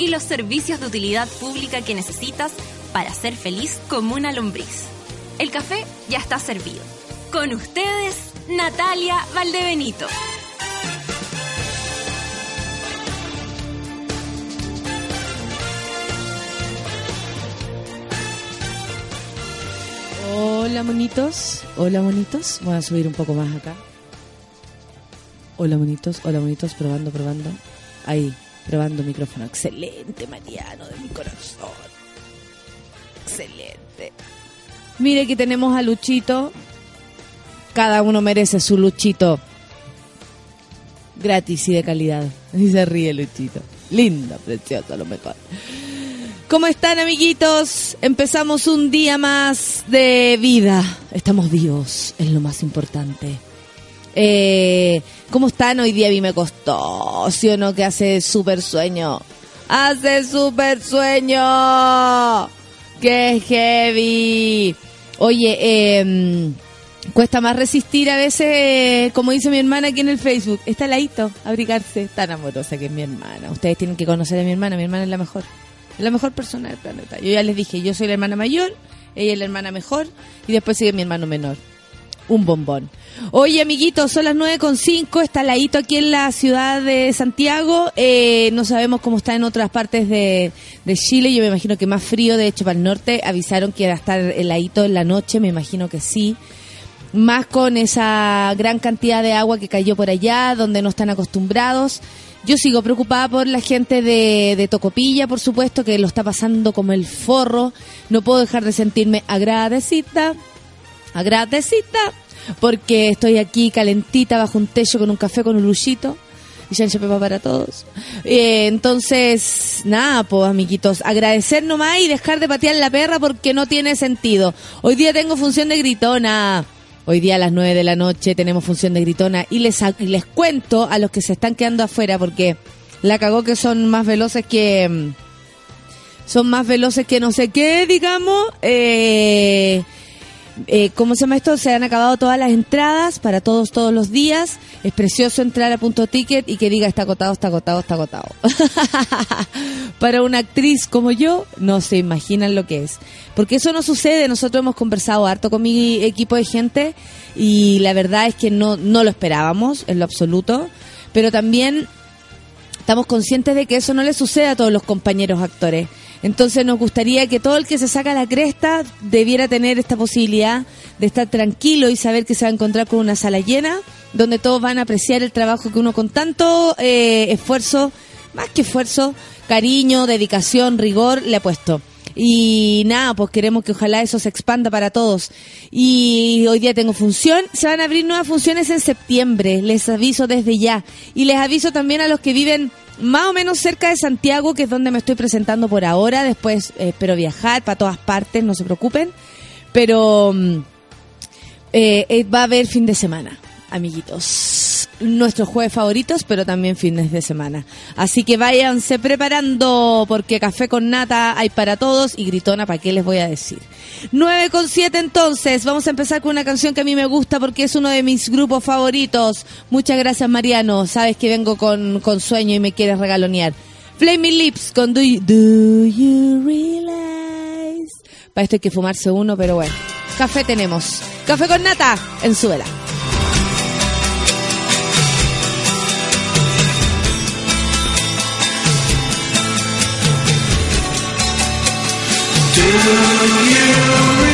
y los servicios de utilidad pública que necesitas para ser feliz como una lombriz. El café ya está servido. Con ustedes, Natalia Valdebenito. Hola monitos, hola monitos. Voy a subir un poco más acá. Hola monitos, hola monitos, probando, probando. Ahí, probando micrófono. Excelente, Mariano, de mi corazón. Excelente. Mire que tenemos a Luchito. Cada uno merece su Luchito. Gratis y de calidad. Y se ríe Luchito. Linda, preciosa, lo mejor. ¿Cómo están, amiguitos? Empezamos un día más de vida. Estamos vivos, es lo más importante. Eh, ¿Cómo están? Hoy día a mí me costó, ¿sí o no? Que hace súper sueño. ¡Hace súper sueño! ¡Qué heavy! Oye, eh, cuesta más resistir a veces, como dice mi hermana aquí en el Facebook. Está ladito, abrigarse. Tan amorosa que es mi hermana. Ustedes tienen que conocer a mi hermana. Mi hermana es la mejor. Es la mejor persona del planeta. Yo ya les dije, yo soy la hermana mayor, ella es la hermana mejor y después sigue mi hermano menor. Un bombón. Oye, amiguitos, son las 9.5, está ladito aquí en la ciudad de Santiago. Eh, no sabemos cómo está en otras partes de, Chile. Yo me imagino que más frío, de hecho, para el norte. Avisaron que iba a estar heladito en la noche, me imagino que sí. Más con esa gran cantidad de agua que cayó por allá, donde no están acostumbrados. Yo sigo preocupada por la gente de, Tocopilla, por supuesto, que lo está pasando como el forro. No puedo dejar de sentirme agradecida, agradecida, porque estoy aquí calentita bajo un techo con un café con un luchito. Y ya pepa para todos. Eh, entonces, nada, pues, amiguitos, agradecer nomás y dejar de patear la perra porque no tiene sentido. Hoy día tengo función de gritona. Hoy día a las 9 de la noche tenemos función de gritona y les, les cuento a los que se están quedando afuera porque la cagó que son más veloces que... Son más veloces que no sé qué, digamos. Eh, eh, ¿Cómo se llama esto? Se han acabado todas las entradas para todos, todos los días. Es precioso entrar a punto ticket y que diga está agotado, está agotado, está agotado. para una actriz como yo, no se imaginan lo que es. Porque eso no sucede. Nosotros hemos conversado harto con mi equipo de gente y la verdad es que no, no lo esperábamos en lo absoluto. Pero también estamos conscientes de que eso no le sucede a todos los compañeros actores. Entonces nos gustaría que todo el que se saca la cresta debiera tener esta posibilidad de estar tranquilo y saber que se va a encontrar con una sala llena, donde todos van a apreciar el trabajo que uno con tanto eh, esfuerzo, más que esfuerzo, cariño, dedicación, rigor, le ha puesto. Y nada, pues queremos que ojalá eso se expanda para todos. Y hoy día tengo función. Se van a abrir nuevas funciones en septiembre. Les aviso desde ya. Y les aviso también a los que viven más o menos cerca de Santiago, que es donde me estoy presentando por ahora. Después eh, espero viajar para todas partes, no se preocupen. Pero eh, va a haber fin de semana, amiguitos. Nuestros jueves favoritos, pero también fines de semana. Así que váyanse preparando, porque café con nata hay para todos y gritona, ¿para qué les voy a decir? 9 con 7 entonces, vamos a empezar con una canción que a mí me gusta porque es uno de mis grupos favoritos. Muchas gracias Mariano, sabes que vengo con, con sueño y me quieres regalonear. Flaming Lips con Do You, Do you Realize. Para esto hay que fumarse uno, pero bueno. Café tenemos. Café con nata en Suela. Do you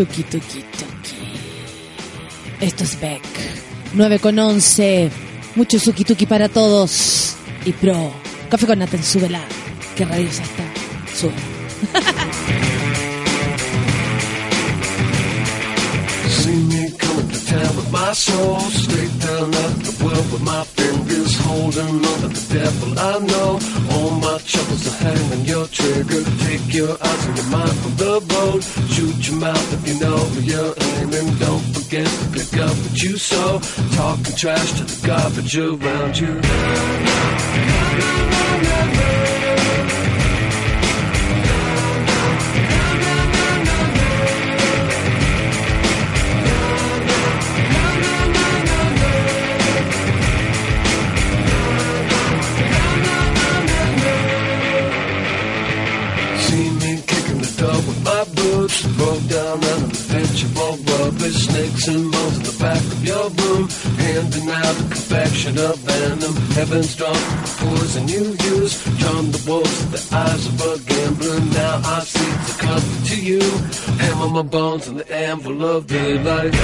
Suki tuki tuki. Esto es Beck. 9 con 11. Mucho suki tuki para todos. Y pro. Café con Naten, súbela. Qué radiosa está. Sube. See town with my holding on to the devil I know. All my troubles are hanging your trigger. Take your eyes and your mind from the road. Shoot your mouth if you know where you're aiming. Don't forget to pick up what you sow talking trash to the garbage around you Broke down the bench of old rubbish Snakes and bones in the back of your room. Handing out a confection of venom. Heaven's drunk with the poison you use Charm the wolves with the eyes of a gambler. Now I see the comfort to you. Hammer my bones in the anvil of daylight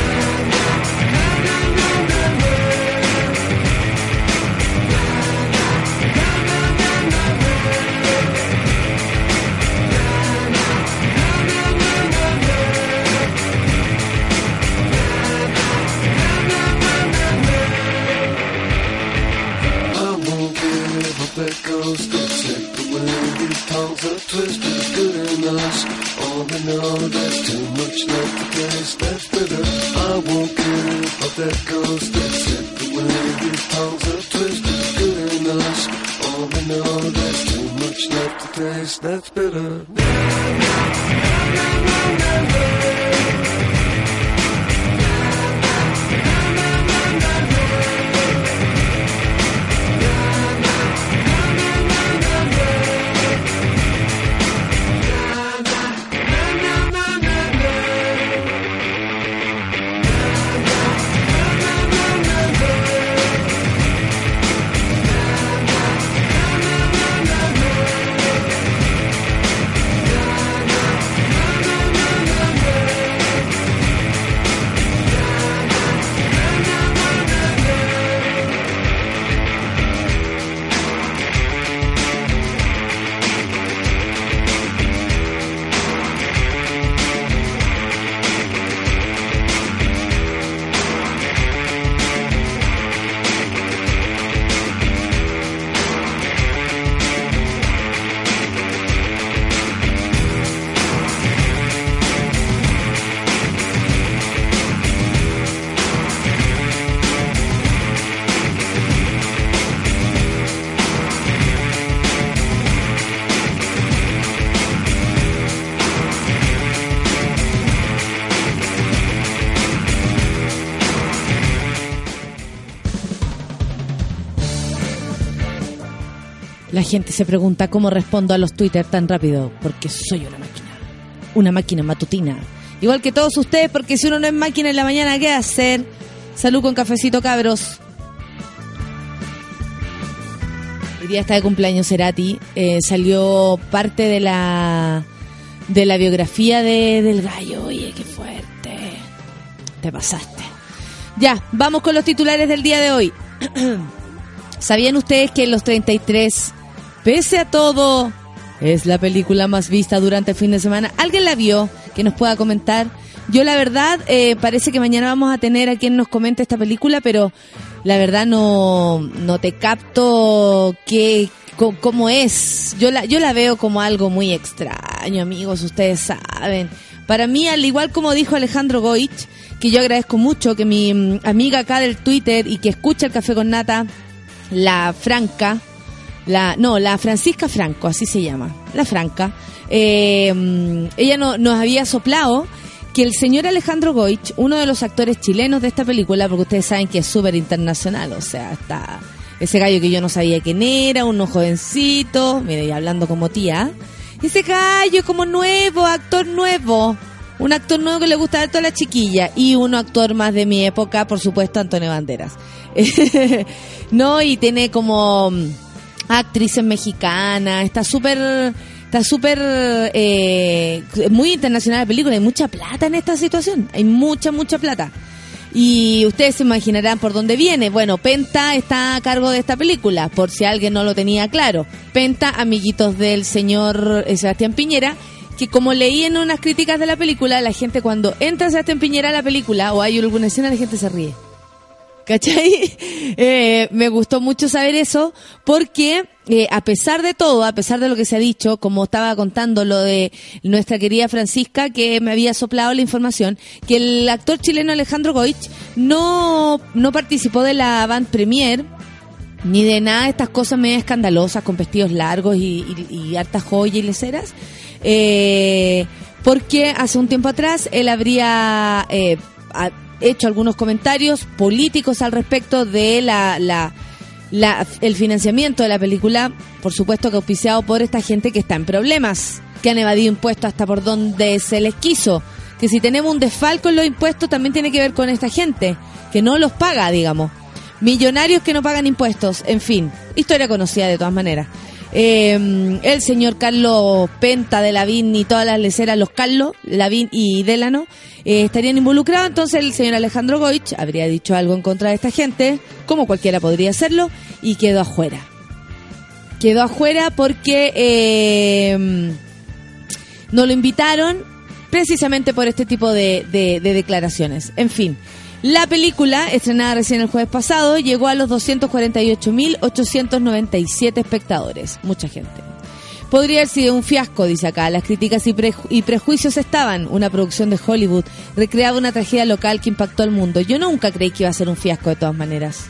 The twist is good us. All we know there's too much left to guess. That's better. I won't care about that cause that's it. The way it pounds a twist is good us. All we know there's too much left to taste. That's bitter. La gente se pregunta cómo respondo a los Twitter tan rápido, porque soy una máquina. Una máquina matutina. Igual que todos ustedes, porque si uno no es máquina en la mañana, ¿qué hacer? Salud con cafecito, cabros. Hoy día está de cumpleaños Cerati. Eh, salió parte de la de la biografía de, del gallo. Oye, qué fuerte. Te pasaste. Ya, vamos con los titulares del día de hoy. ¿Sabían ustedes que Los 33, pese a todo, es la película más vista durante el fin de semana? ¿Alguien la vio? Que nos pueda comentar. Yo la verdad, eh, parece que mañana vamos a tener a quien nos comente esta película, pero la verdad no, no te capto qué, cómo es. Yo la, yo la veo como algo muy extraño, amigos, ustedes saben. Para mí, al igual como dijo Alejandro Goich, que yo agradezco mucho que mi mm, amiga acá del Twitter y que escucha el café con nata, la Franca, la, no, la Francisca Franco, así se llama, la Franca, eh, mm, ella no, nos había soplado que el señor Alejandro Goich, uno de los actores chilenos de esta película, porque ustedes saben que es súper internacional, o sea, está ese gallo que yo no sabía quién era, uno jovencito, mire, y hablando como tía, ese gallo como nuevo, actor nuevo, un actor nuevo que le gusta a toda la chiquilla, y uno actor más de mi época, por supuesto, Antonio Banderas. no, y tiene como actrices mexicanas, está súper está súper eh, muy internacional la película, hay mucha plata en esta situación, hay mucha, mucha plata. Y ustedes se imaginarán por dónde viene. Bueno, Penta está a cargo de esta película, por si alguien no lo tenía claro. Penta, amiguitos del señor eh, Sebastián Piñera, que como leí en unas críticas de la película, la gente cuando entra Sebastián Piñera a la película o hay alguna escena, la gente se ríe. ¿Cachai? Eh, me gustó mucho saber eso porque eh, a pesar de todo, a pesar de lo que se ha dicho, como estaba contando lo de nuestra querida Francisca que me había soplado la información, que el actor chileno Alejandro Goich no, no participó de la band premier ni de nada de estas cosas medio escandalosas con vestidos largos y, y, hartas joyas y leceras, eh, porque hace un tiempo atrás él habría eh, hecho algunos comentarios políticos al respecto de la, la, la- el financiamiento de la película, por supuesto que auspiciado por esta gente que está en problemas, que han evadido impuestos hasta por donde se les quiso, que si tenemos un desfalco en los impuestos también tiene que ver con esta gente, que no los paga, digamos. Millonarios que no pagan impuestos, en fin, historia conocida de todas maneras. Eh, el señor Carlos Penta de Lavín y todas las leceras, los Carlos, Lavín y Delano, eh, estarían involucrados. Entonces el señor Alejandro Goich habría dicho algo en contra de esta gente, como cualquiera podría hacerlo, y quedó afuera. Quedó afuera porque eh, no lo invitaron precisamente por este tipo de declaraciones. En fin, la película, estrenada recién el jueves pasado, llegó a los 248.897 espectadores. Mucha gente. Podría haber sido un fiasco, dice acá. Las críticas y, preju- y prejuicios estaban. Una producción de Hollywood recreaba una tragedia local que impactó al mundo. Yo nunca creí que iba a ser un fiasco de todas maneras.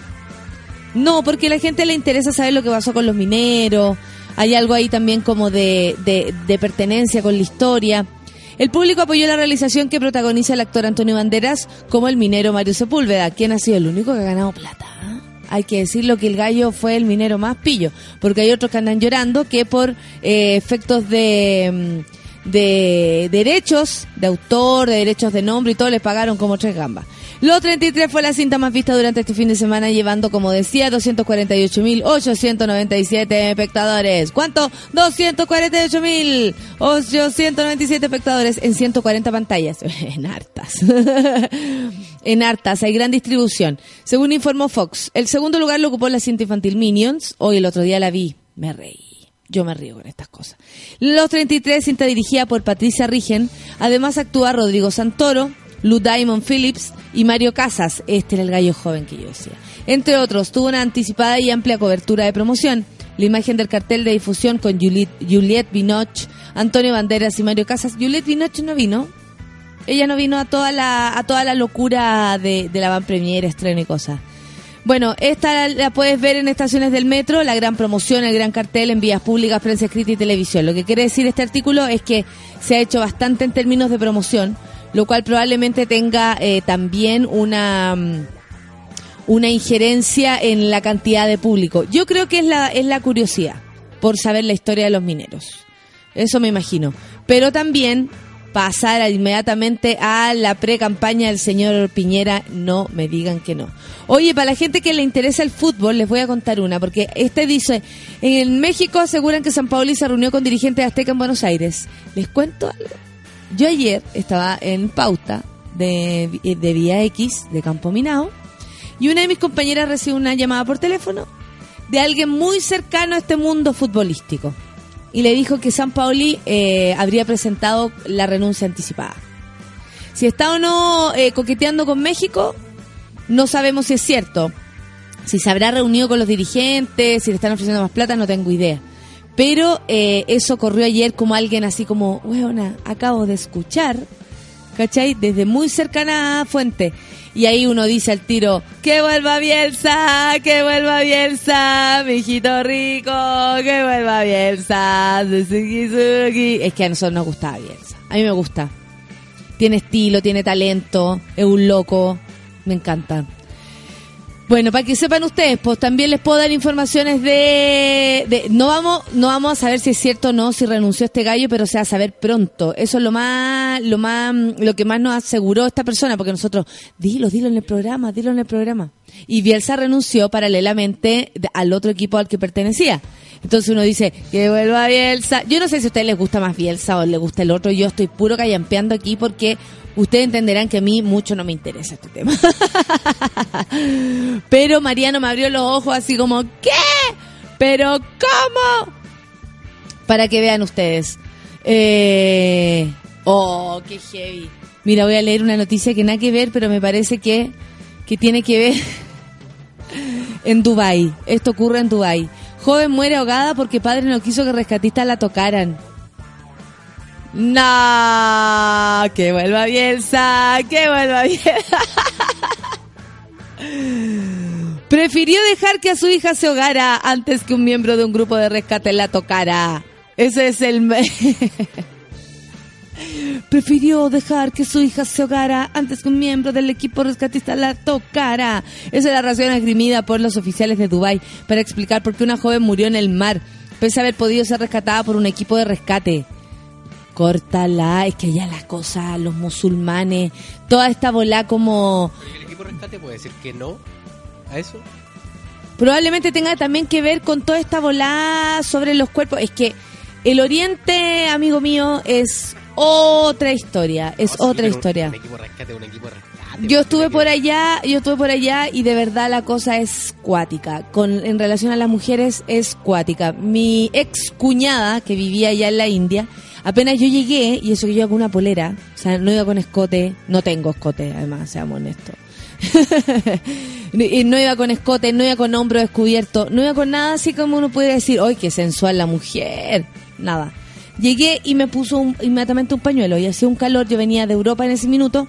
No, porque a la gente le interesa saber lo que pasó con los mineros. Hay algo ahí también como de, de, de pertenencia con la historia. El público apoyó la realización que protagoniza el actor Antonio Banderas como el minero Mario Sepúlveda, quien ha sido el único que ha ganado plata. ¿ah? Hay que decirlo que el gallo fue el minero más pillo, porque hay otros que andan llorando que por eh, efectos de, mm, de derechos de autor, de derechos de nombre y todo, les pagaron como tres gambas. Los 33 fue la cinta más vista durante este fin de semana, llevando, como decía, 248.897 espectadores. ¿Cuánto? 248.897 espectadores en 140 pantallas. En hartas. en hartas, hay gran distribución. Según informó Fox, el segundo lugar lo ocupó la cinta infantil Minions. Hoy el otro día la vi, me reí. Yo me río con estas cosas. Los 33, cinta dirigida por Patricia Rigen. Además actúa Rodrigo Santoro, Lou Diamond Phillips y Mario Casas. Este era el gallo joven que yo decía. Entre otros, tuvo una anticipada y amplia cobertura de promoción. La imagen del cartel de difusión con Juliette, Juliette Binoche, Antonio Banderas y Mario Casas. Juliette Binoche no vino. Ella no vino a toda la, a toda la locura de, de la van premier, estreno y cosas. Bueno, esta la puedes ver en estaciones del metro, la gran promoción, el gran cartel en vías públicas, prensa escrita y televisión. Lo que quiere decir este artículo es que se ha hecho bastante en términos de promoción, lo cual probablemente tenga eh, también una mm, una injerencia en la cantidad de público. Yo creo que es la es la curiosidad. por saber la historia de los mineros. Eso me imagino. Pero también pasar inmediatamente a la pre-campaña del señor Piñera, no me digan que no. Oye, para la gente que le interesa el fútbol, les voy a contar una, porque este dice, en México aseguran que San Paoli se reunió con dirigentes de Azteca en Buenos Aires. Les cuento algo. Yo ayer estaba en pauta de, de Vía X, de Campo Minao, y una de mis compañeras recibió una llamada por teléfono de alguien muy cercano a este mundo futbolístico. Y le dijo que San Paoli eh, habría presentado la renuncia anticipada. Si está o no eh, coqueteando con México, no sabemos si es cierto. Si se habrá reunido con los dirigentes, si le están ofreciendo más plata, no tengo idea. Pero eh, eso corrió ayer como alguien así como, weona, acabo de escuchar, ¿cachai? Desde muy cercana fuente. Y ahí uno dice al tiro, que vuelva Bielsa, que vuelva Bielsa, mijito rico, que vuelva Bielsa. Es que a nosotros nos gustaba Bielsa. A mí me gusta. Tiene estilo, tiene talento, es un loco. Me encanta. Bueno, para que sepan ustedes, pues también les puedo dar informaciones de, de- no vamos no vamos a saber si es cierto o no si renunció este gallo, pero se va a saber pronto. Eso es lo más lo más lo que más nos aseguró esta persona, porque nosotros dilo, dilo en el programa, dilo en el programa. Y Bielsa renunció paralelamente al otro equipo al que pertenecía. Entonces uno dice, que vuelva Bielsa. Yo no sé si a ustedes les gusta más Bielsa o les gusta el otro. Yo estoy puro callampeando aquí porque ustedes entenderán que a mí mucho no me interesa este tema. Pero Mariano me abrió los ojos así como, ¿qué? ¿Pero cómo? Para que vean ustedes. Eh... Oh, qué heavy. Mira, voy a leer una noticia que nada que ver, pero me parece que, que tiene que ver en Dubai. Esto ocurre en Dubai. Joven muere ahogada porque padre no quiso que rescatistas la tocaran. No, que vuelva Bielsa, que vuelva Bielsa. Prefirió dejar que a su hija se ahogara antes que un miembro de un grupo de rescate la tocara. Ese es el... Prefirió dejar que su hija se ahogara antes que un miembro del equipo rescatista la tocara. Esa es la razón esgrimida por los oficiales de Dubái para explicar por qué una joven murió en el mar, pese a haber podido ser rescatada por un equipo de rescate. Córtala, es que allá las cosas, los musulmanes, toda esta bola como ¿El equipo rescate puede decir que no a eso? probablemente tenga también que ver con toda esta volada sobre los cuerpos. Es que el Oriente, amigo mío, es otra historia, es No, sí, otra un- historia. Un equipo rescate, un equipo rescate. Yo estuve por allá, yo estuve por allá y de verdad la cosa es cuática. Con en relación a las mujeres es cuática. Mi ex cuñada que vivía allá en la India, apenas yo llegué y eso que yo iba con una polera, o sea, no iba con escote, no tengo escote, además, seamos honestos. Y no iba con escote, no iba con hombro descubierto, no iba con nada así como uno puede decir, ¡ay, qué sensual la mujer! Nada. Llegué y me puso un- inmediatamente un pañuelo y hacía un calor, yo venía de Europa en ese minuto,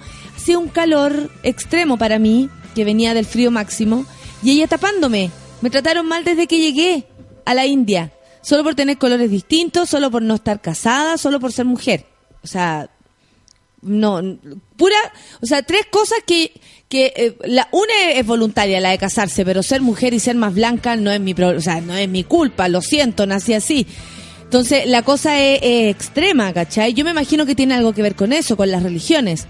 un calor extremo para mí, que venía del frío máximo, y ella tapándome. Me trataron mal desde que llegué a la India, solo por tener colores distintos, solo por no estar casada, solo por ser mujer. O sea, no, pura, o sea, tres cosas que, que eh, la una es voluntaria, la de casarse, pero ser mujer y ser más blanca no es mi, o sea, no es mi culpa, lo siento, nací así. Entonces, la cosa es, es extrema, ¿cachai? Yo me imagino que tiene algo que ver con eso, con las religiones.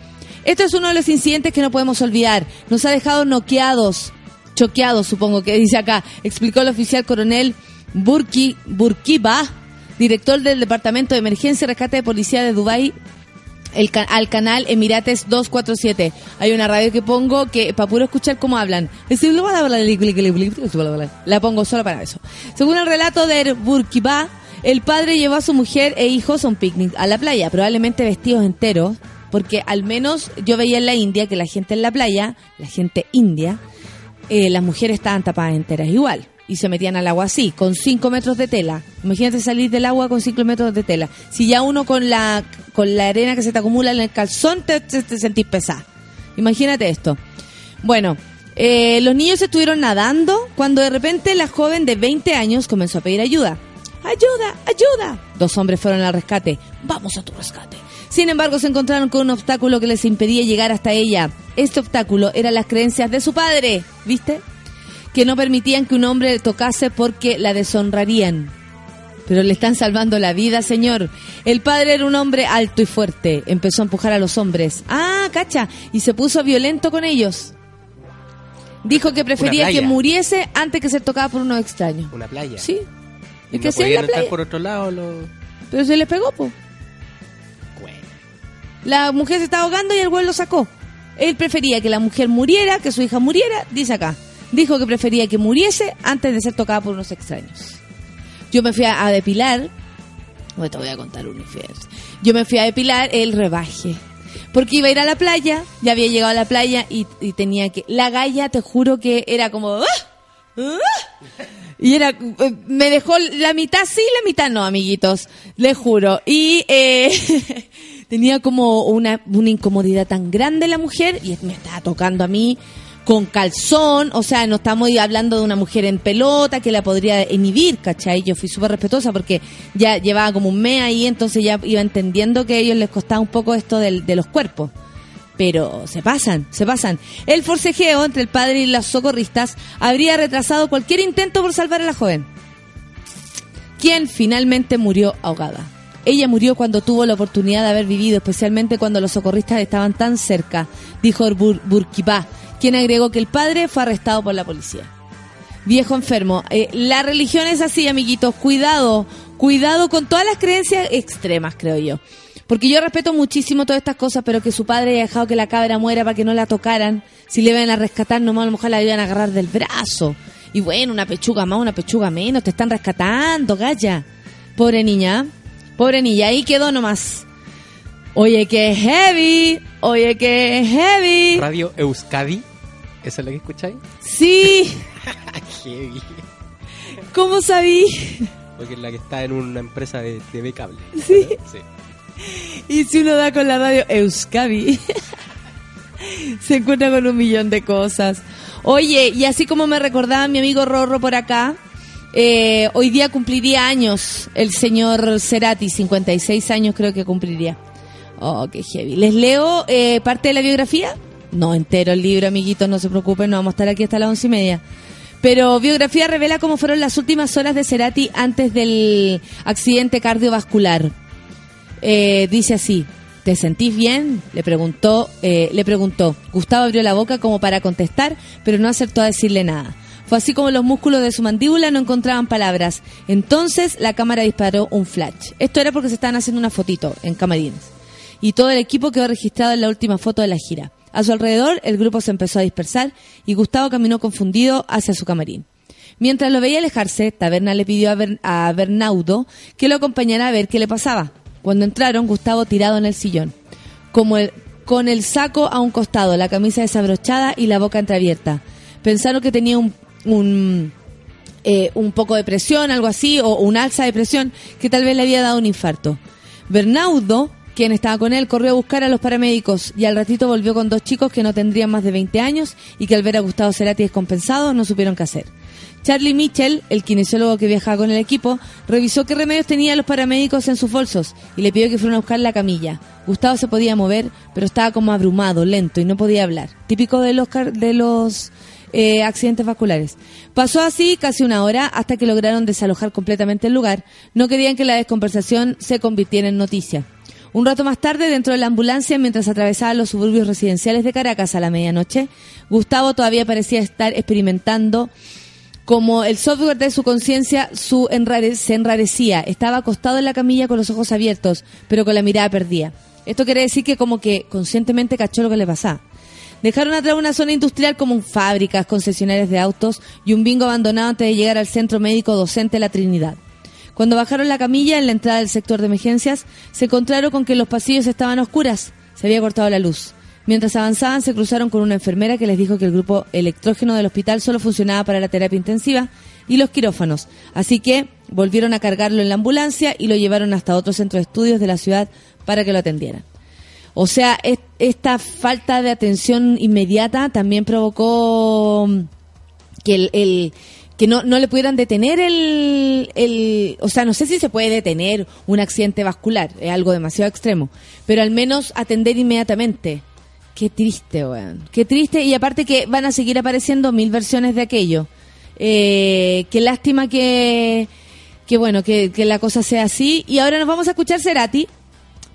Esto es uno de los incidentes que no podemos olvidar. Nos ha dejado noqueados, choqueados, supongo que dice acá, explicó el oficial coronel Burki, Burkiba, director del Departamento de Emergencia y Rescate de Policía de Dubái, al canal Emirates 247. Hay una radio que pongo que para puro escuchar cómo hablan. La pongo solo para eso. Según el relato de Burkiba, el padre llevó a su mujer e hijos a un picnic a la playa, probablemente vestidos enteros, porque al menos yo veía en la India que la gente en la playa, la gente india, eh, las mujeres estaban tapadas enteras igual y se metían al agua así, con 5 metros de tela. Imagínate salir del agua con 5 metros de tela. Si ya uno con la, con la arena que se te acumula en el calzón te, te, te sentís pesada. Imagínate esto. Bueno, eh, los niños estuvieron nadando cuando de repente la joven de 20 años comenzó a pedir ayuda. ¡Ayuda! ¡Ayuda! Dos hombres fueron al rescate. ¡Vamos a tu rescate! Sin embargo, se encontraron con un obstáculo que les impedía llegar hasta ella. Este obstáculo eran las creencias de su padre, ¿viste? Que no permitían que un hombre le tocase porque la deshonrarían. Pero le están salvando la vida, señor. El padre era un hombre alto y fuerte. Empezó a empujar a los hombres. Ah, cacha. Y se puso violento con ellos. Dijo que prefería que muriese antes que ser tocada por unos extraños. Una playa. Sí. Y Es que no sí en la estar playa. por otro lado. Pero se les pegó, po. La mujer se estaba ahogando y el güey lo sacó. Él prefería que la mujer muriera, que su hija muriera, dice acá. Dijo que prefería que muriese antes de ser tocada por unos extraños. Yo me fui a, depilar. Bueno, te voy a contar un infiel. Yo me fui a depilar el rebaje. Porque iba a ir a la playa, ya había llegado a la playa y, tenía que... La galla, te juro que era como... ¡ah! ¡ah! Y era, eh, me dejó la mitad sí, la mitad no, amiguitos, les juro. Y eh, tenía como una, una incomodidad tan grande la mujer y me estaba tocando a mí con calzón, o sea, no estamos hablando de una mujer en pelota que la podría inhibir, ¿cachai? Yo fui súper respetuosa porque ya llevaba como un mes ahí, entonces ya iba entendiendo que a ellos les costaba un poco esto del- de los cuerpos pero se pasan, se pasan. El forcejeo entre el padre y los socorristas habría retrasado cualquier intento por salvar a la joven, quien finalmente murió ahogada. Ella murió cuando tuvo la oportunidad de haber vivido, especialmente cuando los socorristas estaban tan cerca, dijo Bur Burkipá, quien agregó que el padre fue arrestado por la policía. Viejo enfermo, eh, la religión es así, amiguitos, cuidado, cuidado con todas las creencias extremas, creo yo. Porque yo respeto muchísimo todas estas cosas, pero que su padre haya dejado que la cabra muera para que no la tocaran, si le iban a rescatar, nomás a lo mejor la iban a agarrar del brazo. Y bueno, una pechuga más, una pechuga menos, te están rescatando, galla. Pobre niña, pobre niña, ahí quedó nomás. Oye, que heavy, oye, que heavy. Radio Euskadi. ¿Esa es la que escucháis? Sí, Heavy. ¿cómo sabí? Porque es la que está en una empresa de TV cable. Sí. Sí. Y si uno da con la radio Euskavi, se encuentra con un millón de cosas. Oye, y así como me recordaba mi amigo Rorro por acá, eh, hoy día cumpliría años el señor Cerati, 56 años creo que cumpliría. Oh, qué heavy. ¿Les leo eh, parte de la biografía? No entero el libro, amiguitos, no se preocupen, no vamos a estar aquí hasta las once y media. Pero biografía revela cómo fueron las últimas horas de Cerati antes del accidente cardiovascular. Eh, dice así, ¿te sentís bien? Le preguntó, eh, le preguntó. Gustavo abrió la boca como para contestar, pero no acertó a decirle nada. Fue así como los músculos de su mandíbula no encontraban palabras. Entonces la cámara disparó un flash. Esto era porque se estaban haciendo una fotito en camarines. Y todo el equipo quedó registrado en la última foto de la gira. A su alrededor el grupo se empezó a dispersar y Gustavo caminó confundido hacia su camarín. Mientras lo veía alejarse, Taberna le pidió a, Ber- Bernaudo que lo acompañara a ver qué le pasaba. Cuando entraron, Gustavo tirado en el sillón, con el saco a un costado, la camisa desabrochada y la boca entreabierta. Pensaron que tenía un, un, eh, un poco de presión, algo así, o un alza de presión, que tal vez le había dado un infarto. Bernaudo, quien estaba con él, corrió a buscar a los paramédicos y al ratito volvió con dos chicos que no tendrían más de 20 años y que al ver a Gustavo Cerati descompensado no supieron qué hacer. Charlie Mitchell, el kinesiólogo que viajaba con el equipo, revisó qué remedios tenían los paramédicos en sus bolsos y le pidió que fueran a buscar la camilla. Gustavo se podía mover, pero estaba como abrumado, lento y no podía hablar. Típico de los, de los eh, accidentes vasculares. Pasó así casi una hora hasta que lograron desalojar completamente el lugar. No querían que la desconversación se convirtiera en noticia. Un rato más tarde, dentro de la ambulancia, mientras atravesaba los suburbios residenciales de Caracas a la medianoche, Gustavo todavía parecía estar experimentando como el software de su conciencia su enrare- se enrarecía. Estaba acostado en la camilla con los ojos abiertos, pero con la mirada perdida. Esto quiere decir que como que conscientemente cachó lo que le pasaba. Dejaron atrás una zona industrial como fábricas, concesionarias de autos y un bingo abandonado antes de llegar al centro médico docente La Trinidad. Cuando bajaron la camilla en la entrada del sector de emergencias, se encontraron con que los pasillos estaban a oscuras. Se había cortado la luz. Mientras avanzaban, se cruzaron con una enfermera que les dijo que el grupo electrógeno del hospital solo funcionaba para la terapia intensiva y los quirófanos. Así que volvieron a cargarlo en la ambulancia y lo llevaron hasta otro centro de estudios de la ciudad para que lo atendieran. O sea, es- esta falta de atención inmediata también provocó mm, que el, que no, no le pudieran detener el, el o sea no sé si se puede detener un accidente vascular es algo demasiado extremo pero al menos atender inmediatamente qué triste weón qué triste y aparte que van a seguir apareciendo mil versiones de aquello eh, qué lástima que Qué bueno que, que la cosa sea así. Y ahora nos vamos a escuchar Cerati.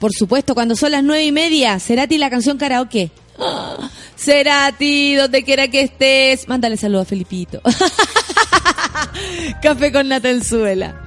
Por supuesto, cuando son las nueve y media, Cerati la canción karaoke. Ah, Cerati, donde quiera que estés. Mándale saludo a Felipito. Café con Natenzuela.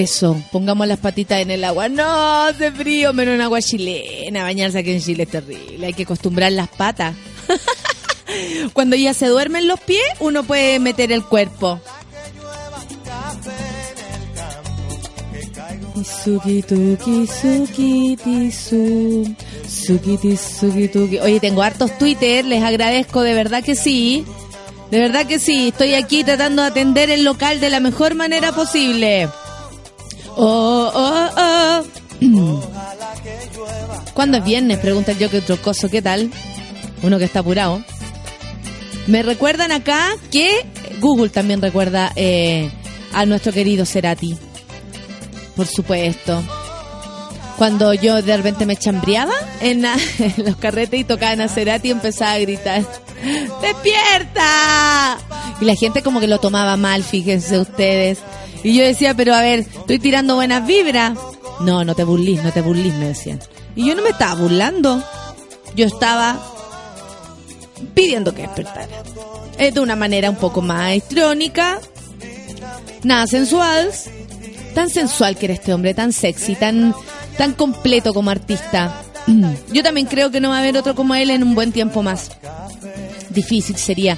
Eso, pongamos las patitas en el agua. No, hace frío, menos en agua chilena. Bañarse aquí en Chile es terrible. Hay que acostumbrar las patas. Cuando ya se duermen los pies, uno puede meter el cuerpo. Oye, tengo hartos Twitter, les agradezco, de verdad que sí. De verdad que sí, estoy aquí tratando de atender el local de la mejor manera posible. Oh, oh, oh. ¿Cuándo es viernes? Pregunta yo que otro coso, ¿qué tal? Uno que está apurado. Me recuerdan acá que Google también recuerda eh, a nuestro querido Cerati. Por supuesto. cuando yo de repente me chambreaba en, los carretes y tocaban a Cerati empezaba a gritar, ¡despierta! Y la gente como que lo tomaba mal, fíjense ustedes. Y yo decía, pero a ver, estoy tirando buenas vibras. No, no te burlís, no te burlís, me decían. Y yo no me estaba burlando. Yo estaba pidiendo que despertara. Es de una manera un poco más electrónica, nada sensual, tan sensual que era este hombre, tan sexy, tan, tan completo como artista. Yo también creo que no va a haber otro como él en un buen tiempo más. Difícil sería.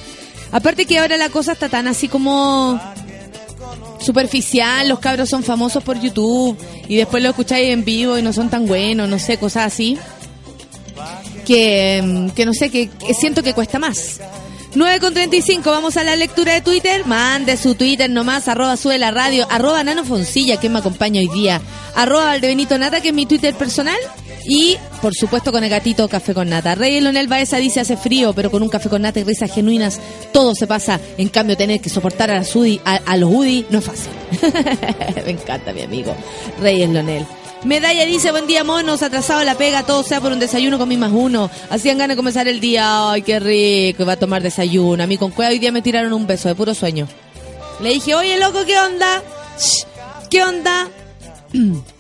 Aparte que ahora la cosa está tan así como superficial, los cabros son famosos por YouTube y después lo escucháis en vivo y no son tan buenos, no sé, cosas así. Que, mm, que no sé, que, siento que cuesta más. 9 con 35, vamos a la lectura de Twitter. Mande su Twitter nomás, arroba sube la radio, arroba Nano Foncilla, que me acompaña hoy día, arroba Valdebenito Nata, que es mi Twitter personal. Y, por supuesto, con el gatito Café con Nata. Rey Lonel Baeza dice, hace frío, pero con un café con nata y risas genuinas, todo se pasa. En cambio, tener que soportar a, los UDI no es fácil. me encanta, mi amigo. Reyes Lonel. Medalla dice, buen día monos, atrasado la pega, todo sea por un desayuno con mi más uno. Hacían ganas de comenzar el día, ay, qué rico, iba a tomar desayuno. A mí con cueva hoy día me tiraron un beso de puro sueño. Le dije, oye, loco, ¿qué onda? ¿Qué onda?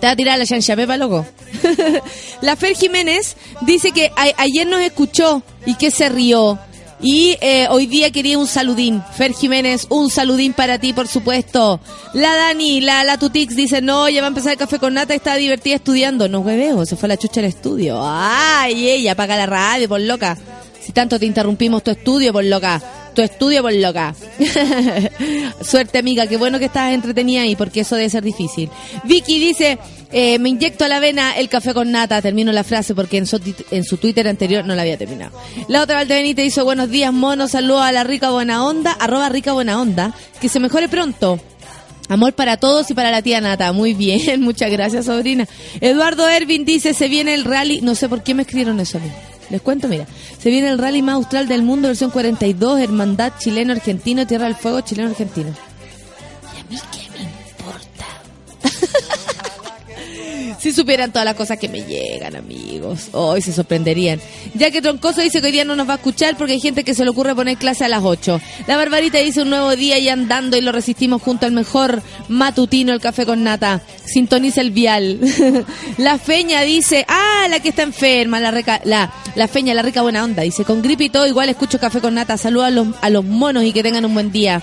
Te va a tirar la chancha pepa, loco. la Fer Jiménez dice que ayer nos escuchó y que se rió. Y eh, hoy día quería un saludín. Fer Jiménez, un saludín para ti, por supuesto. La Dani, la, la Tutix dice, no, ya va a empezar el café con nata, está divertida estudiando. No hueveo, se fue la chucha al estudio. Ay, ella, apaga la radio, por loca. Si tanto te interrumpimos tu estudio, por loca. Tu estudio, por loca. Suerte, amiga. Qué bueno que estás entretenida ahí, porque eso debe ser difícil. Vicky dice, eh, me inyecto a la vena el café con nata. Termino la frase porque en su, Twitter anterior no la había terminado. La otra Valdebenita hizo, buenos días, mono. Saludos a la rica buena onda. Arroba rica buena onda. Que se mejore pronto. Amor para todos y para la tía Nata. Muy bien, muchas gracias, sobrina. Eduardo Ervin dice, se viene el rally. No sé por qué me escribieron eso a. Les cuento, mira. Se viene el rally más austral del mundo, versión 42, Hermandad chileno-argentino, Tierra del Fuego chileno-argentino. Si supieran todas las cosas que me llegan, amigos. Hoy se sorprenderían. Ya que Troncoso dice que hoy día no nos va a escuchar porque hay gente que se le ocurre poner clase a las 8. La Barbarita dice un nuevo día y andando y lo resistimos junto al mejor matutino, el café con nata. Sintoniza el vial. la Feña dice, ah, la que está enferma, la, reca- la, la Feña, la rica buena onda. Dice, con gripe y todo, igual escucho café con nata. Saludos a los, a los monos y que tengan un buen día.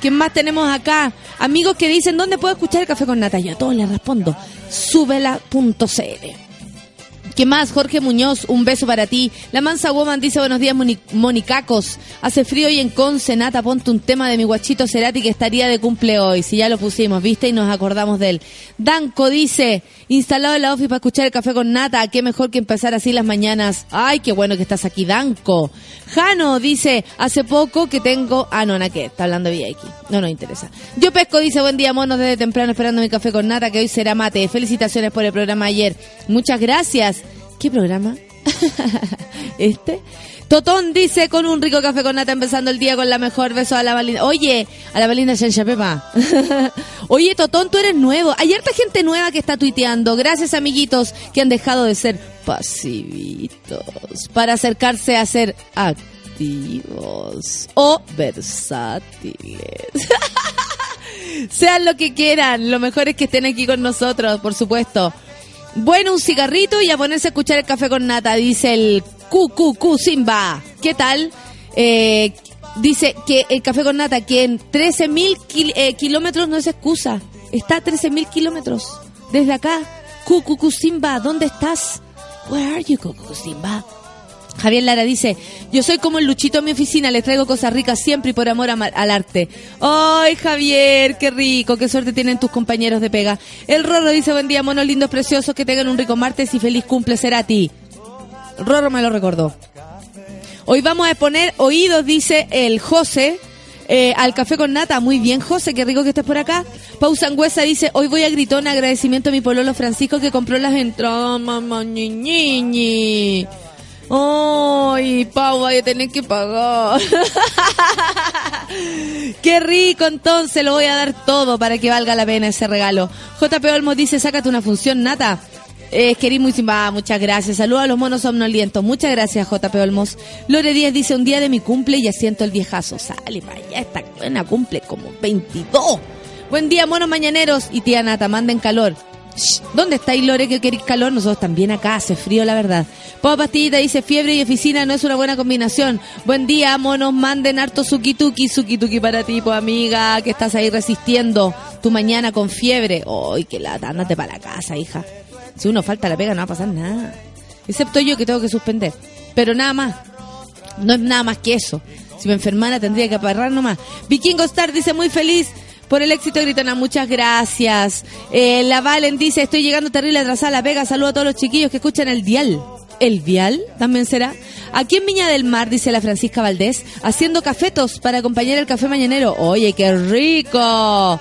¿Quién más tenemos acá? Amigos que dicen, ¿dónde puedo escuchar el café con nata? Yo a todos les respondo, súbela.cl. ¿Qué más? Jorge Muñoz, un beso para ti. La Mansa Woman dice buenos días, Moni- Monicacos. Hace frío y en Conce, Nata, ponte un tema de mi guachito Cerati que estaría de cumple hoy. Si ya lo pusimos, ¿viste? Y nos acordamos de él. Danco dice, instalado en la office para escuchar el café con Nata. Qué mejor que empezar así las mañanas. Ay, qué bueno que estás aquí, Danco. Jano dice, hace poco que tengo... Ah, no, ¿na qué? Está hablando de aquí. No nos interesa. Yo Pesco dice, buen día, monos, desde temprano esperando mi café con Nata, que hoy será mate. Felicitaciones por el programa ayer. Muchas gracias. ¿Qué programa? ¿Este? Totón dice con un rico café con nata empezando el día con la mejor beso a la Valinda. Oye, a la Valinda Chancha Pepa. Oye, Totón, tú eres nuevo. Hay harta gente nueva que está tuiteando. Gracias, amiguitos, que han dejado de ser pasivitos para acercarse a ser activos o versátiles. Sean lo que quieran, lo mejor es que estén aquí con nosotros, por supuesto. Bueno, un cigarrito y a ponerse a escuchar el café con nata, dice el QQQ Simba. ¿Qué tal? Eh, dice que el café con nata, que en 13.000 kil- eh, kilómetros no es excusa. Está a 13.000 kilómetros. Desde acá, QQQ Simba, ¿dónde estás? Where are you, QQQ Simba? Javier Lara dice, yo soy como el Luchito en mi oficina, les traigo cosas ricas siempre y por amor al arte. ¡Ay, Javier, qué rico! ¡Qué suerte tienen tus compañeros de pega! El Rorro dice, buen día, monos lindos, preciosos, que tengan un rico martes y feliz cumple será a ti. Rorro me lo recordó. Hoy vamos a poner oídos, dice el José, eh, al café con nata. Muy bien, José, qué rico que estés por acá. Pausa Angüesa dice, hoy voy a gritón agradecimiento a mi pololo Francisco que compró las entradas, mamá, ñi. Ay, Pau, voy a tener que pagar. Qué rico, entonces lo voy a dar todo para que valga la pena ese regalo. JP Olmos dice, sácate una función, Nata. Eh, querí muy simba, muchas gracias. Saludos a los monos somnolientos. Muchas gracias, JP Olmos. Lore Díaz dice, un día de mi cumple y asiento el viejazo. Sale para allá, esta buena cumple como 22. Buen día, monos mañaneros. Y tía Nata, manden calor. ¿Dónde estáis, Lore, que queréis calor? Nosotros también acá, hace frío, la verdad. Pau Pastillita dice, fiebre y oficina no es una buena combinación. Buen día, monos, manden harto suki-tuki, suki-tuki para ti, pues, amiga, que estás ahí resistiendo tu mañana con fiebre. Ay, qué lata, ándate para la casa, hija. Si uno falta la pega, no va a pasar nada. Excepto yo que tengo que suspender. Pero nada más. No es nada más que eso. Si me enfermara tendría que aparrar nomás. Vikingo Star dice muy feliz por el éxito Gritona. Muchas gracias. Eh, la Valen dice estoy llegando terrible atrasada a la pega. Saludo a todos los chiquillos que escuchan el dial. ¿El vial también será? Aquí en Viña del Mar, dice la Francisca Valdés, haciendo cafetos para acompañar el café mañanero. Oye, qué rico.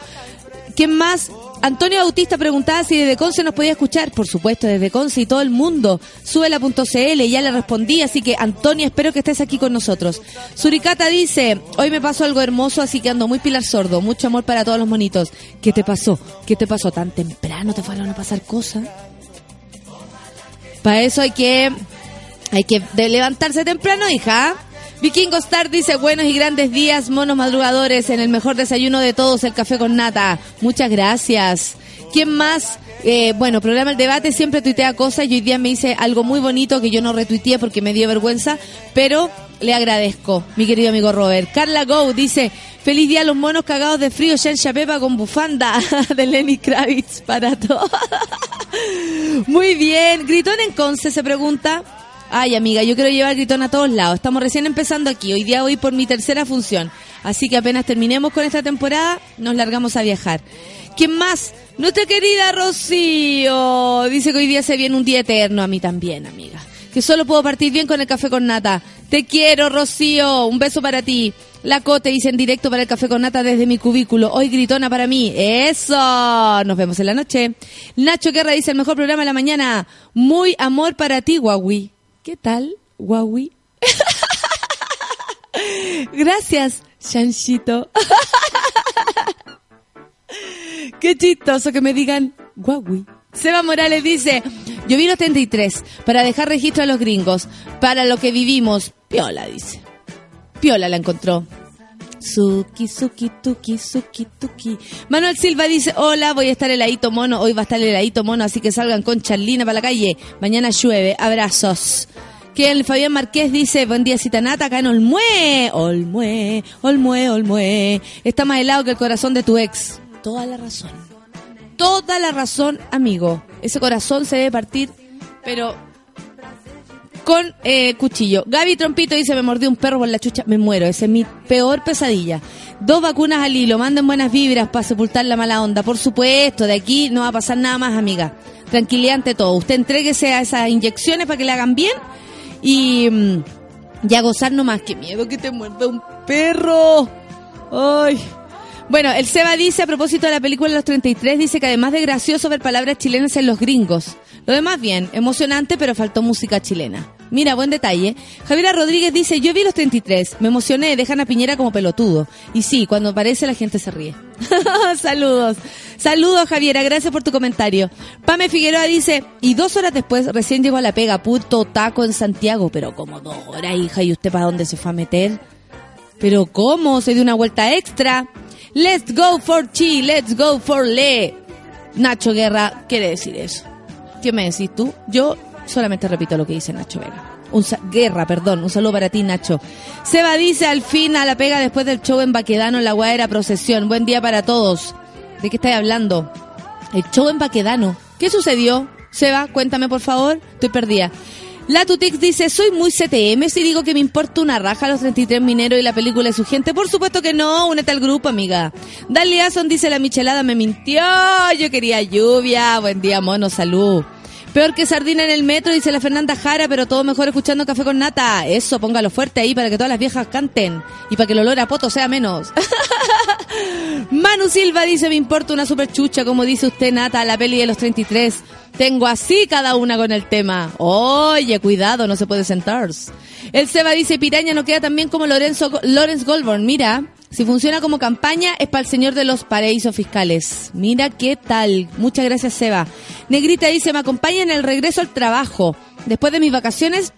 ¿Quién más? Antonio Bautista preguntaba si desde Conce nos podía escuchar. Por supuesto, desde Conce y todo el mundo. Súbela.cl, ya le respondí, así que Antonio, espero que estés aquí con nosotros. Suricata dice, hoy me pasó algo hermoso, así que ando muy pilar sordo. Mucho amor para todos los monitos. ¿Qué te pasó? ¿Qué te pasó? ¿Tan temprano te fueron a pasar cosas? Para eso hay que, hay que levantarse temprano, hija. Vikingo Star dice buenos y grandes días, monos madrugadores, en el mejor desayuno de todos, el café con nata. Muchas gracias. ¿Quién más? Eh, bueno, programa El Debate siempre tuitea cosas y hoy día me dice algo muy bonito que yo no retuiteé porque me dio vergüenza, pero le agradezco, mi querido amigo Robert. Carla Go dice, feliz día a los monos cagados de frío, Shen Chapepa con bufanda de Lenny Kravitz para todos. Muy bien, Gritón en Conce se pregunta. Ay, amiga, yo quiero llevar gritón a todos lados. Estamos recién empezando aquí. Hoy día voy por mi tercera función. Así que apenas terminemos con esta temporada, nos largamos a viajar. ¿Quién más? Nuestra querida Rocío. Dice que hoy día se viene un día eterno. A mí también, amiga. Que solo puedo partir bien con el café con nata. Te quiero, Rocío. Un beso para ti. La Cote dice en directo para el café con nata desde mi cubículo. Hoy gritona para mí. Eso. Nos vemos en la noche. Nacho Guerra dice el mejor programa de la mañana. Muy amor para ti, Huawei. ¿Qué tal, Huawei? Gracias, Chanchito. Qué chistoso que me digan Huawei. Seba Morales dice, yo vi los 33 para dejar registro a los gringos, para lo que vivimos. Piola, dice. Piola la encontró. Suki, suki, tuki, suki, tuki. Manuel Silva dice, hola, voy a estar heladito mono, hoy va a estar heladito mono, así que salgan con Charlina para la calle. Mañana llueve, abrazos. Que el Fabián Marqués dice, buen día Citanata, acá en Olmué. Olmué, Olmué, Olmué. Está más helado que el corazón de tu ex. Toda la razón. Toda la razón, amigo. Ese corazón se debe partir, pero con eh, cuchillo. Gaby Trompito dice, me mordió un perro por la chucha, me muero, esa es mi peor pesadilla. Dos vacunas al hilo, manden buenas vibras para sepultar la mala onda. Por supuesto, de aquí no va a pasar nada más, amiga. Tranquilidad ante todo. Usted entréguese a esas inyecciones para que le hagan bien y, mm, y a gozar nomás. Qué miedo que te muerda un perro. Ay. Bueno, el Seba dice, a propósito de la película Los 33, dice que además de gracioso ver palabras chilenas en los gringos. Lo demás bien, emocionante, pero faltó música chilena. Mira, buen detalle. Javiera Rodríguez dice, yo vi los 33, me emocioné, dejan a Piñera como pelotudo. Y sí, cuando aparece la gente se ríe. Saludos. Saludos, Javiera, gracias por tu comentario. Pame Figueroa dice, y dos horas después recién llegó a la pega, puto taco en Santiago. Pero como dos horas, hija, ¿y usted para dónde se fue a meter? Pero ¿cómo? Se dio una vuelta extra. Let's go for chi, let's go for le. Nacho Guerra quiere decir eso. ¿Qué me decís tú? Yo solamente repito lo que dice Nacho Vega. Un Guerra, perdón. Un saludo para ti, Nacho. Seba dice al fin a la pega después del show en Baquedano en la Guadera Procesión. Buen día para todos. ¿De qué estáis hablando? El show en Baquedano. ¿Qué sucedió? Seba, cuéntame por favor. Estoy perdida. La Tutix dice, soy muy CTM si digo que me importa una raja los 33 mineros y la película de su gente. Por supuesto que no, únete al grupo, amiga. Dali Ason dice, la michelada me mintió, yo quería lluvia. Buen día, mono, salud. Peor que sardina en el metro, dice la Fernanda Jara, pero todo mejor escuchando café con nata. Eso, póngalo fuerte ahí para que todas las viejas canten y para que el olor a poto sea menos. Manu Silva dice, me importa una super chucha, como dice usted, Nata, la peli de los 33. Tengo así cada una con el tema. Oye, cuidado, no se puede sentar. El Seba dice, Piraña no queda tan bien como Lorenzo, Lawrence Goldborn. Mira, Si funciona como campaña, es para el señor de los paraísos fiscales. Mira qué tal. Muchas gracias, Seba. Negrita dice, me acompaña en el regreso al trabajo. Después de mis vacaciones,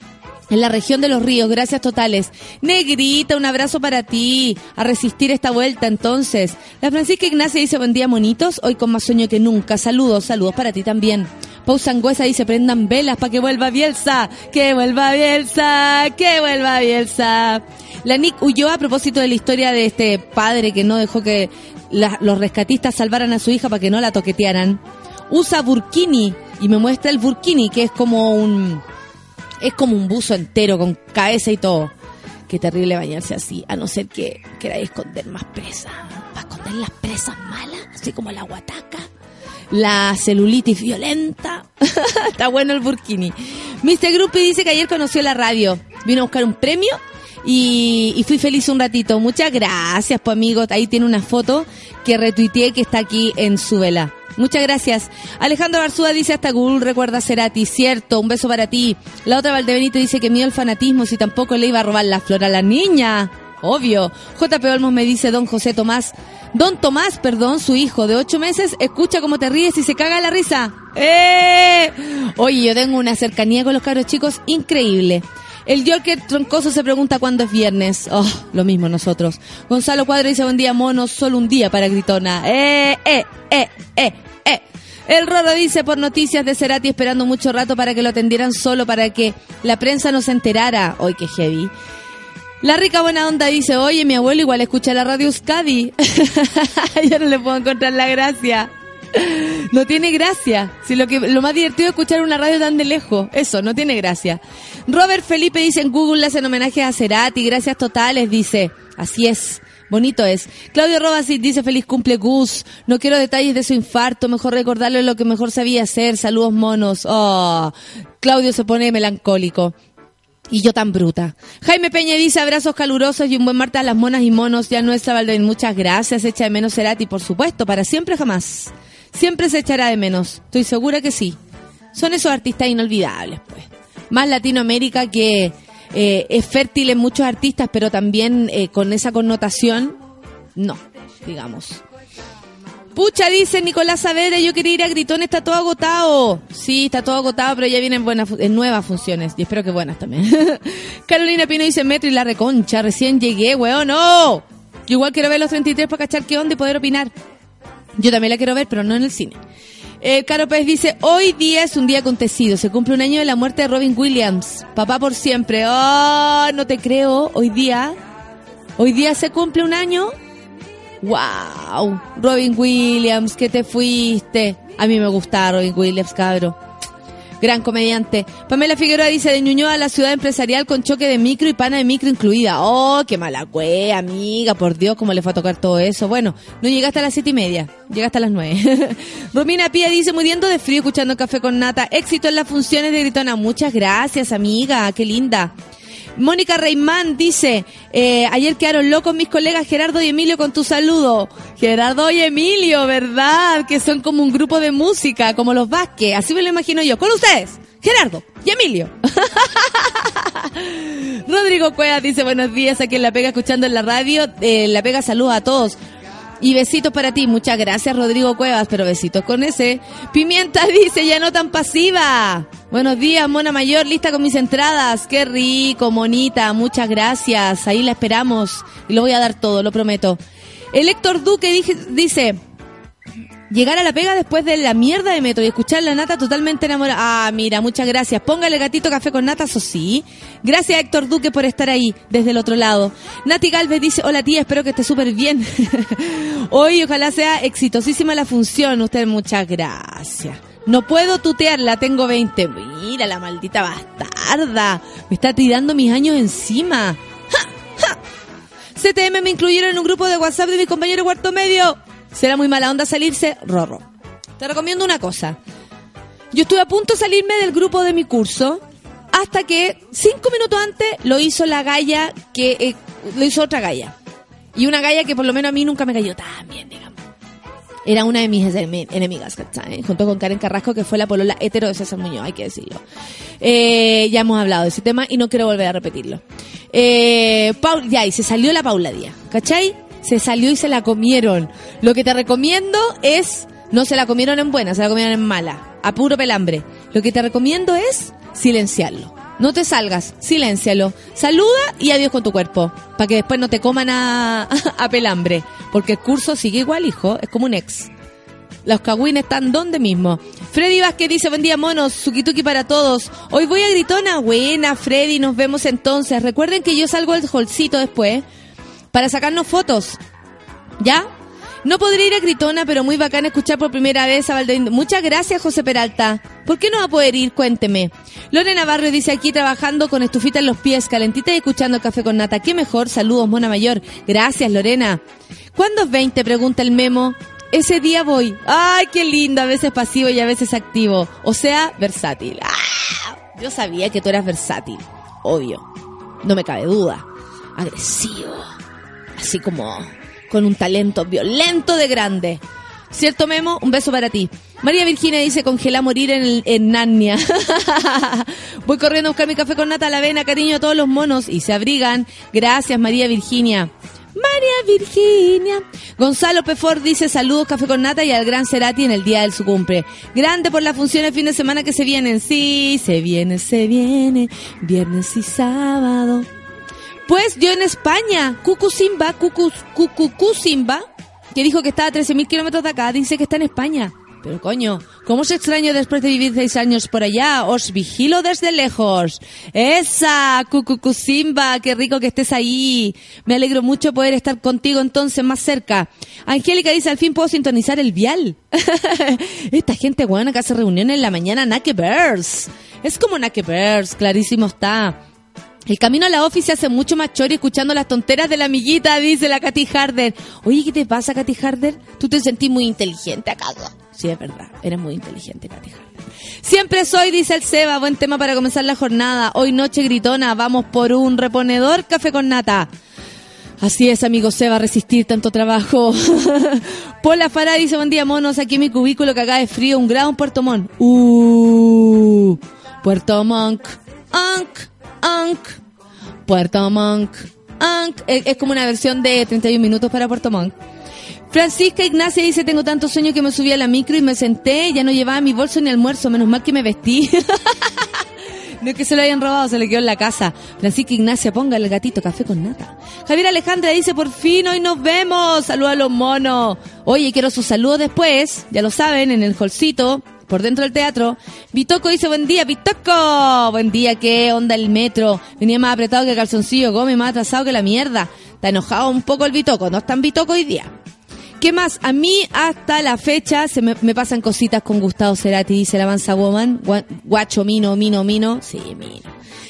en la región de los ríos. Gracias totales. Negrita, un abrazo para ti. A resistir esta vuelta entonces. La Francisca Ignacia dice, buen día monitos. Hoy con más sueño que nunca. Saludos, saludos para ti también. Pau Sangüesa dice, prendan velas para que vuelva Bielsa. Que vuelva Bielsa. Que vuelva Bielsa. La Nick huyó a propósito de la historia de este padre que no dejó que los rescatistas salvaran a su hija para que no la toquetearan. Usa burkini y me muestra el burkini, que es como un es como un buzo entero con cabeza y todo. Qué terrible bañarse así, a no ser que queráis esconder más presas. Para esconder las presas malas, así como la guataca, la celulitis violenta. Está bueno el burkini. Mr. Grupi dice que ayer conoció la radio. Vino a buscar un premio y, y fui feliz un ratito. Muchas gracias, pues amigos. Ahí tiene una foto que retuiteé que está aquí en su vela. Muchas gracias. Alejandro Barzúa dice hasta Google recuerda a Cerati. Cierto, un beso para ti. La otra Valdebenito dice que miedo al fanatismo si tampoco le iba a robar la flor a la niña. Obvio. JP Olmos me dice don José Tomás. Don Tomás, perdón, su hijo de ocho meses, escucha cómo te ríes y se caga la risa. ¡Eh! Oye, yo tengo una cercanía con los cabros chicos increíble. El Yorker Troncoso se pregunta cuándo es viernes. Oh, lo mismo nosotros. Gonzalo Cuadro dice buen día, mono, solo un día para Gritona. ¡Eh, eh, eh, eh, eh! El Roro dice por noticias de Cerati esperando mucho rato para que lo atendieran solo para que la prensa no se enterara. ¡Ay, qué heavy! La rica buena onda dice, oye, mi abuelo igual escucha la radio Euskadi. Yo no le puedo encontrar la gracia. No tiene gracia. Si lo que lo más divertido es escuchar una radio tan de lejos. Eso, no tiene gracia. Robert Felipe dice en Google le hacen homenaje a Cerati. Gracias totales, dice. Así es. Bonito es. Claudio Robasi dice feliz cumple Gus. No quiero detalles de su infarto. Mejor recordarle lo que mejor sabía hacer. Saludos monos. Oh, Claudio se pone melancólico. Y yo tan bruta. Jaime Peña dice abrazos calurosos y un buen martes a las monas y monos. Ya nuestra Valdevín, muchas gracias. Echa de menos Cerati, por supuesto, para siempre jamás. Siempre se echará de menos. Estoy segura que sí. Son esos artistas inolvidables, pues. Más Latinoamérica que eh, es fértil en muchos artistas, pero también eh, con esa connotación, no, digamos. Pucha, dice Nicolás Saavedra, yo quería ir a Gritón, está todo agotado. Sí, está todo agotado, pero ya vienen buenas, fu- eh, nuevas funciones. Y espero que buenas también. Carolina Pino dice Metro y la reconcha, recién llegué, weón, no. Yo igual quiero ver los 33 para cachar qué onda y poder opinar. Yo también la quiero ver, pero no en el cine. Eh, Caro Pérez dice, hoy día es un día acontecido. Se cumple un año de la muerte de Robin Williams. Papá por siempre. Oh, no te creo. Hoy día. Hoy día se cumple un año. Wow. Robin Williams, que te fuiste. A mí me gusta Robin Williams, cabro. Gran comediante. Pamela Figueroa dice de Ñuñoa a la ciudad empresarial con choque de micro y pana de micro incluida. Oh, qué mala cue, amiga, por Dios, cómo le fue a tocar todo eso. Bueno, no llegaste a las siete y media, llegaste a las nueve. Romina Pía dice, muriendo de frío escuchando café con nata. Éxito en las funciones de Gritona. Muchas gracias, amiga, qué linda. Mónica Reimán dice, eh, ayer quedaron locos mis colegas Gerardo y Emilio con tu saludo. Gerardo y Emilio, ¿verdad? Que son como un grupo de música, como los Vázquez. Así me lo imagino yo. Con ustedes, Gerardo y Emilio. Rodrigo Cuevas dice, buenos días, aquí en La Pega escuchando en la radio. Eh, la Pega saluda a todos. Y besitos para ti. Muchas gracias, Rodrigo Cuevas, pero besitos con ese. Pimienta dice, ya no tan pasiva. Buenos días, Mona Mayor, lista con mis entradas. Qué rico, monita. Muchas gracias. Ahí la esperamos. Y lo voy a dar todo, lo prometo. El Héctor Duque dice, llegar a la pega después de la mierda de metro y escuchar la nata totalmente enamorada. Ah, mira, muchas gracias. Póngale gatito café con nata, eso sí. Gracias Héctor Duque por estar ahí, desde el otro lado. Nati Galvez dice, hola tía, espero que esté súper bien. Hoy ojalá sea exitosísima la función. Usted, muchas gracias. No puedo tutearla, tengo 20. Mira la maldita bastarda. Me está tirando mis años encima. CTM me incluyeron en un grupo de WhatsApp de mi compañero cuarto medio. ¿Será muy mala onda salirse? Rorro. Te recomiendo una cosa. Yo estuve a punto de salirme del grupo de mi curso hasta que cinco minutos antes lo hizo la galla que eh, lo hizo otra galla. Y una galla que por lo menos a mí nunca me cayó tan bien. Era una de mis enemi- enemigas, ¿cachai? Junto con Karen Carrasco, que fue la polola hetero de César Muñoz, hay que decirlo. Eh, ya hemos hablado de ese tema y no quiero volver a repetirlo. Eh, Paul, ya, y se salió la Paula Díaz, ¿cachai? se salió y se la comieron. Lo que te recomiendo es, no se la comieron en buena, se la comieron en mala, a puro pelambre. Lo que te recomiendo es silenciarlo. No te salgas, siléncialo. Saluda y adiós con tu cuerpo. Para que después no te coman a, a pelambre. Porque el curso sigue igual, hijo. Es como un ex. Los cagüines están donde mismo. Freddy Vázquez dice, buen día monos, suquituki para todos. Hoy voy a Gritona. Buena, Freddy, nos vemos entonces. Recuerden que yo salgo del holcito después para sacarnos fotos. ¿Ya? No podré ir a Gritona, pero muy bacán escuchar por primera vez a Valdevín. Muchas gracias, José Peralta. ¿Por qué no va a poder ir? Cuénteme. Lorena Navarro dice aquí trabajando con estufita en los pies, calentita y escuchando café con nata. ¿Qué mejor? Saludos, Mona Mayor. Gracias, Lorena. ¿Cuándo es 20? Pregunta el memo. Ese día voy. Ay, qué lindo. A veces pasivo y a veces activo. O sea, versátil. ¡Ah! Yo sabía que tú eras versátil. Obvio. No me cabe duda. Agresivo. Así como con un talento violento de grande. ¿Cierto, Memo? Un beso para ti. María Virginia dice, congela morir en, el- en Narnia. Voy corriendo a buscar mi café con nata a la avena, cariño a todos los monos. Y se abrigan. Gracias, María Virginia. María Virginia. Gonzalo Pefor dice saludos café con nata y al gran Cerati en el día de su cumple. Grande por las funciones fin de semana que se vienen. Sí, se viene, se viene. Viernes y sábado. Pues yo en España, Cucu Simba, Cucu, Cucu Simba, que dijo que estaba a 13.000 kilómetros de acá, dice que está en España. Pero coño, ¿cómo os extraño después de vivir seis años por allá? Os vigilo desde lejos. Esa, Cucu Simba, qué rico que estés ahí. Me alegro mucho poder estar contigo entonces más cerca. Angélica dice, al fin puedo sintonizar el vial. Esta gente buena que hace reuniones en la mañana, Nake Bears. Es como Nake Bears, clarísimo está. El camino a la office se hace mucho más chori escuchando las tonteras de la amiguita, dice la Katy Harder. Oye, ¿qué te pasa, Katy Harder? ¿Tú te sentís muy inteligente acaso? Sí, es verdad. Eres muy inteligente, Katy Harder. Siempre soy, dice el Seba. Buen tema para comenzar la jornada. Hoy noche gritona. Vamos por un reponedor café con nata. Así es, amigo Seba, resistir tanto trabajo. Pola Farah dice, buen día, monos. Aquí en mi cubículo que acá de frío, un grado en Puerto Montt. Uh, Puerto Montt. Anc, Anc. Puerto Montt. Anc. Es, como una versión de 31 minutos para Puerto Montt. Francisca Ignacia dice, tengo tanto sueño que me subí a la micro y me senté, ya no llevaba mi bolso ni almuerzo, menos mal que me vestí. no es que se lo hayan robado, se le quedó en la casa. Francisca Ignacia, ponga el gatito café con nata. Javier Alejandra dice, por fin hoy nos vemos. Saludos a los monos. Oye, quiero sus saludos después, ya lo saben, en el holcito, por dentro del teatro. Vitoco dice, buen día, Vitoco. Buen día, ¿qué onda el metro? Venía más apretado que calzoncillo, come más atrasado que la mierda. Está enojado un poco el Vitoco, no es tan Vitoco hoy día. ¿Qué más? A mí hasta la fecha se me, me pasan cositas con Gustavo Cerati, dice la Mansa Woman. Gua- Guacho, mino, mino, mino. Sí, mino.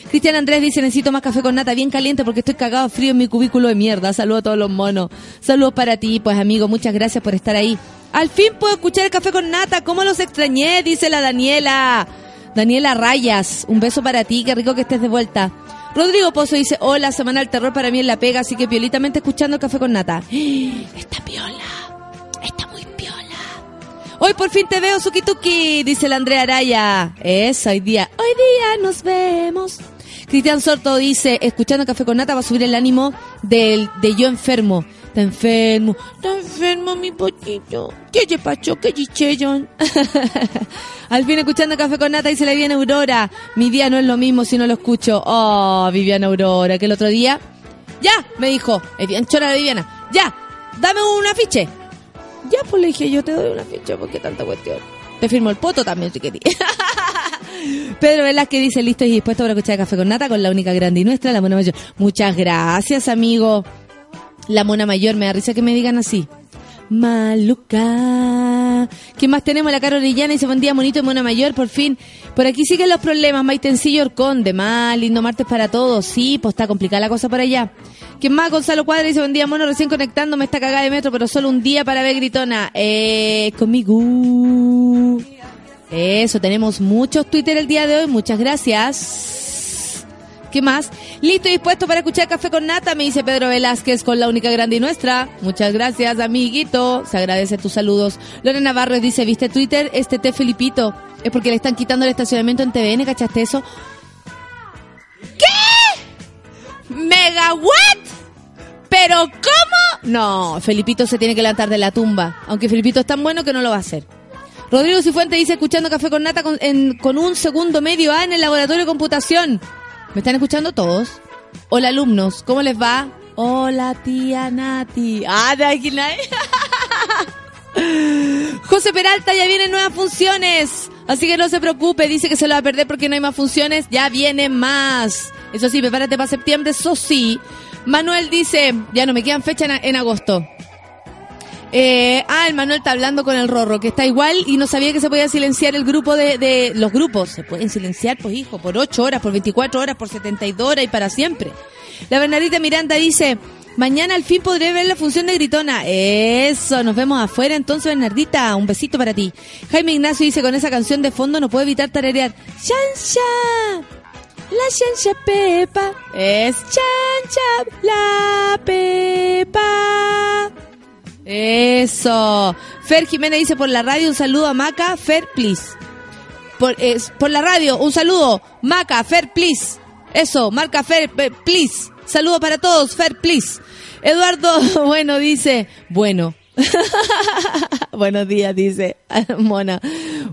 Cristian Andrés dice, necesito más café con nata bien caliente porque estoy cagado frío en mi cubículo de mierda. Saludos a todos los monos. Saludos para ti, pues amigo, muchas gracias por estar ahí. Al fin puedo escuchar el café con nata, ¿cómo los extrañé? Dice la Daniela. Daniela Rayas, un beso para ti, qué rico que estés de vuelta. Rodrigo Pozo dice, hola, semana del terror para mí en la pega, así que piolitamente escuchando el café con nata. Está piola, está muy piola. Hoy por fin te veo, Suki Tuki, dice la Andrea Araya. Es hoy día, hoy día nos vemos. Cristian Sorto dice, escuchando Café con Nata va a subir el ánimo del, de yo enfermo. Está enfermo, está enfermo mi pollito. ¿Qué ye pacho? ¿Qué chichellón? Al fin escuchando Café con Nata dice la Viviana Aurora. Mi día no es lo mismo si no lo escucho. Oh, Viviana Aurora, que el otro día... Ya, me dijo, es bien chora la Viviana. Ya, dame un afiche. Ya, pues le dije, yo te doy una ficha, porque tanta cuestión? Te firmo el poto también, si querías. Pedro Velázquez dice, listo y dispuesto para escuchar Café con Nata con la única grande y nuestra, la Mona Mayor. Muchas gracias, amigo. La Mona Mayor, me da risa que me digan así. Maluca. ¿Qué más tenemos? La Caro Orellana dice, buen día, monito de Mona Mayor, por fin. Por aquí siguen los problemas, Maitencillo Orcón, de mal, lindo martes para todos. Sí, pues está complicada la cosa para allá. ¿Quién más? Gonzalo Cuadra dice, buen día, mono, recién conectándome esta cagada de metro, pero solo un día para ver gritona. Eh, conmigo. Eso, tenemos muchos Twitter el día de hoy, muchas gracias. ¿Qué más? Listo y dispuesto para escuchar Café con Nata, me dice Pedro Velázquez con la única grande y nuestra. Muchas gracias, amiguito. Se agradece tus saludos. Lorena Navarro dice, ¿viste Twitter? Este té Felipito. Es porque le están quitando el estacionamiento en TVN, ¿cachaste eso? ¿Qué? ¿Megawatt? ¿Pero cómo? No, Felipito se tiene que levantar de la tumba. Aunque Felipito es tan bueno que no lo va a hacer. Rodrigo Cifuentes dice escuchando Café con Nata con, con un segundo medio A en el laboratorio de computación. ¿Me están escuchando todos? Hola alumnos, ¿cómo les va? Hola tía Nati. Ah, de aquí nadie. José Peralta, ya vienen nuevas funciones. Así que no se preocupe, dice que se lo va a perder porque no hay más funciones. Ya vienen más. Eso sí, prepárate para septiembre, eso sí. Manuel dice, ya no me quedan fechas en, en agosto. Eh, ah, el Manuel está hablando con el Rorro, que está igual y no sabía que se podía silenciar el grupo de, de los grupos. Se pueden silenciar, pues hijo, por 8 horas, por 24 horas, por 72 horas y para siempre. La Bernadita Miranda dice, mañana al fin podré ver la función de Gritona. Eso, nos vemos afuera entonces, Bernardita, un besito para ti. Jaime Ignacio dice, con esa canción de fondo no puedo evitar tararear. ¡Shansha! La chancha Pepa es chancha la Pepa. Eso. Fer Jiménez dice por la radio un saludo a Maca. Fer, please. Por, es, por la radio un saludo. Maca, Fer, please. Eso, marca Fer, eh, please. Saludo para todos, Fer, please. Eduardo, bueno, dice, bueno. Buenos días, dice Mona.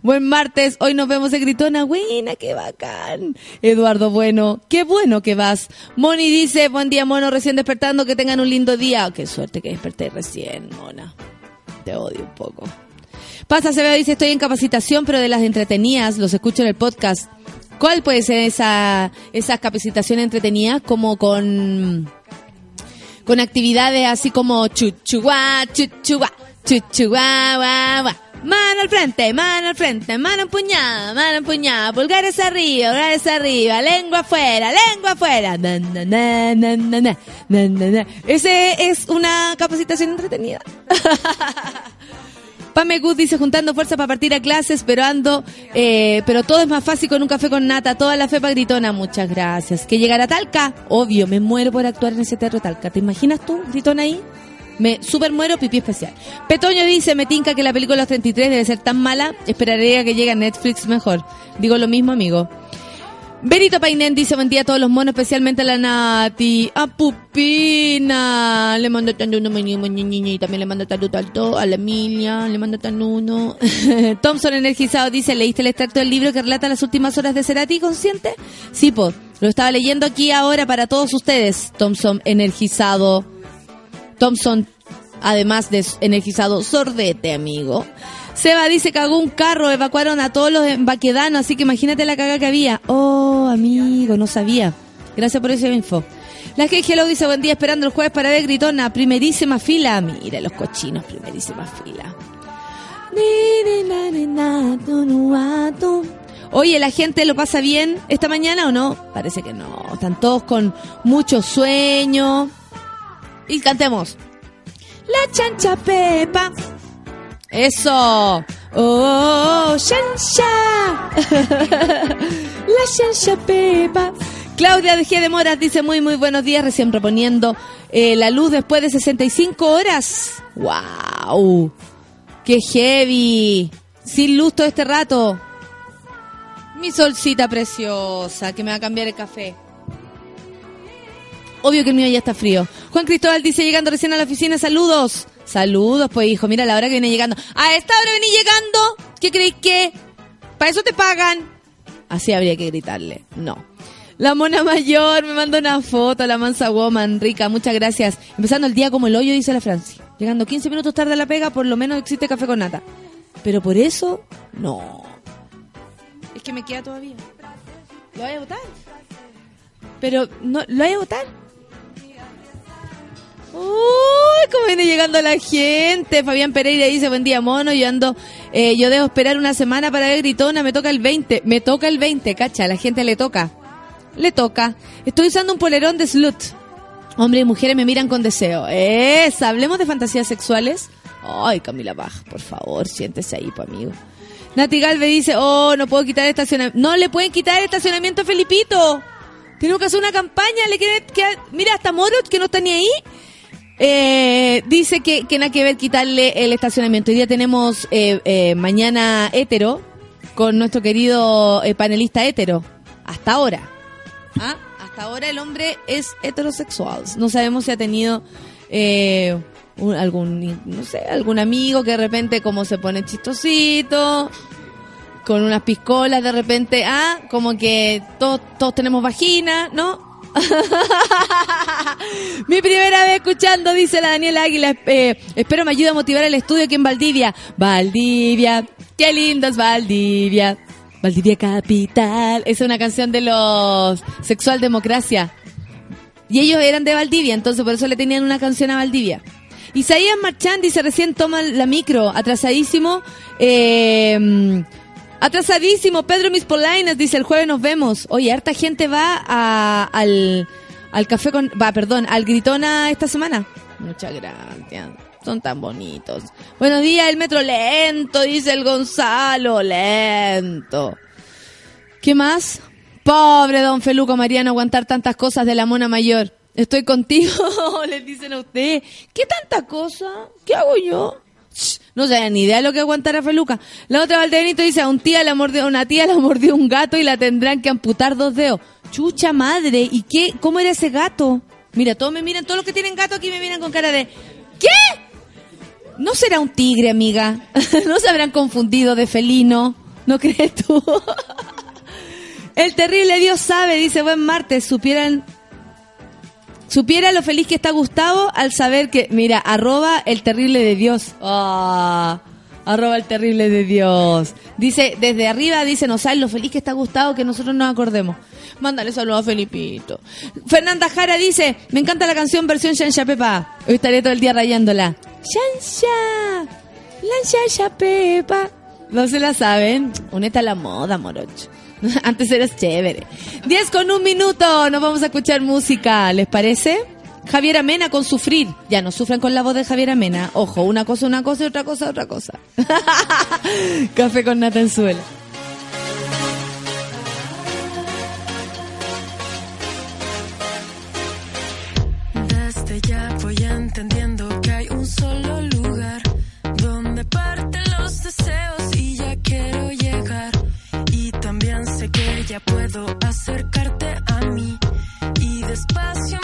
Buen martes, hoy nos vemos en Gritona. Buena, qué bacán. Eduardo, bueno, qué bueno que vas. Moni dice, buen día, mono, recién despertando, que tengan un lindo día. qué suerte que desperté recién, Mona. Te odio un poco. Pasa Acevedo dice, estoy en capacitación, pero de las entretenidas, los escucho en el podcast. ¿Cuál puede ser esa, esas capacitaciones entretenidas? Como con con actividades así como chuchuá, chuchuá, chuchuá, guá, guá. Mano al frente, mano al frente, mano empuñada, mano empuñada, pulgares arriba, pulgares arriba, lengua afuera, lengua afuera. Na, na, na, Ese es una capacitación entretenida. Pame Good dice juntando fuerza para partir a clases, pero ando, eh, pero todo es más fácil con un café con nata, toda la fe para gritona, muchas gracias. Que llegará Talca, obvio, me muero por actuar en ese teatro Talca. ¿Te imaginas tú, gritona ahí? Me super muero, pipí especial. Petoño dice, me tinca que la película Los 33 debe ser tan mala, esperaría que llegue a Netflix mejor. Digo lo mismo, amigo. Benito Painén dice buen día a todos los monos, especialmente a la Nati, a Pupina, le mando tan uno y también le mando saludo al to, a la Emilia, le mando tan uno. Thompson energizado dice, ¿leíste el extracto del libro que relata las últimas horas de Cerati consciente? Sí, pues, lo estaba leyendo aquí ahora para todos ustedes, Thompson energizado. Thompson, además de energizado, sordete, amigo. Seba dice, cagó un carro, evacuaron a todos los en Baquedano, así que imagínate la caga que había. Oh, amigo, no sabía. Gracias por esa info. La que Hello dice, buen día, esperando el jueves para ver Gritona, primerísima fila. Mira los cochinos, primerísima fila. Oye, ¿la gente lo pasa bien esta mañana o no? Parece que no. Están todos con mucho sueño. Y cantemos. La chancha Pepa. Eso. Oh, chancha. La chancha Pepa. Claudia de G. de Moras dice muy, muy buenos días, recién proponiendo eh, la luz después de 65 horas. ¡Wow! ¡Qué heavy! Sin luz todo este rato. Mi solcita preciosa, que me va a cambiar el café. Obvio que el mío ya está frío. Juan Cristóbal dice, llegando recién a la oficina, saludos. Saludos, pues hijo, mira la hora que viene llegando. A esta hora vení llegando. ¿Qué creéis que? ¿Para eso te pagan? Así habría que gritarle. No. La mona mayor me mandó una foto, la mansa woman, rica, muchas gracias. Empezando el día como el hoyo, dice la Franci. Llegando 15 minutos tarde a la pega, por lo menos existe café con nata. Pero por eso, no. Es que me queda todavía. ¿Lo voy a votar? Pero, no, ¿lo voy a votar? Uy, cómo viene llegando la gente. Fabián Pereira dice, buen día, mono. Yo ando, eh, yo debo esperar una semana para ver Gritona. Me toca el 20. Me toca el 20, cacha. La gente le toca. Le toca. Estoy usando un polerón de slut. Hombres y mujeres me miran con deseo. Es, hablemos de fantasías sexuales. Ay, Camila Baj, por favor, siéntese ahí, pues, amigo. Nati Galve dice, oh, no puedo quitar el estacionamiento. No le pueden quitar el estacionamiento a Felipito. Tenemos que hacer una campaña. Le quiere, que, mira, hasta Moro, que no está ni ahí. Eh, dice que, que nada que ver quitarle el estacionamiento. Hoy día tenemos eh, eh, mañana hétero con nuestro querido eh, panelista hétero. Hasta ahora. ¿Ah? Hasta ahora el hombre es heterosexual. No sabemos si ha tenido eh, algún, no sé, algún amigo que de repente como se pone chistosito, con unas piscolas de repente, ah, como que todos, todos tenemos vagina, ¿no? Mi primera vez escuchando, dice la Daniela Águila. eh, espero me ayude a motivar el estudio aquí en Valdivia. Valdivia, qué lindo es Valdivia. Valdivia Capital. Esa es una canción de los Sexual Democracia. Y ellos eran de Valdivia, entonces por eso le tenían una canción a Valdivia. Isaías Marchán dice recién toma la micro, atrasadísimo. Eh, atrasadísimo, Pedro Mis Polainas dice el jueves nos vemos. Oye, harta gente va a- al, al café con, va, perdón, al Gritona esta semana. Muchas gracias. Son tan bonitos. Buenos días, el metro lento, dice el Gonzalo, lento. ¿Qué más? Pobre don Feluco Mariano, aguantar tantas cosas de la mona mayor. Estoy contigo, les dicen a usted. ¿Qué tanta cosa? ¿Qué hago yo? No se ni idea de lo que aguantará Feluca. La otra Valdebenito dice, a un tía la mordió, una tía la mordió un gato y la tendrán que amputar dos dedos. Chucha madre, ¿y qué? ¿Cómo era ese gato? Mira, todos me miran, todos los que tienen gato aquí me miran con cara de ¿Qué? ¿No será un tigre, amiga? ¿No se habrán confundido de felino? ¿No crees tú? El terrible Dios sabe, dice buen martes, supieran supiera lo feliz que está Gustavo al saber que, mira, arroba el terrible de Dios. Ah, arroba el terrible de Dios. Dice, desde arriba dice, no sabes lo feliz que está Gustavo que nosotros nos acordemos. Mándale saludos a Felipito. Fernanda Jara dice, me encanta la canción versión Shansha Pepa. Hoy estaré todo el día rayándola. Shansha, la Shansha Pepa. No se la saben. Uneta a la moda, morocho. Antes eras chévere. 10 con un minuto. Nos vamos a escuchar música. ¿Les parece? Javier Amena con Sufrir. Ya no sufran con la voz de Javier Amena. Ojo, una cosa, una cosa y otra cosa, otra cosa. Café con Natanzuela. Ya puedo acercarte a mí. Y despacio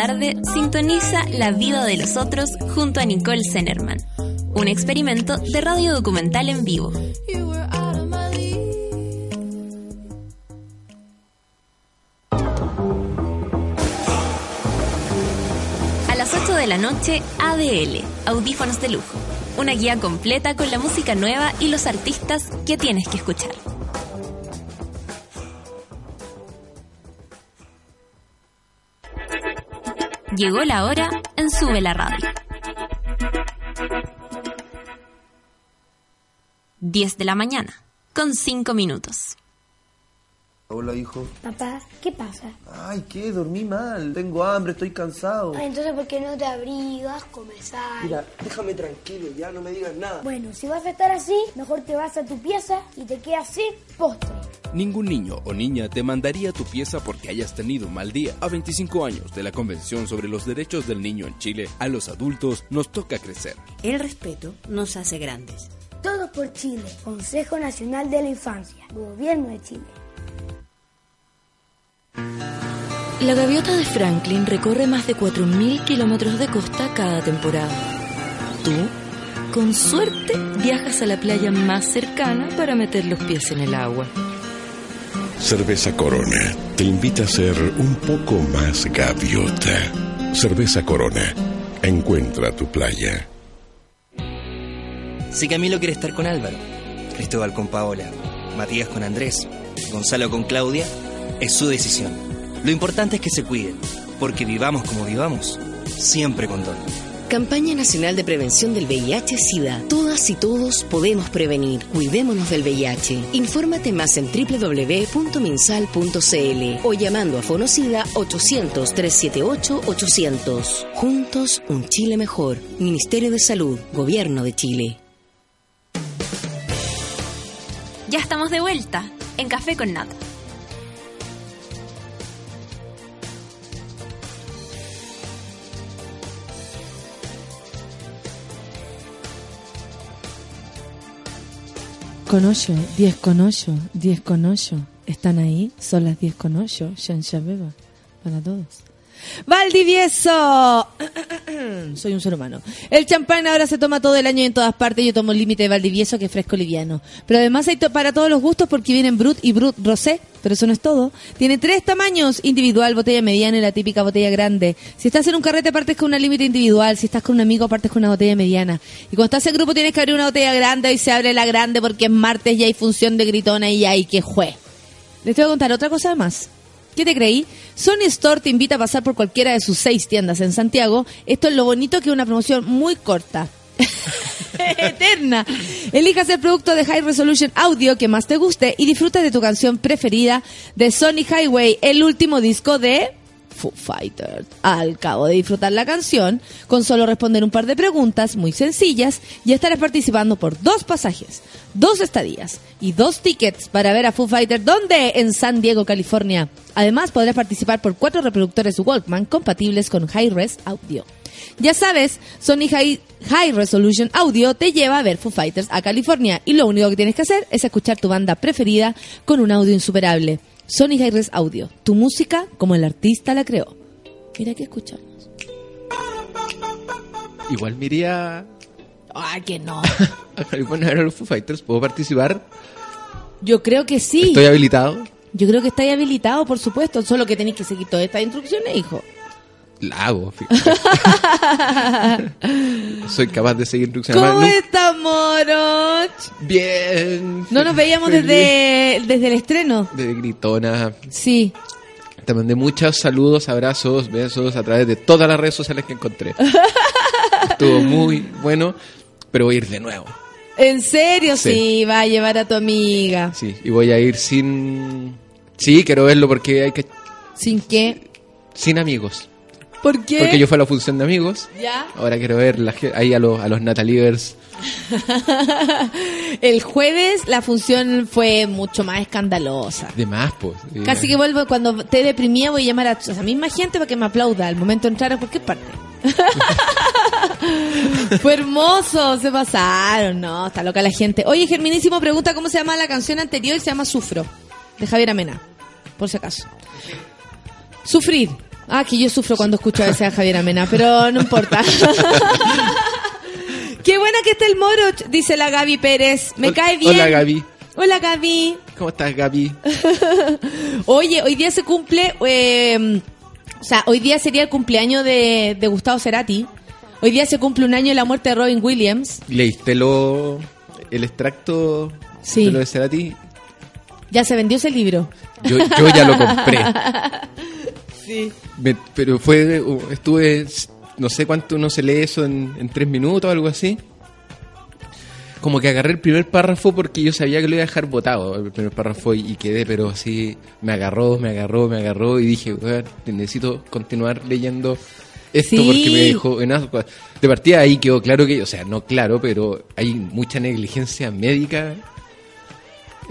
Tarde sintoniza La vida de los otros junto a Nicole Zenerman. Un experimento de radio documental en vivo. A las 8 de la noche, ADL, Audífonos de Lujo. Una guía completa con la música nueva y los artistas que tienes que escuchar. Llegó la hora en Sube la Radio. 10 de la mañana, con 5 minutos. Hola, hijo. Papá, ¿qué pasa? Ay, ¿qué? Dormí mal. Tengo hambre, estoy cansado. Ay, entonces, ¿por qué no te abrigas, comes? Mira, déjame tranquilo, ya no me digas nada. Bueno, si vas a estar así, mejor te vas a tu pieza y te quedas sin postre. Ningún niño o niña te mandaría a tu pieza porque hayas tenido un mal día. A 25 años de la Convención sobre los Derechos del Niño en Chile, a los adultos nos toca crecer. El respeto nos hace grandes. Todo por Chile. Consejo Nacional de la Infancia. Gobierno de Chile. La gaviota de Franklin recorre más de 4.000 kilómetros de costa cada temporada. Tú, con suerte, viajas a la playa más cercana para meter los pies en el agua. Cerveza Corona te invita a ser un poco más gaviota. Cerveza Corona. Encuentra tu playa. Si Camilo quiere estar con Álvaro, Cristóbal con Paola, Matías con Andrés, Gonzalo con Claudia, es su decisión. Lo importante es que se cuiden, porque vivamos como vivamos, siempre con Don. Campaña Nacional de Prevención del VIH-Sida. Todas y todos podemos prevenir. Cuidémonos del VIH. Infórmate más en www.minsal.cl o llamando a Fonocida 800-378-800. Juntos, un Chile mejor. Ministerio de Salud, Gobierno de Chile. Ya estamos de vuelta en Café con Nata. Con ocho, 10 con ocho, 10 con ocho. ¿Están ahí? Son las 10 con ocho. Shansha Beba. Para todos. Valdivieso. Soy un ser humano. El champán ahora se toma todo el año y en todas partes. Yo tomo el límite de Valdivieso, que es fresco liviano. Pero además hay to- para todos los gustos porque vienen Brut y Brut Rosé. Pero eso no es todo. Tiene tres tamaños. Individual, botella mediana y la típica botella grande. Si estás en un carrete, partes con una límite individual. Si estás con un amigo, partes con una botella mediana. Y cuando estás en grupo, tienes que abrir una botella grande y se abre la grande porque es martes y hay función de gritona y hay que jue. Les tengo que contar otra cosa más. ¿Qué te creí? Sony Store te invita a pasar por cualquiera de sus seis tiendas en Santiago. Esto es lo bonito que es una promoción muy corta. Eterna. Elijas el producto de High Resolution Audio que más te guste y disfruta de tu canción preferida de Sony Highway, el último disco de Foo Fighters. Al cabo de disfrutar la canción, con solo responder un par de preguntas muy sencillas, ya estarás participando por dos pasajes, dos estadías y dos tickets para ver a Foo Fighters, donde en San Diego, California. Además, podrás participar por cuatro reproductores Walkman compatibles con Hi-Res Audio. Ya sabes, Sony High, High Resolution Audio te lleva a ver Foo Fighters a California y lo único que tienes que hacer es escuchar tu banda preferida con un audio insuperable. Sony High Res Audio, tu música como el artista la creó. Mira que escuchamos. Igual me iría Ay, que no. California a los Foo Fighters. ¿Puedo participar? Yo creo que sí. ¿Estoy habilitado? Yo creo que está ahí habilitado, por supuesto. Solo que tenéis que seguir todas estas instrucciones, hijo. La hago. Soy capaz de seguir instrucciones. ¿Cómo Además, está, Moroch? Bien. No nos veíamos Feliz. desde, desde el estreno. De gritona. Sí. te mandé muchos saludos, abrazos, besos a través de todas las redes sociales que encontré. Estuvo muy bueno, pero voy a ir de nuevo. ¿En serio? Sí. Sí. va a llevar a tu amiga. Sí, y voy a ir sin... Sí, quiero verlo porque hay que... ¿Sin qué? Sin amigos. ¿Por qué? Porque yo fui a la función de amigos. ¿Ya? Ahora quiero ver la ahí a los, a los Natalivers. El jueves la función fue mucho más escandalosa. De más, pues. Casi que vuelvo, cuando te deprimía voy a llamar a esa misma gente para que me aplauda al momento de entrar a cualquier parte. Fue hermoso, se pasaron, no, está loca la gente. Oye, Germinísimo pregunta cómo se llama la canción anterior y se llama Sufro, de Javier Amena, por si acaso. Sufrir. Ah, que yo sufro cuando escucho a veces a Javier Amena, pero no importa. Qué buena que está el moro, dice la Gaby Pérez. Me Hol- cae bien. Hola, Gaby. Hola, Gaby. ¿Cómo estás, Gaby? Oye, hoy día se cumple, eh, o sea, hoy día sería el cumpleaños de, de Gustavo Cerati. Hoy día se cumple un año de la muerte de Robin Williams. ¿Leíste lo, el extracto Sí. de lo de Cerati? Ya se vendió ese libro. Yo, yo ya lo compré. Sí. Me- pero fue, uh, estuve, no sé cuánto uno se lee eso en, en tres minutos o algo así. Como que agarré el primer párrafo porque yo sabía que lo iba a dejar botado el primer párrafo y, y quedé, pero así me agarró, me agarró, me agarró y dije, "Weón, necesito continuar leyendo esto Sí. porque me dejó en ascuas". De partida ahí quedó claro que, o sea, no claro, pero hay mucha negligencia médica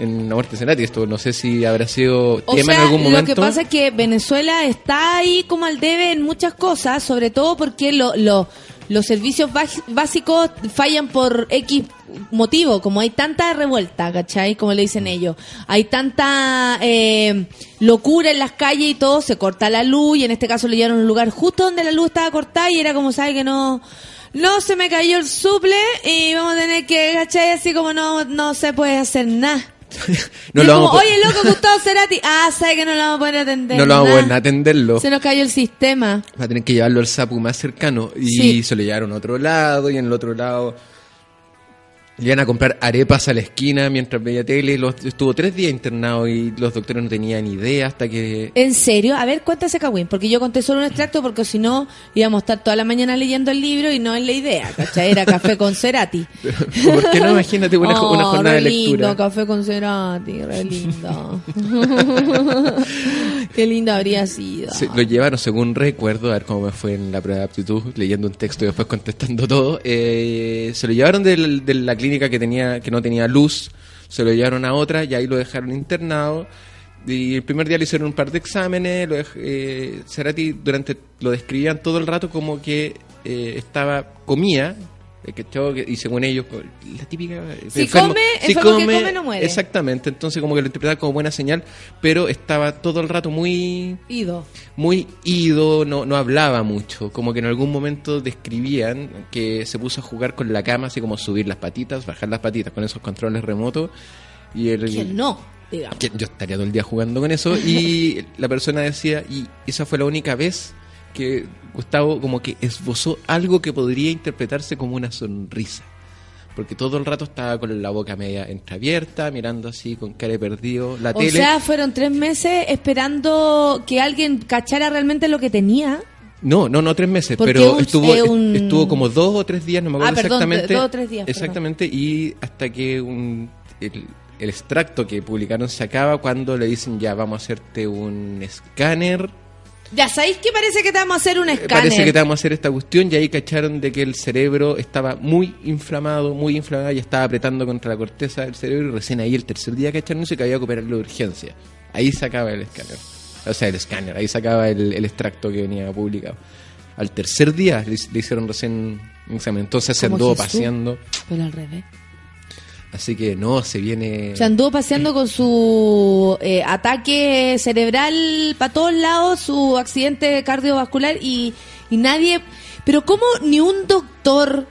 en la muerte de Cerati. Esto no sé si habrá sido O tema sea, en algún momento. lo que pasa es que Venezuela está ahí como al debe en muchas cosas, sobre todo porque lo, lo- los servicios básicos fallan por X motivo, como hay tanta revuelta, ¿cachai? Como le dicen ellos. Hay tanta eh, locura en las calles y todo, se corta la luz y en este caso le llevaron a un lugar justo donde la luz estaba cortada y era como, ¿sabe que no... No se me cayó el suple y vamos a tener que, ¿cachai? Así como no, no se puede hacer nada. No lo vamos como, Oye, loco, Gustavo Cerati. Ah, sabe que no lo vamos a poder atender. No lo vamos a poder atenderlo. Se nos cayó el sistema. Va a tener que llevarlo al SAPU más cercano. Y Sí. se lo llevaron a otro lado y en el otro lado iban a comprar arepas a la esquina mientras veía tele. Los- estuvo tres días internado y los doctores no tenían idea hasta que... ¿En serio? A ver, cuéntase, Cagüín. Porque yo conté solo un extracto porque si no íbamos a estar toda la mañana leyendo el libro y no es la idea, ¿cachai? Era café con Cerati. ¿Por qué no? Imagínate una, jo- una Oh, jornada de re lectura. lindo, café con Cerati, re lindo. Qué lindo habría sido. Lo llevaron, según recuerdo, a ver cómo me fue en la prueba de aptitud, leyendo un texto y después contestando todo. eh, se lo llevaron del- de la clínica que tenía que no tenía luz, se lo llevaron a otra y ahí lo dejaron internado. Y el primer día le hicieron un par de exámenes. Lo eh, Cerati durante lo describían todo el rato como que eh, estaba comía. Y según ellos, la típica. eh, Si come, que come no muere. Exactamente, entonces como que lo interpretaban como buena señal, pero estaba todo el rato muy Ido. muy ido, no, no hablaba mucho. Como que en algún momento describían que se puso a jugar con la cama, así como subir las patitas, bajar las patitas con esos controles remotos. Y el, Que no, digamos. que yo estaría todo el día jugando con eso. Y la persona decía, y esa fue la única vez que Gustavo como que esbozó algo que podría interpretarse como una sonrisa. Porque todo el rato estaba con la boca media entreabierta, mirando así con cara de perdido la O tele. sea, fueron tres meses esperando que alguien cachara realmente lo que tenía. No, no, no tres meses, Porque pero un- estuvo, eh, un- estuvo como dos o tres días, no me acuerdo Ah, perdón, exactamente. dos o tres días, perdón. Exactamente, y hasta que un, el, el extracto que publicaron se acaba cuando le dicen ya vamos a hacerte un escáner. Ya sabéis que parece que te vamos a hacer un escáner. Parece que te vamos a hacer esta cuestión y ahí cacharon de que el cerebro estaba muy inflamado, muy inflamado y estaba apretando contra la corteza del cerebro y recién ahí el tercer día cacharon eso y que había que operarlo de urgencia. Ahí sacaba el escáner. O sea, el escáner, ahí sacaba el, el extracto que venía publicado. Al tercer día le, le hicieron recién un examen, entonces se anduvo paseando. Pero al revés. Así que no, se viene... Se anduvo paseando con su eh, ataque cerebral para todos lados, su accidente cardiovascular y, nadie... Pero ¿cómo ni un doctor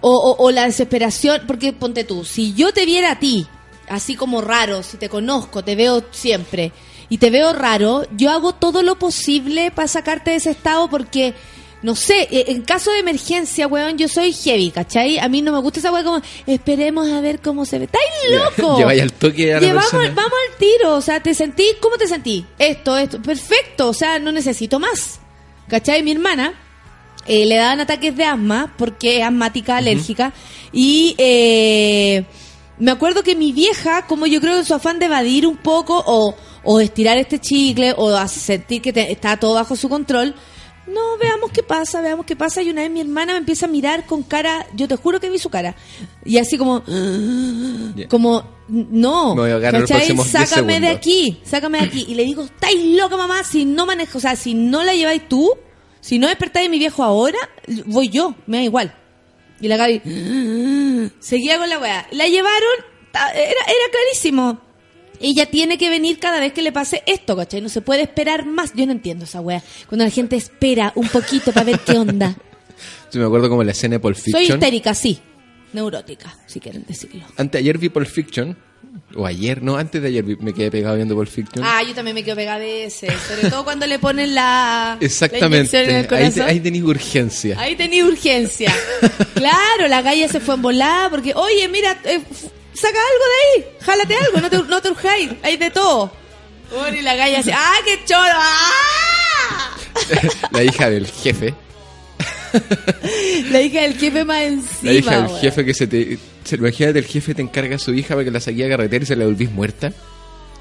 o, o- o la desesperación? Porque ponte tú, si yo te viera a ti, así como raro, si te conozco, te veo siempre y te veo raro, yo hago todo lo posible para sacarte de ese estado porque no sé, eh, en caso de emergencia, weón, yo soy heavy, ¿cachai? A mí no me gusta esa weón como, esperemos a ver cómo se ve. ¡Estáis loco! Lleváis al toque a la Llevamos, persona. vamos al tiro, o sea, ¿te sentí? ¿Cómo te sentí? Esto, esto, perfecto, o sea, no necesito más. ¿Cachai? Mi hermana eh, le daban ataques de asma porque es asmática, alérgica, y eh, me acuerdo que mi vieja, como yo creo en su afán de evadir un poco o, o estirar este chicle o a sentir que te- está todo bajo su control, no, veamos qué pasa, veamos qué pasa. Y una vez mi hermana me empieza a mirar con cara, yo te juro que vi su cara. Y así como, como, no, ¿cachai? próximos 10 sácame de aquí, sácame de aquí. Y le digo, estáis loca mamá, si no manejo, o sea, si no la lleváis tú, si no despertáis a mi viejo ahora, voy yo, me da igual. Y la Gaby seguía con la weá. La llevaron, era, era clarísimo. Ella tiene que venir cada vez que le pase esto, ¿cachai? No se puede esperar más. Yo no entiendo esa weá. Cuando la gente espera un poquito para ver qué onda. Yo me acuerdo como la escena de Pulp Soy Fiction. histérica, sí. Neurótica, si quieren decirlo. Antes, ayer vi Pulp Fiction. O ayer, no, antes de ayer me quedé pegado viendo Pulp Fiction. Ah, yo también me quedo pegada a veces. Sobre todo cuando le ponen la. la Exactamente. inyección en el ahí, corazón. ahí tenéis urgencia. Ahí tenía urgencia. claro, la galla se fue en volada porque, oye, mira, eh, saca algo de ahí, jálate algo, no te, no te urjáis, hay de todo. Bueno, y la galla así, ¡ah, qué choro! ¡Ah! la hija del jefe. La hija del jefe más encima. La hija del jefe que se te. Se, imagínate, el jefe te encarga a su hija para que la saquee a carretera y se la volvís muerta.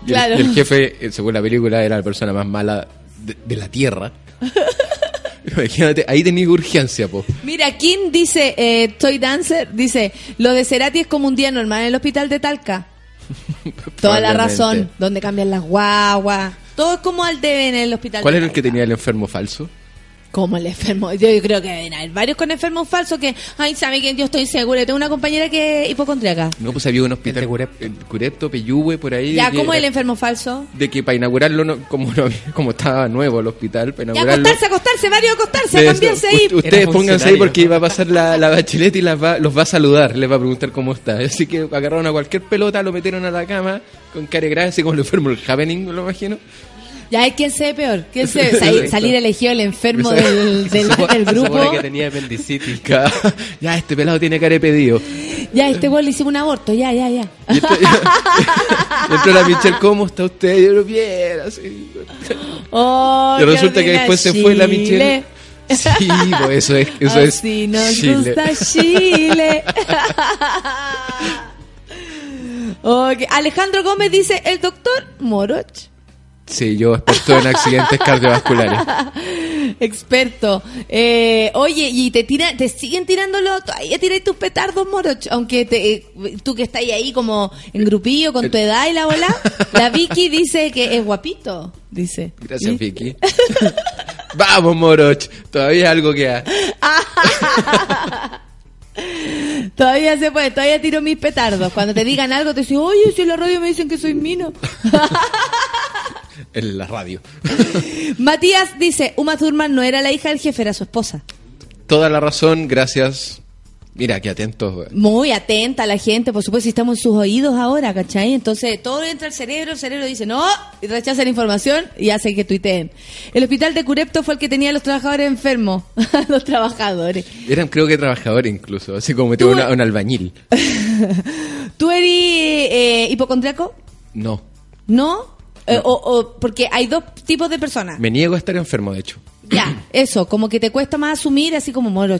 Y el- Claro. Y el, jefe, eh, según la película, era la persona más mala de, de la tierra. Imagínate, ahí tenéis urgencia, po. Mira, Kim dice, eh, Toy Dancer, dice, lo de Cerati es como un día normal en el hospital de Talca. Toda la razón, donde cambian las guaguas. Todo es como al debe en el hospital ¿Cuál de era el que tenía el enfermo falso? Como el enfermo. Yo, yo creo que deben haber varios con enfermos falsos que, ay, ¿sabe quién? Yo estoy segura. Yo tengo una compañera que es hipocondríaca. No, pues había un hospital. en Curepto, Peyúgue, por ahí. Ya, que ¿cómo es el enfermo falso? De que para inaugurarlo, no- como, no había- como estaba nuevo el hospital, para inaugurarlo. acostarse, acostarse, varios acostarse, a cambiarse ahí. Ustedes pónganse ahí porque va a pasar la, la bachelet y las va- los va a saludar, les va a preguntar cómo está. Así que agarraron a cualquier pelota, lo metieron a la cama con cara grave, así como el enfermo el happening, lo imagino. Ya hay quien se ve peor. ¿Quién se ve? Salir elegido el enfermo Se- del, del, se- del grupo. que tenía apendicitis. ya, este pelado tiene cara de pedido. Ya, este güey le hicimos un aborto. Ya, ya, ya. Entró la Michelle, ¿cómo está usted? Yo lo bien, así. Oh, y resulta que después se fue la Chile. Michelle. Sí, pues eso es, eso es Así nos Chile. gusta Chile. Ok, Alejandro Gómez dice, el doctor Moroch. Sí, yo experto en accidentes cardiovasculares. Experto. Eh, oye, y te tira, te siguen tirándolo, todavía tiráis tus petardos, Moroch, aunque te, eh, tú que estás ahí como en grupillo con tu edad y la bola. La Vicky dice que es guapito, dice. Gracias, Vicky. Vamos, Moroch. Todavía algo que Todavía se puede, todavía tiro mis petardos. Cuando te digan algo, te dicen, oye, si en la radio me dicen que soy mino. En la radio. Matías dice, Uma Thurman no era la hija del jefe, era su esposa. Toda la razón, gracias. Mira, qué atentos. Muy atenta la gente, por supuesto, si estamos en sus oídos ahora, ¿cachai? Entonces todo entra al cerebro, el cerebro dice no, y rechaza la información y hace que tuiteen. El hospital de Curepto fue el que tenía a los trabajadores enfermos, los trabajadores. Eran, creo que trabajadores incluso, así como metió un albañil. ¿Tú eres eh, hipocondriaco? No, ¿No? Eh, o, o- porque hay dos tipos de personas. me niego a estar enfermo, de hecho. Ya, eso, como que te cuesta más asumir, así como moro.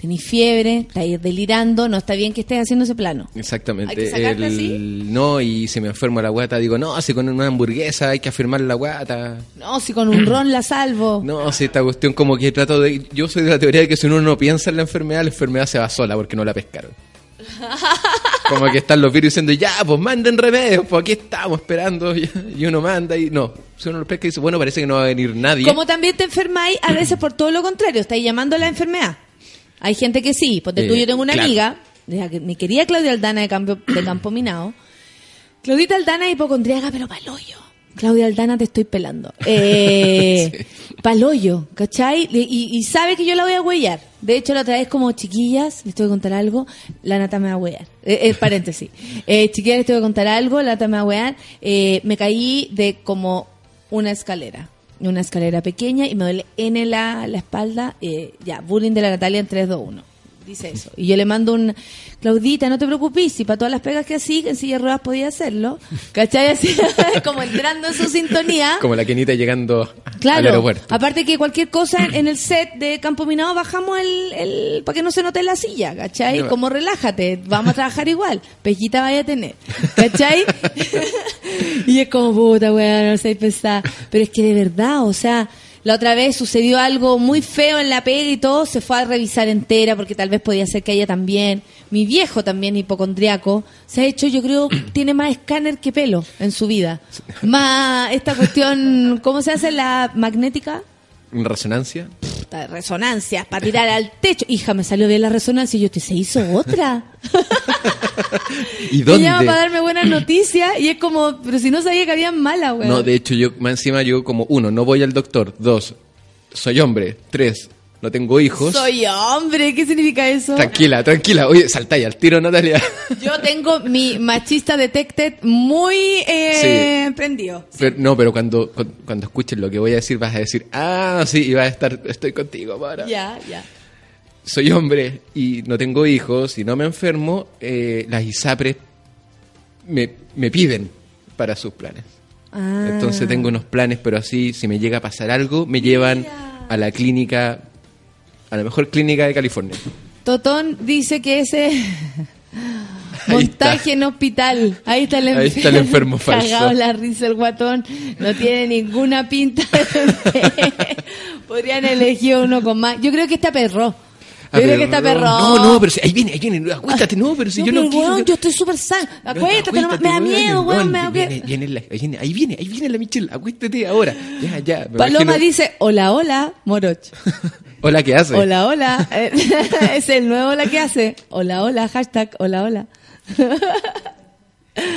Tenés fiebre, estáis delirando, no está bien que estés haciendo ese plano. Exactamente. ¿Hay que sacarte El- No, y si me enfermo la guata, digo, no, si con una hamburguesa hay que afirmar la guata. No, si con un ron la salvo. No, si esta cuestión como que trato de... Yo soy de la teoría de que si uno no piensa en la enfermedad, la enfermedad se va sola porque no la pescaron. Como que están los virus diciendo, ya, pues manden remedios, pues aquí estamos esperando. Y uno manda y no. Si uno lo pesca y dice, bueno, parece que no va a venir nadie. Como también te enfermáis a veces por todo lo contrario, estáis llamando a la enfermedad. Hay gente que sí, porque tú Eh, yo tengo una claro. amiga, mi querida Claudia Aldana de, Cambio, de Campo Minado. Claudita Aldana es hipocondríaca, pero paloyo. Claudia Aldana te estoy pelando. Eh, Paloyo, ¿cachai? Y, y sabe que yo la voy a huellar. De hecho, la otra vez como chiquillas, les tengo que contar algo, la nata me va a huellar. Eh, eh, paréntesis. Eh, chiquillas, les tengo que contar algo, la nata me va a huellar. Eh, me caí de como una escalera. una escalera pequeña y me duele en la, la espalda. eh, ya, bullying de la Natalia en 3, 2, 1. Dice eso. Y yo le mando un, Claudita, no te preocupes, si para todas las pegas que así, en silla de ruedas podía hacerlo. ¿Cachai? Así, como entrando en su sintonía. Como la Kenita llegando al Claro, aeropuerto. aparte que cualquier cosa en el set de Campo Minado bajamos el, el para que no se note la silla, ¿cachai? No. Como relájate, vamos a trabajar igual, pejita vaya a tener, ¿cachai? y es como, puta, weón, no sé pesada. Pero es que de verdad, o sea, la otra vez sucedió algo muy feo en la pega y todo, se fue a revisar entera porque tal vez podía ser que ella también. Mi viejo también hipocondriaco se ha hecho, yo creo, tiene más escáner que pelo en su vida. Más esta cuestión, ¿cómo se hace la magnética? ¿Una resonancia? De resonancia, para tirar al techo. Hija, me salió bien la resonancia y yo, ¿te se hizo otra? ¿Y Me dónde? llama para darme buenas noticias y es como, pero si no sabía que había mala, güey. No, de hecho, yo más encima yo como uno, no voy al doctor. Dos, soy hombre. Tres, no tengo hijos. Soy hombre, ¿qué significa eso? Tranquila, tranquila. Oye, salta ya al tiro, Natalia. Yo tengo mi machista detected muy eh, prendido. Pero- no, pero cuando, cu- cuando escuches lo que voy a decir, vas a decir, ah, sí, y vas a estar, estoy contigo, ahora. Ya, ya. Soy hombre y no tengo hijos y no me enfermo, eh, las ISAPRES me, me piden para sus planes. Ah. Entonces tengo unos planes, pero así, si me llega a pasar algo, me llevan a la clínica, a la mejor clínica de California. Totón dice que ese montaje en hospital. Ahí está el, Ahí está el enfermo falso. Cagado la risa el guatón. No tiene ninguna pinta. Podrían elegir uno con más. Yo creo que está perro. Ah, pero que está perro. No, no, pero si- ahí viene, ahí viene, acuéstate, no, pero si No, yo pero, no quiero. weón, yo estoy súper sano. Acuéstate, no, Acuéstate, me da miedo, weón. Me da viene, miedo. viene la- ahí, viene, ahí viene, ahí viene la Michelle, acuéstate ahora. Ya, ya. Paloma imagino- dice, hola, hola, Moroch. Hola, ¿qué hace? Hola, hola. Es el nuevo hola que hace. Hola, hola, hashtag, hola, hola.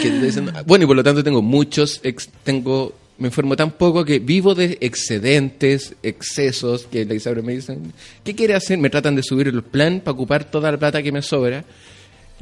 Que Bueno, y por lo tanto tengo muchos, ex- tengo, me enfermo tan poco que vivo de excedentes, excesos, que la Isabel me dicen, ¿qué quiere hacer? Me tratan de subir el plan para ocupar toda la plata que me sobra.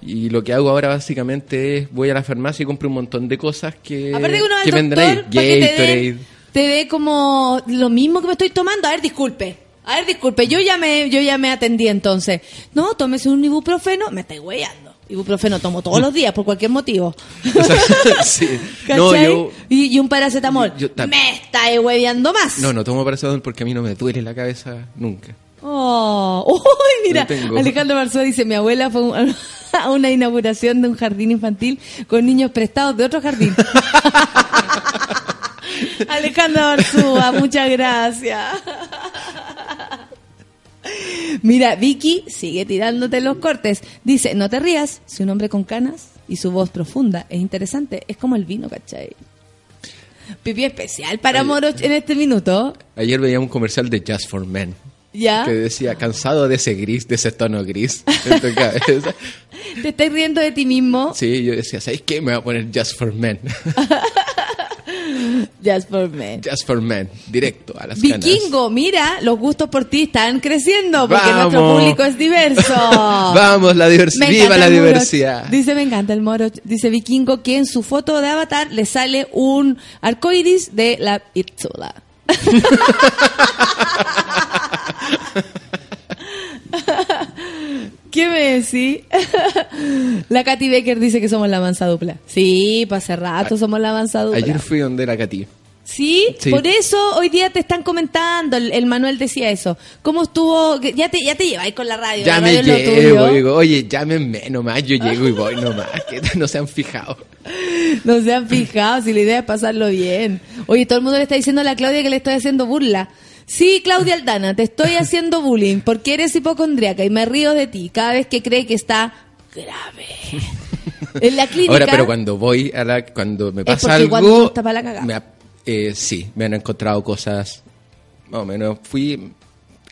Y lo que hago ahora básicamente es voy a la farmacia y compro un montón de cosas que, Aparte que uno va al que venden ahí. te Gatorade. dé, te dé como lo mismo que me estoy tomando. A ver, disculpe. A ver, disculpe. Yo ya me, yo ya me atendí entonces. No, tómese un ibuprofeno. Me estáis weyando. Ibuprofeno tomo todos los días por cualquier motivo. sí. No, yo, y, y un paracetamol. Yo- yo tam- me estáis hueveando más. no, no tomo paracetamol porque a mí no me duele la cabeza nunca. Oh, uy, mira, Alejandro Marzó dice, mi abuela fue un- a una inauguración de un jardín infantil con niños prestados de otro jardín. Alejandro Marzúa, muchas gracias. Mira, Vicky sigue tirándote los cortes. Dice, no te rías, si un hombre con canas y su voz profunda es interesante, es como el vino, ¿cachai? Pipí especial para Moroch en este minuto. Ayer veía un comercial de Just for Men. ¿Ya? Que decía, cansado de ese gris, de ese tono gris en tu cabeza. ¿Te estás riendo de ti mismo? Sí, yo decía, ¿sabes qué? Me voy a poner Just for Men. Just for men. Just for Men, directo a las canas. Vikingo, mira, los gustos por ti están creciendo porque Vamos. nuestro público es diverso. Vamos, la diversidad. Viva la moro. diversidad. Dice, me encanta el moro. Dice Vikingo que en su foto de avatar le sale un arcoiris de la Itzula. ¿Qué me decís? la Katy Baker dice que somos la mansa dupla. Sí, para hace rato somos la mansa dupla. Ayer fui donde era Katy. ¿Sí? Sí. por eso hoy día te están comentando, el, el Manuel decía eso. ¿Cómo estuvo? Ya te, ya te lleváis con la radio. Ya la me radio llevo, digo, oye, llámenme nomás, yo llego y voy nomás, que no se han fijado. No se han fijado si la idea es pasarlo bien. Oye, todo el mundo le está diciendo a la Claudia que le estoy haciendo burla. Sí, Claudia Aldana, te estoy haciendo bullying porque eres hipocondríaca y me río de ti cada vez que cree que está grave. En la clínica. Ahora, pero cuando voy a la, cuando me pasa algo, cuando está pa' la cagada. me ha- eh, sí, me han encontrado cosas, más o menos, fui,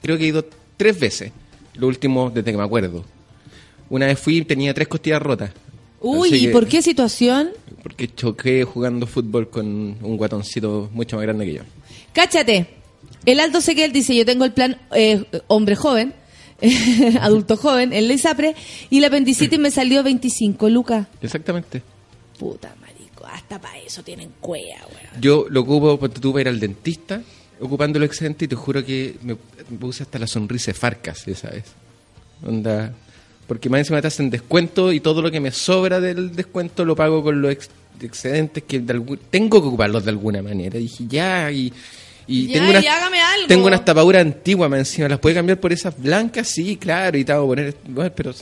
creo que he ido tres veces, lo último desde que me acuerdo. Una vez fui y tenía tres costillas rotas. Uy, ¿y por qué situación? Porque choqué jugando fútbol con un guatoncito mucho más grande que yo. Cáchate. El Alto Sequel dice, yo tengo el plan eh, hombre joven, adulto joven, el Leisapre, y la apendicitis me salió 25, Luca. Exactamente. Puta marico, hasta para eso tienen cuea, weón. Yo lo ocupo porque tú para ir al dentista ocupando lo excedente y te juro que me, me puse hasta la sonrisa de Farcas esa vez. Onda. Porque más encima te hacen descuento y todo lo que me sobra del descuento lo pago con los ex- excedentes que de algún- tengo que ocuparlos de alguna manera. dije, ya, y, y Ya, tengo unas y hágame algo. tengo unas tapaduras antiguas más encima. ¿Las puede cambiar por esas blancas? Sí, claro, y te hago poner. Bueno, pero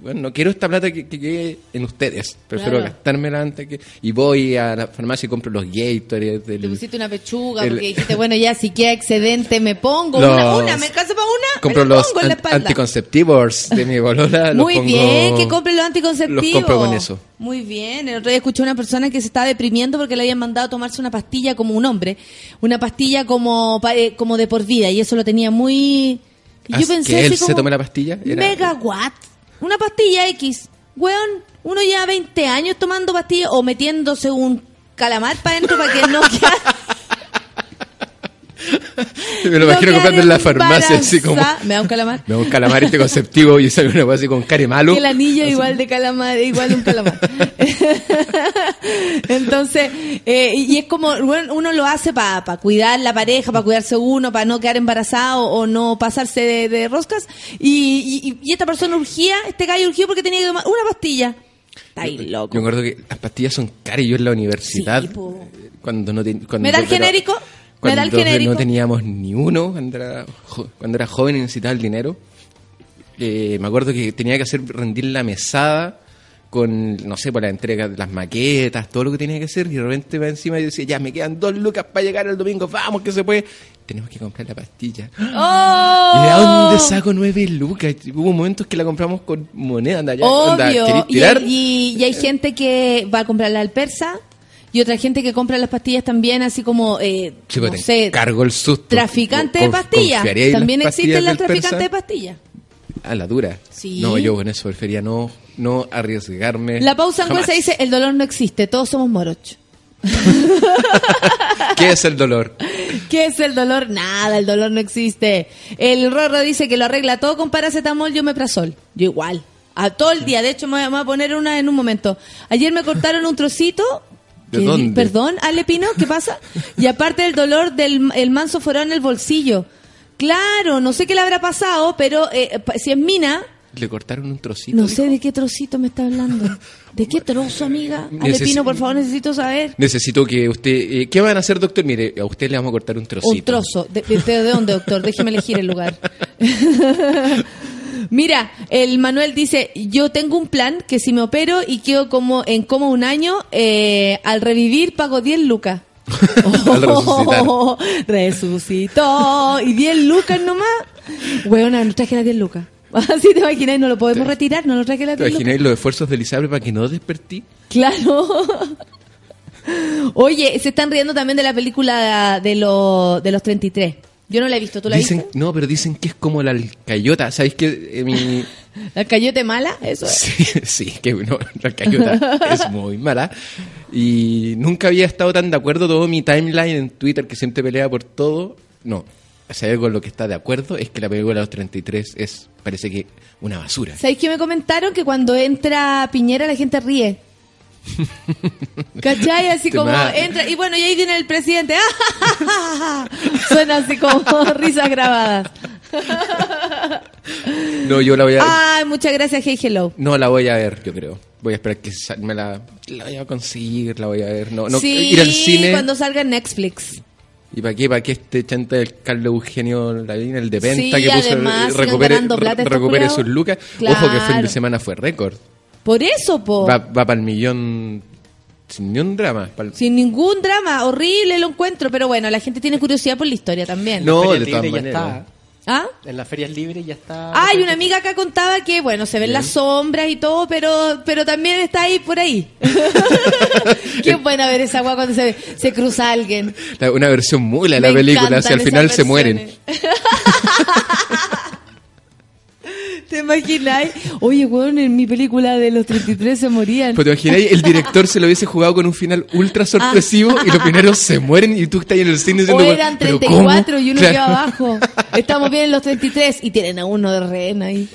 bueno, no quiero esta plata que, que quede en ustedes. Prefiero Claro. gastármela antes que. Y voy a la farmacia y compro los Gatorade. Te Del, pusiste una pechuga el- porque dijiste, bueno, ya si queda excedente me pongo Los- una, una, me alcanza para una, compro los pongo en la an- espalda. anticonceptivos de mi bolola. los Muy pongo- bien, que compre los anticonceptivos. Los compro con eso. Muy bien. El otro día escuché a una persona que se estaba deprimiendo porque le habían mandado a tomarse una pastilla como un hombre. Una pastilla como, eh, como de por vida. Y eso lo tenía muy... Y yo pensé que él así se tome la pastilla. Era- Megawatt. Una pastilla X. Weón, uno lleva 20 años tomando pastillas o metiéndose un calamar para adentro para que no quede... Me lo no imagino comprando en la farmacia, así como. Me da un calamar. Me da un calamar anticonceptivo y sale una cosa así con care malo. El anillo igual de calamar, igual de un calamar. Entonces, eh, y es como, bueno, uno lo hace para cuidar la pareja, para cuidarse uno, para no quedar embarazado o no pasarse de, de roscas. Y, y- y esta persona urgía, este gallo urgía porque tenía que tomar una pastilla. Está ahí loco. Yo me acuerdo que las pastillas son caras y yo en la universidad. Sí, po. cuando no cuando, ¿Me da el pero- genérico? ¿Me da el cuando genérico? no teníamos ni uno, cuando era, jo- cuando era joven y necesitaba el dinero. eh, me acuerdo que tenía que hacer rendir la mesada con, no sé, por la entrega de las maquetas, todo lo que tenía que hacer. Y de repente va encima y decía, ya me quedan dos lucas para llegar el domingo, vamos que se puede. Tenemos que comprar la pastilla. ¡Oh! ¿Y de dónde saco nueve lucas? Hubo momentos que la compramos con moneda. Anda, ya, onda, Obvio. ¿querés Y, y- y hay gente que va a comprarla al persa y otra gente que compra las pastillas también así como, eh, Chico, no te sé, cargo el susto. traficante de pastillas. ¿confiaría en las También pastillas existen las traficantes de pastillas. A la dura. Sí. No, yo con eso prefería no, no arriesgarme. La pausa angüesa dice, el dolor no existe, todos somos morochos. ¿Qué es el dolor? ¿Qué es el dolor? Nada, el dolor no existe. El Rorro dice que lo arregla todo con paracetamol y omeprazol. Yo igual. A todo el día. De hecho, me voy a poner una en un momento. Ayer me cortaron un trocito. ¿De que- dónde? Perdón, Ale Pino, ¿qué pasa? Y aparte del dolor del el manso fueron en el bolsillo. Claro, no sé qué le habrá pasado, pero eh, si es mina, Le cortaron un trocito. no dijo. sé de qué trocito me está hablando. ¿De qué trozo, amiga? Ale Necesi- Pino, por favor, necesito saber. Necesito que usted... eh, ¿Qué van a hacer, doctor? Mire, a usted le vamos a cortar un trocito. Un trozo. ¿De, de- de dónde, doctor? Déjeme elegir el lugar. Mira, el Manuel dice, yo tengo un plan que si me opero y quedo como en como un año, eh, al revivir pago 10 lucas. Oh, resucitó. Y 10 lucas nomás. Weona, no traje las 10 lucas. Así te imaginas, no lo podemos retirar, no lo traje las ¿Te 10 lucas. imagináis los esfuerzos de Elizabeth para que no despertí? Claro. Oye, se están riendo también de la película de, lo- de los 33. Yo no la he visto, ¿tú la Dicen, viste? no, pero dicen que es como la alcayota. ¿Sabéis que eh, mi... ¿La cayote mala? Eso es. Sí, sí, que no, la alcayota es muy mala. Y nunca había estado tan de acuerdo todo mi timeline en Twitter, que siempre pelea por todo. No, o sea, con lo que está de acuerdo es que la película de los 33 es, parece que, una basura. ¿Sabéis que me comentaron que cuando entra Piñera la gente ríe? ¿Cachai? Así como entra. Y bueno, y ahí viene el presidente. Suena así como risas grabadas. No, yo la voy a... Ay, muchas gracias, Hey Hello. No la voy a ver, yo creo. Voy a esperar que me la, la voy a conseguir, la voy a ver. No, no, sí, ir al cine. cuando salga en Netflix. ¿Y para qué? ¿Para qué este chanta del Carlos Eugenio Lavín, el de Penta, Sí, que puso, además, recupere, recupere sus lucas? Ojo que el fin Claro. de semana fue récord. Por eso, po. Va, va para el millón sin ni un drama. Sin ningún drama, horrible lo encuentro, pero bueno, la gente tiene curiosidad por la historia también. No, de todas maneras. ¿Ah? En las ferias libres ya está. Ay, una amiga acá contaba que, bueno, se ven las sombras y todo, pero pero también está ahí por ahí. Qué buena ver esa agua cuando se, se cruza alguien. La- una versión mula de la película, encantan si al final se mueren. ¿Te imagináis? Oye, weón, en mi película de los 33 se morían. Pues te imagináis, el director se lo hubiese jugado con un final ultra sorpresivo y los primeros se mueren y tú estás en el cine O diciendo... eran "¿Pero 34 cómo?". y uno Claro. queda abajo. Estamos bien en los 33 y tienen a uno de rehén ahí.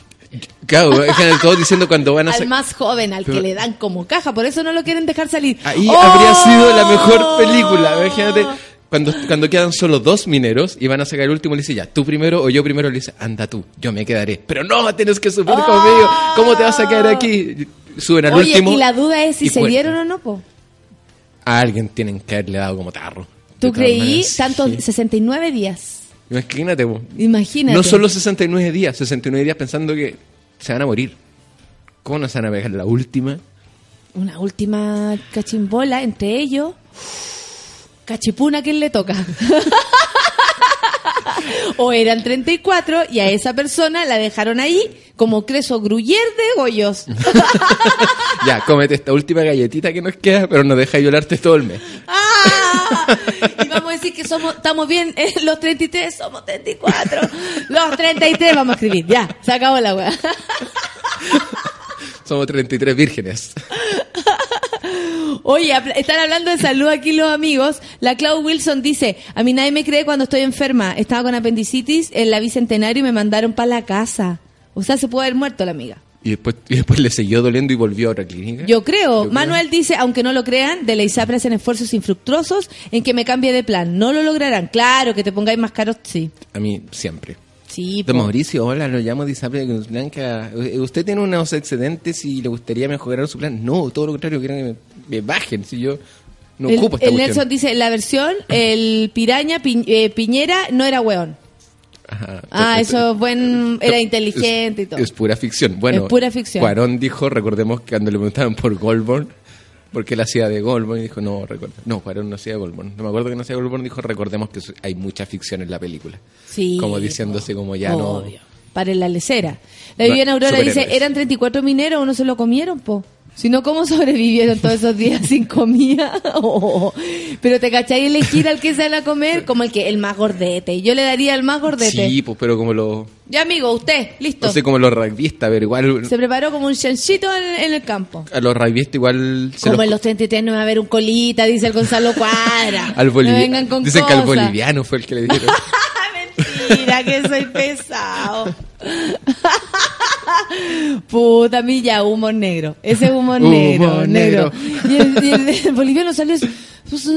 Claro, dejan todos diciendo cuando van a Al más joven, al que Pero- le dan como caja, por eso no lo quieren dejar salir. Ahí ¡Oh! habría sido la mejor película, imagínate. Cuando, cuando quedan solo dos mineros y van a sacar el último, le dice ya, tú primero o yo primero, le dice, anda tú, yo me quedaré. Pero no, tienes que subir conmigo, ¿cómo te vas a quedar aquí? Suben al Ah. Oye, último. y la duda es si se dieron o no, po. A alguien tienen que haberle dado como tarro. Tú creí tantos sí. 69 días. Imagínate, po. Imagínate. no solo 69 días, 69 días pensando que se van a morir. ¿Cómo no se van a pegar la última? Una última cachimbola entre ellos. Cachipuna, ¿quién le toca? o eran 34 y a esa persona la dejaron ahí como creso gruyer de Goyos. Ya, cómete esta última galletita que nos queda, pero nos deja violarte todo el mes. ¡Ah! Y vamos a decir que somos, estamos bien, eh, los 33 somos 34. Los 33 vamos a escribir, ya, se acabó la weá. Somos 33 vírgenes. Oye, están hablando de salud aquí los amigos. La Clau Wilson dice, a mí nadie me cree cuando estoy enferma. Estaba con apendicitis en la Bicentenario y me mandaron para la casa. O sea, se puede haber muerto la amiga. Y después, y después le siguió doliendo y volvió a otra clínica. Yo creo. Yo Manuel dice, aunque no lo crean, de la ISAPRE hacen esfuerzos infructuosos en que me cambie de plan. No lo lograrán. Claro, que te pongáis más caro, sí. A mí siempre. Sí, Don po. Mauricio, hola, lo llamo Disable Blanca. Eh, ¿Usted tiene unos excedentes y le gustaría mejorar su plan? No, todo lo contrario, quiero que me, me bajen. Si yo no el, ocupo esta el cuestión. Nelson dice, la versión, el piraña, Pi- eh, Piñera no era weón. Ajá. Ah, eso buen, era es- inteligente y todo. Es pura ficción. Bueno, Es pura ficción. Cuarón dijo, recordemos que cuando le preguntaban por Goldborn, porque él hacía de Goldborn, y dijo, no, recuerda. No, Cuarón no hacía de Goldborn. No me acuerdo que no hacía de Goldborn, dijo, recordemos que hay mucha ficción en la película. Sí, Como diciéndose como ya Obvio. no... Para la lecera. La Viviana Aurora dice, eran 34 mineros, uno se lo comieron, po. Si no, ¿cómo sobrevivieron todos esos días sin comida? Oh. Pero te cachai elegir al que van a comer como el que el más gordete. Yo le daría al más gordete. Sí, pues, pero como los... Ya, amigo, usted, listo. No sé, como los rugbyistas, pero igual... Se preparó como un chanchito en, en el campo. A los rugbyistas igual... se Como los- en los 33 no va a haber un colita, dice el Gonzalo Cuadra. al No boliviano. vengan con Dicen que al boliviano fue el que le dieron. Mira que soy pesado. Puta, a mí ya humor negro. Ese es humor Humor negro, negro. negro. Y el, y el- el boliviano salió. pues,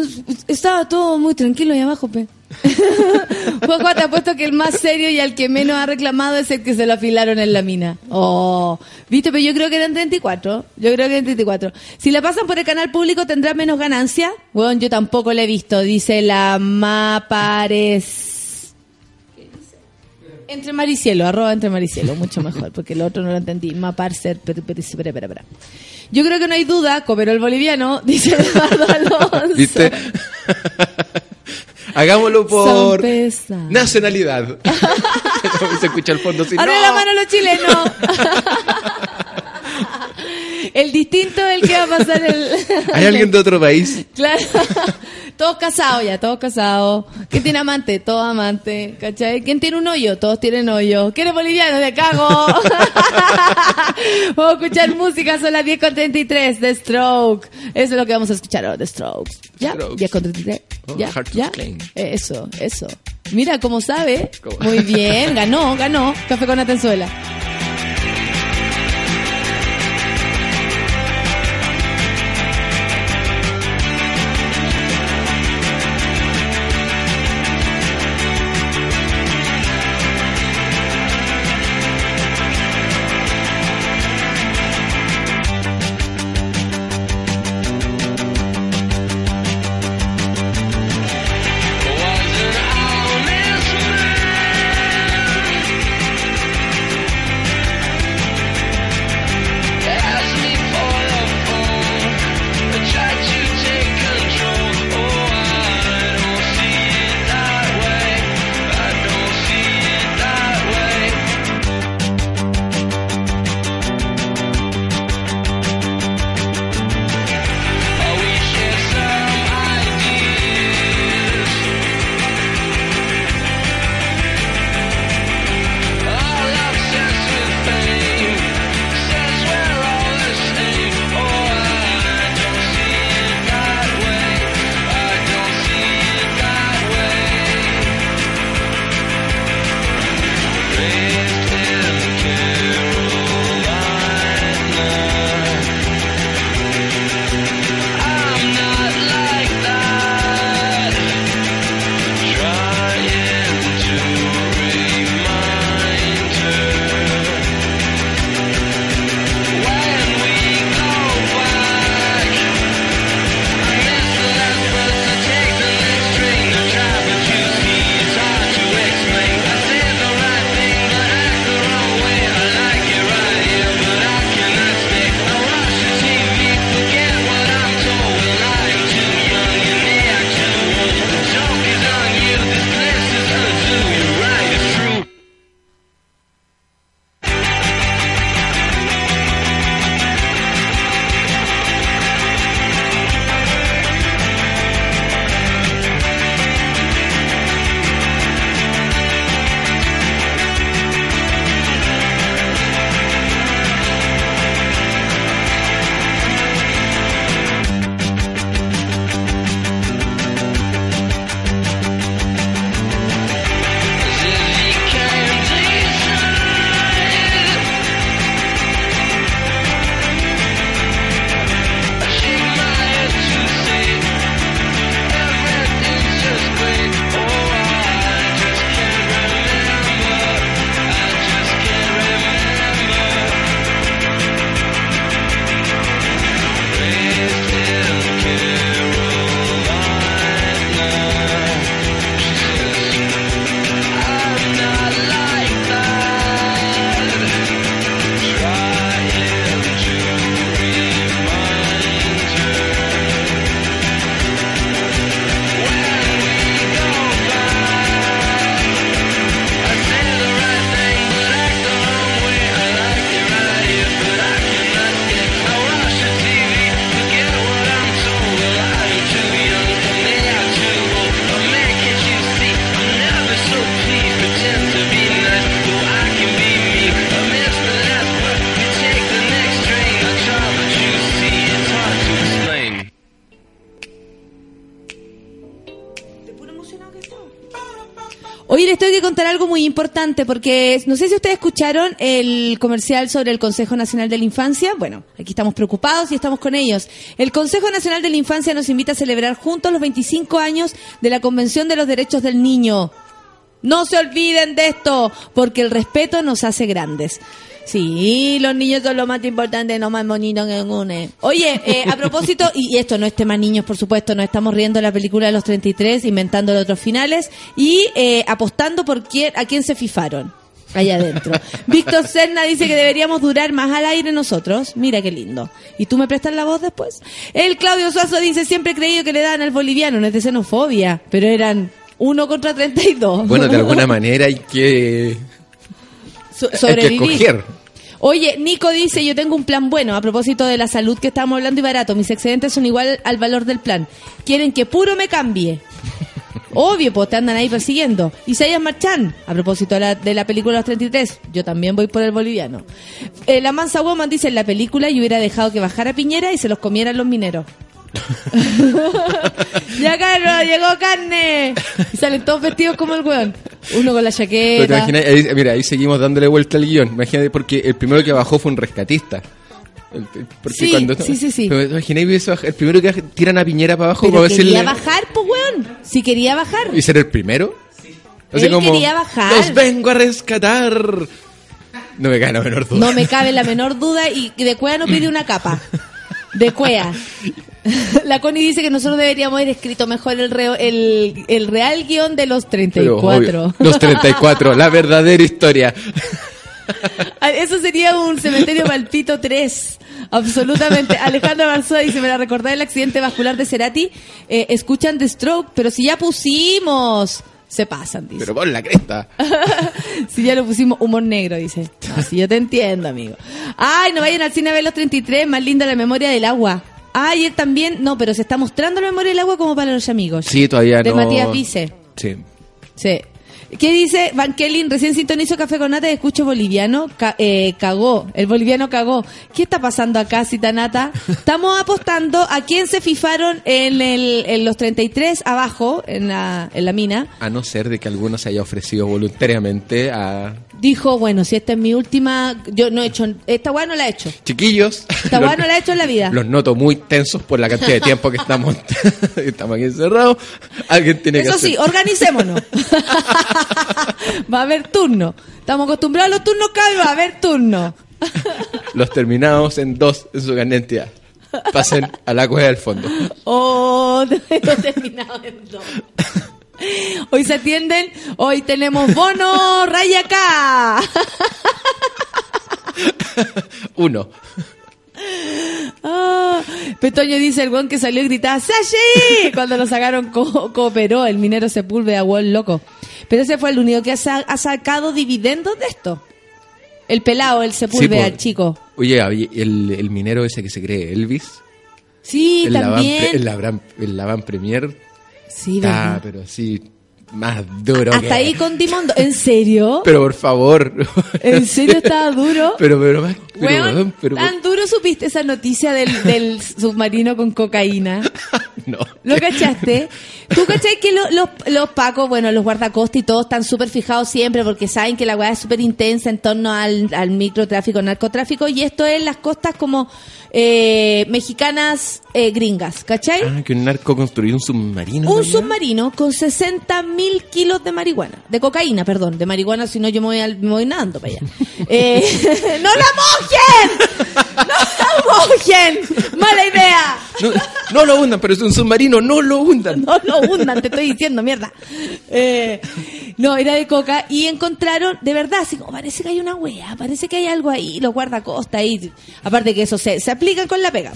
estaba todo muy tranquilo ahí abajo, pe. Juanjo, te apuesto que el más serio y al que menos ha reclamado es el que se lo afilaron en la mina. Oh, viste, pero yo creo que eran 34. Yo creo que eran 34. Si la pasan por el canal público, ¿tendrá menos ganancia? Bueno, yo tampoco la he visto, dice la Mapares. Entre Maricielo, arroba entre Maricielo, mucho mejor, porque el otro no lo entendí. Pero, pero. Yo creo que no hay duda, el boliviano, dice Eduardo Alonso. ¿Viste? Hagámoslo por nacionalidad. Se escucha al fondo así. Abre ¡no! la mano a los chilenos. el distinto es el que va a pasar el... ¿Hay alguien de otro país? Claro. Todos casados ya, todos casados. ¿Quién tiene amante? Todos amantes. ¿Cachai? ¿Quién tiene un hoyo? Todos tienen hoyo. ¿Quién es boliviano? ¡De cago! vamos a escuchar música, son las 10 con 33 de Stroke. Eso es lo que vamos a escuchar ahora, de Strokes. ¿Ya? Strokes. 10 con 33. Oh, ¿Ya? ¿Ya? explain. Eso, eso. Mira cómo sabe. Muy bien, ganó, ganó. Café con Atenzuela. Porque no sé si ustedes escucharon el comercial sobre el Consejo Nacional de la Infancia. Bueno, aquí estamos preocupados y estamos con ellos. El Consejo Nacional de la Infancia nos invita a celebrar juntos los 25 años de la Convención de los Derechos del Niño. No se olviden de esto, porque el respeto nos hace grandes. Sí, los niños son lo más importante, no más bonito que une. Oye, eh, a propósito, y esto no es tema niños, por supuesto, nos estamos riendo de la película de los 33, inventando los otros finales y eh, apostando por quién, a quién se fifaron allá adentro. Víctor Serna dice que deberíamos durar más al aire nosotros. Mira qué lindo. ¿Y tú me prestas la voz después? El Claudio Suazo dice, siempre he creído que le dan al boliviano, no es de xenofobia, pero eran uno contra 32. Bueno, de alguna manera hay que, So- hay que sobrevivir. escoger. Oye, Nico dice, yo tengo un plan bueno a propósito de la salud que estábamos hablando y barato. Mis excedentes son igual al valor del plan. Quieren que puro me cambie. Obvio, pues te andan ahí persiguiendo. Isaías Marchán, a propósito de la, de la película Los 33, yo también voy por el boliviano. Eh, la Mansa Woman dice, en la película yo hubiera dejado que bajara Piñera y se los comieran los mineros. ya Carlos, llegó carne. Y salen todos vestidos como el weón. Uno con la te chaqueta. imaginas, ahí- mira, ahí seguimos dándole vuelta al guion. Imagínate, porque el primero que bajó fue un rescatista. Porque Sí, cuando, sí, sí, sí. Imagináis el primero que tiran a Piñera para abajo Pero para quería decirle bajar, pues weón. Si quería bajar. y ser el primero. Así Él como quería bajar. los vengo a rescatar. No me cae la menor duda. No me cabe la menor duda y y de cuea no pide una capa. De cuea. La Connie dice que nosotros deberíamos haber escrito mejor el, reo- el, el real guion de los Pero, 34. obvio, los 34, la verdadera historia. Ah, Eso sería un cementerio palpito 3. Absolutamente. Alejandro Barzoa dice, me la recordé el accidente vascular de Cerati. Eh, escuchan The Stroke, pero si ya pusimos. Se pasan, dice. Pero pon la cresta. si ya lo pusimos humor negro, dice. Así yo te entiendo, amigo. Ay, no vayan al cine a ver los 33, más linda la memoria del agua. Ay, él también, no, pero se está mostrando la memoria del agua como para los amigos. Sí, todavía De no. Matías Vice. Sí. Sí. ¿Qué dice Van Kelly? Recién sintonizo Café con Nata y escucho boliviano. Ca- eh, cagó. El boliviano cagó. ¿Qué está pasando acá, Citanata? Estamos apostando a quién se fifaron en, el, en los 33 abajo, en la, en la mina. A no ser de que alguno se haya ofrecido voluntariamente a Dijo, bueno, si esta es mi última... Yo no he hecho... Esta weá no la he hecho. chiquillos. Esta weá no la he hecho en la vida. Los noto muy tensos por la cantidad de tiempo que estamos, estamos aquí encerrados. Alguien tiene que Eso hacer. sí, organicémonos. va a haber turno. Estamos acostumbrados a los turnos, cabe, va a haber turno. Los terminamos en dos en su gran entidad. Pasen a la cueva del fondo. Oh, no terminado en dos. Hoy se atienden, hoy tenemos bono, raya acá. Uno. Ah, Petoño dice el guan que salió y gritaba ¡Sashi! Cuando lo sacaron co- cooperó el minero Sepúlveda, el loco. Pero ese fue el único que ha, sa- ha sacado dividendos de esto. El pelado, el Sepúlveda, po. el chico. Oye, el, el minero ese que se cree Elvis. Sí, también. pre- en, la van, en la van premier. Sí, Ah, pero sí, más duro Hasta que- ahí con Dimondo. ¿En serio? Pero por favor. ¿En serio estaba duro? pero, pero más. Pero, weón, pero, ¿Tan duro supiste esa noticia del, del submarino con cocaína? no. ¿Lo cachaste? ¿Tú cachai que lo- los, los pacos, bueno, los guardacosta y todos están súper fijados siempre porque saben que la weá es súper intensa en torno al, al microtráfico, narcotráfico y esto es las costas como eh, mexicanas eh, gringas, ¿cachai? Ah, que un narco construyó un submarino. Un submarino con 60 mil kilos de marihuana, de cocaína, perdón, de marihuana, si no yo me voy, al- me voy nadando para allá. Eh, ¡No la mojen! ¡No mojen! ¡Mala idea! No, no lo hundan, pero es un submarino, no lo hundan. No lo hundan, te estoy diciendo, mierda. Eh, no, era de coca y encontraron, de verdad, así como parece que hay una wea, parece que hay algo ahí, los guardacosta ahí. Aparte que eso se, se aplican con la pega.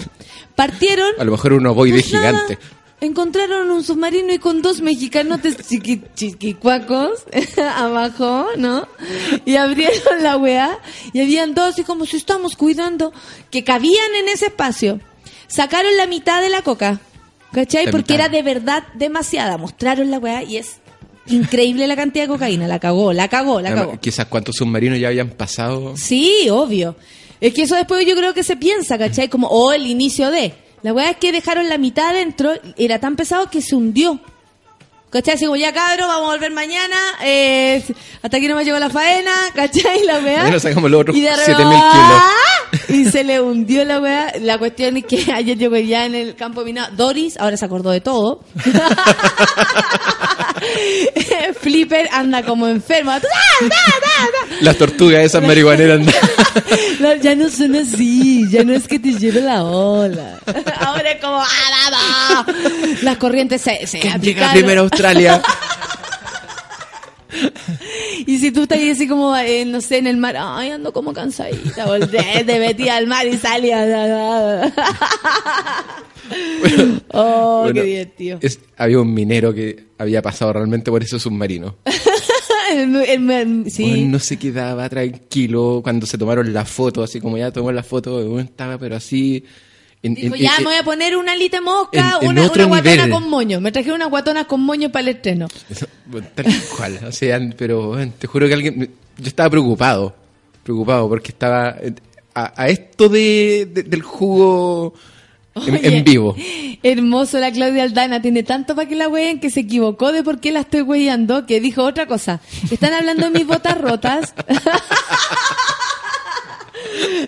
Partieron A lo mejor un ovoide Pues nada, gigante. Encontraron un submarino y con dos mexicanos chiqui, chiquicuacos abajo, ¿no? Y abrieron la weá y habían dos y como si estamos cuidando que cabían en ese espacio. Sacaron la mitad de la coca, ¿cachai? La Porque mitad. era de verdad demasiada. Mostraron la weá y es increíble la cantidad de cocaína. La cagó, la cagó, la cagó. Quizás cuántos submarinos ya habían pasado. Sí, obvio. Es que eso después yo creo que se piensa, ¿cachai? Como, o el inicio de. La weá es que dejaron la mitad adentro, era tan pesado que se hundió. ¿Cachai? Así como, ya cabro, vamos a volver mañana. eh, hasta aquí no me llegó la faena. ¿Cachai? La weá. Mañana sacamos los otros Y de 7000 repente. ¡ah! Y se le hundió la weá. La cuestión es que ayer llegó ya en el campo minado. Doris ahora se acordó de todo. Flipper anda como enfermo. ¡Ah, da, da, da! Las tortugas esas marihuaneras. No, ya no son así, ya no es que te lleve la ola. Ahora es como, ¡ah, da, da! Las corrientes se, se Llega aplicaron. primero a Australia. Y si tú estás ahí así como, eh, no sé, en el mar, ay, ando como cansadita, volteé, te metí al mar y salía. oh, Bueno, qué divertido. es- había un minero que había pasado realmente por ese submarino. El- el- el- sí. No se quedaba tranquilo cuando se tomaron la foto, así como ya tomó la foto, estaba pero así... en- Dijo, en- ya en- me voy a poner una alita mosca, una, una guatona nivel. con moño. Me trajeron una guatona con moño para el estreno. Tal cual, o sea, pero te juro que alguien... Yo estaba preocupado, preocupado, porque estaba a, a esto de, de- del jugo en, Oye, en vivo. Hermoso la Claudia Aldana, tiene tanto para que la ween que se equivocó de por qué la estoy weyando, que dijo otra cosa. Están hablando de mis botas rotas.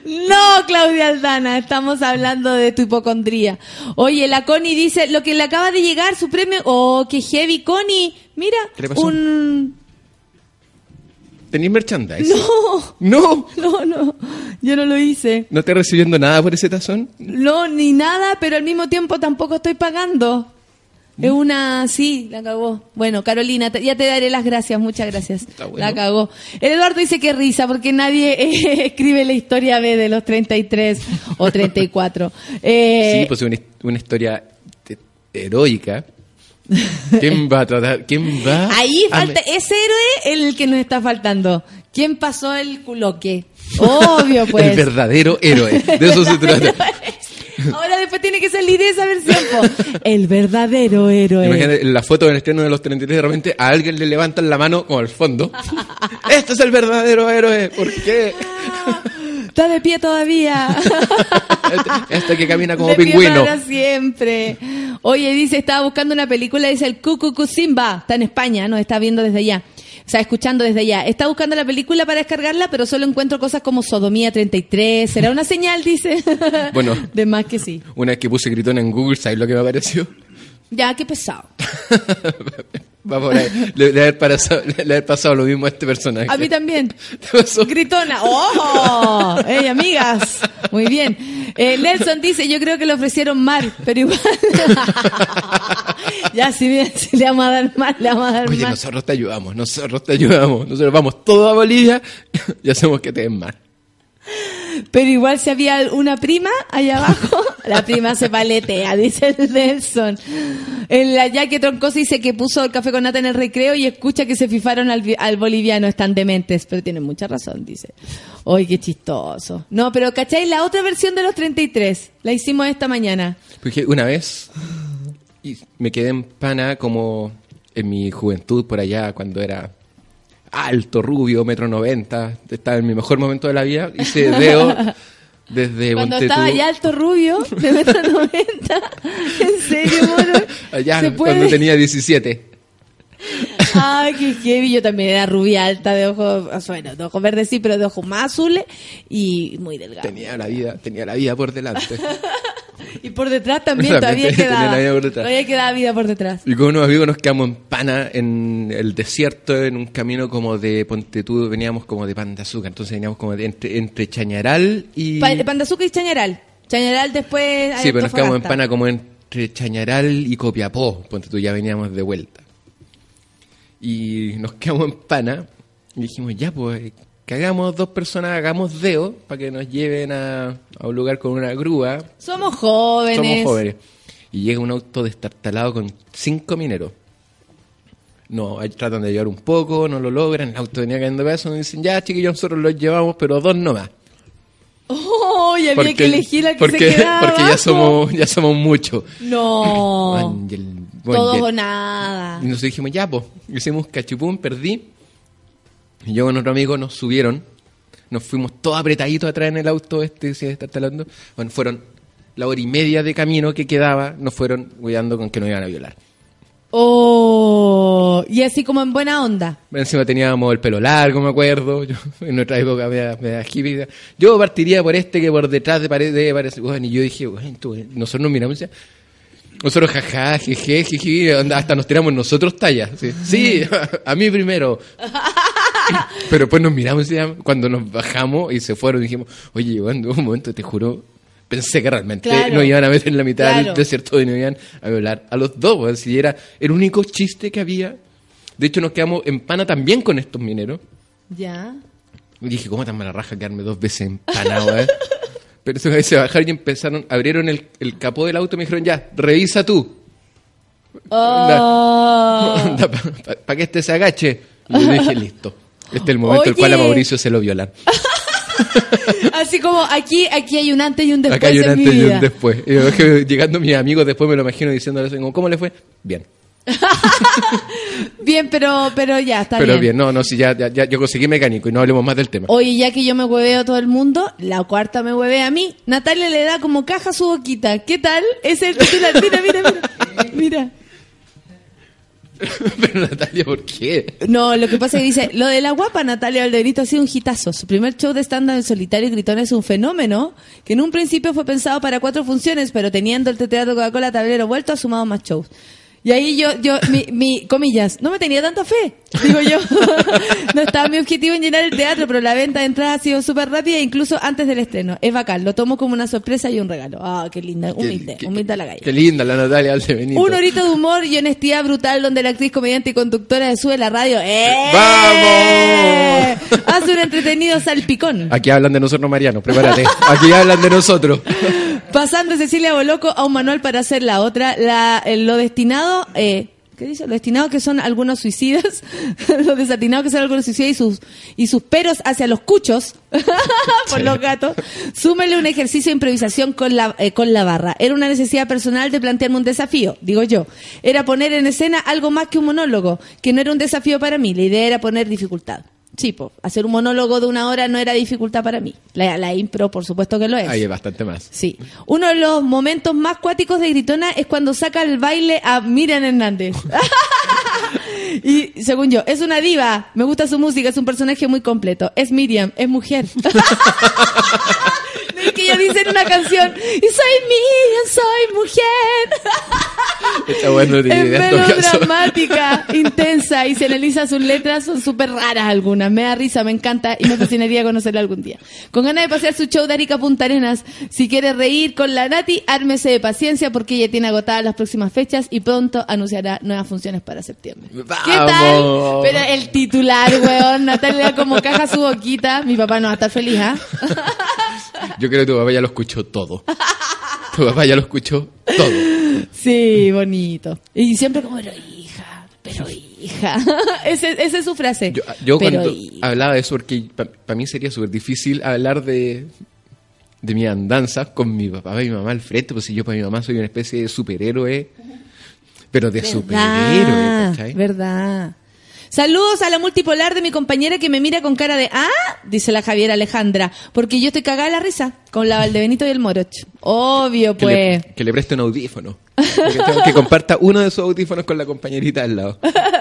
No, Claudia Aldana, estamos hablando de tu hipocondría. Oye, la Connie dice, lo que le acaba de llegar, su premio... Oh, qué heavy, Connie. Mira, ¿Qué le pasó? un... ¿Tenís merchandise? No, No, no, no, yo no lo hice. ¿no estás recibiendo nada por ese tazón? No, ni nada, pero al mismo tiempo tampoco estoy pagando. Es una, sí, la cagó. Bueno, Carolina, te- ya te daré las gracias, muchas gracias. bueno. La cagó. El Eduardo dice que risa porque nadie eh, escribe la historia B de los 33 o 34. Eh, Sí, pues una, una historia heroica. ¿Quién va a tratar? ¿Quién va? ahí a falta, ese héroe el que nos está faltando. ¿Quién pasó el culoque? Obvio, pues. El verdadero héroe. De eso se trata. Ahora después tiene que salir esa versión. po. El verdadero héroe. Imagínate en la foto del estreno de los 33, de repente a alguien le levantan la mano como al fondo. este es el verdadero héroe. ¿Por qué? Está de pie todavía. Este, este que camina como De pie pingüino. para siempre. Oye, dice, estaba buscando una película, dice el Cucucu Simba. Está en España, nos está viendo desde allá. Sea, escuchando desde allá. Está buscando la película para descargarla, pero solo encuentro cosas como Sodomía 33. ¿Será una señal? Dice. Bueno. De más que sí. Una vez que puse gritón en Google, ¿sabes lo que me apareció? Ya, qué pesado. Va por ahí. Le, le haber pasado, le haber pasado lo mismo a este personaje. A mí también. Gritona. ¡Oh! ¡Ey, amigas! Muy bien. Eh, Nelson dice, yo creo que le ofrecieron mar, pero igual... ya, si, bien, si le vamos a dar mar, le vamos a dar Oye, mar. nosotros te ayudamos, nosotros te ayudamos. Nosotros vamos todos a Bolivia y hacemos que te den mal. Pero igual si había una prima allá abajo, la prima se paletea, dice el Nelson. En la Yaque Troncoso dice que puso el café con nata en el recreo y escucha que se fifaron al, al boliviano, están dementes, pero tienen mucha razón, dice. Oye, qué chistoso. No, pero ¿cachai? La otra versión de los 33, la hicimos esta mañana. Porque una vez y me quedé en pana como en mi juventud por allá cuando era alto, rubio, metro noventa, estaba en mi mejor momento de la vida, hice dedo desde Cuando ponte estaba ya alto rubio, de metro noventa. ¿En serio, mono? allá ¿Se puede? cuando tenía 17. Ay, qué heavy. Yo también era rubia alta de ojos, bueno, de ojos verdes sí, pero de ojos más azules y muy delgada. Tenía la vida, tenía la vida por delante. Y por detrás también todavía quedaba. Todavía quedaba vida por detrás. Y con unos amigos nos quedamos en pana en el desierto, en un camino como de Ponte tú, veníamos como de Pandazuca, entonces veníamos como de entre, entre Chañaral y... Pa- Pandazuca y Chañaral. Chañaral después. Sí, pero nos quedamos en pana como entre Chañaral y Copiapó, Ponte tú, ya veníamos de vuelta. Y nos quedamos en pana y dijimos, ya pues, que hagamos dos personas, hagamos deo para que nos lleven a, a un lugar con una grúa. Somos jóvenes. Somos jóvenes. Y llega un auto destartalado con cinco mineros. No, tratan de llevar un poco, no lo logran, el auto venía cayendo pedazos, y dicen, ya chiquillos, nosotros los llevamos, pero dos nomás. Oh, y había que elegir al que porque, se quedaba porque ya somos, ya somos muchos. No. Todos ya- o nada. Y nos dijimos, ya, pues, hicimos cachupún, perdí. Y yo con otro amigo nos subieron, nos fuimos todos apretaditos atrás en el auto este, se está talando. Bueno, fueron la hora y media de camino que quedaba, nos fueron cuidando con que nos iban a violar. Oh. Y así como en buena onda. Encima teníamos el pelo largo, me acuerdo. Yo, en nuestra época me da, me hippie. Yo partiría por este que por detrás de pared parecer. Bueno, y yo dije, bueno, tú, eh, nosotros nos miramos y decía, nosotros jaja, jeje, jeje, hasta nos tiramos nosotros tallas. Sí, Sí, a mí primero. Pero después nos miramos cuando nos bajamos y se fueron, dijimos, oye, llegando un momento, te juro, pensé que realmente Claro. nos iban a meter en la mitad Claro. del desierto y nos iban a violar a los dos. Si era el único chiste que había. De hecho, nos quedamos en pana también con estos mineros. Ya. Y dije, ¿cómo tan mala raja quedarme dos veces empanado, eh? Pero güeyes se bajaron y empezaron, abrieron el, el capó del auto y me dijeron, ya, revisa tú. Oh. Para que este se agache. Y yo dije, listo. Este es el momento en el cual a. Mauricio se lo violan. Así como aquí, aquí hay un antes y un después Acá hay un antes y un después. Llegando mis amigos después me lo imagino diciéndole eso, como, ¿cómo le fue? Bien. Bien, pero, pero ya, está Pero bien. bien, no, no, si ya, ya, ya yo conseguí mecánico y no hablemos más del tema. Oye, ya que yo me hueveo a todo el mundo, la cuarta me huevea a mí. Natalia le da como caja a su boquita. ¿Qué tal? Ese es el titular. Mira, mira, mira. Mira. Pero Natalia, ¿por qué? No, lo que pasa es que dice, lo de la guapa Natalia Valdebenito ha sido un hitazo. Su primer show de stand-up en solitario y gritón es un fenómeno que en un principio fue pensado para cuatro funciones, pero teniendo el teatro Coca-Cola tablero vuelto ha sumado más shows. Y ahí yo, yo, mi, mi, comillas, no me tenía tanta fe, digo yo. no estaba mi objetivo en llenar el teatro, pero la venta de entradas ha sido súper rápida, incluso antes del estreno. Es bacán, lo tomo como una sorpresa y un regalo. Ah, qué linda, humilde, humilde a la galla. Qué linda la Natalia Aldebenito. Un horito de humor y honestidad brutal donde la actriz, comediante y conductora de Sube la Radio ¡eh! ¡Vamos! hace un entretenido salpicón. Aquí hablan de nosotros, Mariano, prepárate. Aquí hablan de nosotros. Pasando Cecilia Boloco a un manual para hacer la otra. La, eh, lo destinado, eh, ¿qué dice? Lo destinado que son algunos suicidas, lo desatinado que son algunos suicidas y sus, y sus peros hacia los cuchos, por los gatos. Súmele un ejercicio de improvisación con la, eh, con la barra. Era una necesidad personal de plantearme un desafío, digo yo. Era poner en escena algo más que un monólogo, que no era un desafío para mí. La idea era poner dificultad. Sí, po, hacer un monólogo de una hora no era dificultad para mí. La, la impro, por supuesto que lo es. Ahí hay bastante más. Sí. Uno de los momentos más cuáticos de Gritona es cuando saca el baile a Miriam Hernández. y según yo, es una diva. Me gusta su música, es un personaje muy completo. Es Miriam, es mujer. Es que ella dice en una canción, y soy Miriam, soy mujer. Está bueno, Es melodramática, intensa, y si analiza sus letras son súper raras algunas. Me da risa, me encanta y me fascinaría conocerla algún día. Con ganas de pasear su show de Arica Punta Arenas, si quiere reír con la Nati, ármese de paciencia porque ella tiene agotadas las próximas fechas y pronto anunciará nuevas funciones para septiembre. ¿Qué tal? Pero el titular, weón, Natalia como caja su boquita, mi papá no va a estar feliz, ¿ah? Yo creo que tu papá ya lo escuchó todo. Tu papá ya lo escuchó todo. Sí, bonito. Y siempre como, pero hija, pero hija. Ese- Esa es su frase. Yo, yo Pero cuando hija. hablaba de eso, porque para mí sería súper difícil hablar de, de mi andanza con mi papá y mi mamá al frente, pues si yo para mi mamá soy una especie de superhéroe, pero de superhéroe, Verdad, ¿cachai? verdad. Saludos a la multipolar de mi compañera que me mira con cara de ¡Ah! Dice la Javiera Alejandra. Porque yo estoy cagada de la risa con la Valdebenito y el Moroch. Obvio, Que, pues. le, que le preste un audífono. Que, que comparta uno de sus audífonos con la compañerita al lado.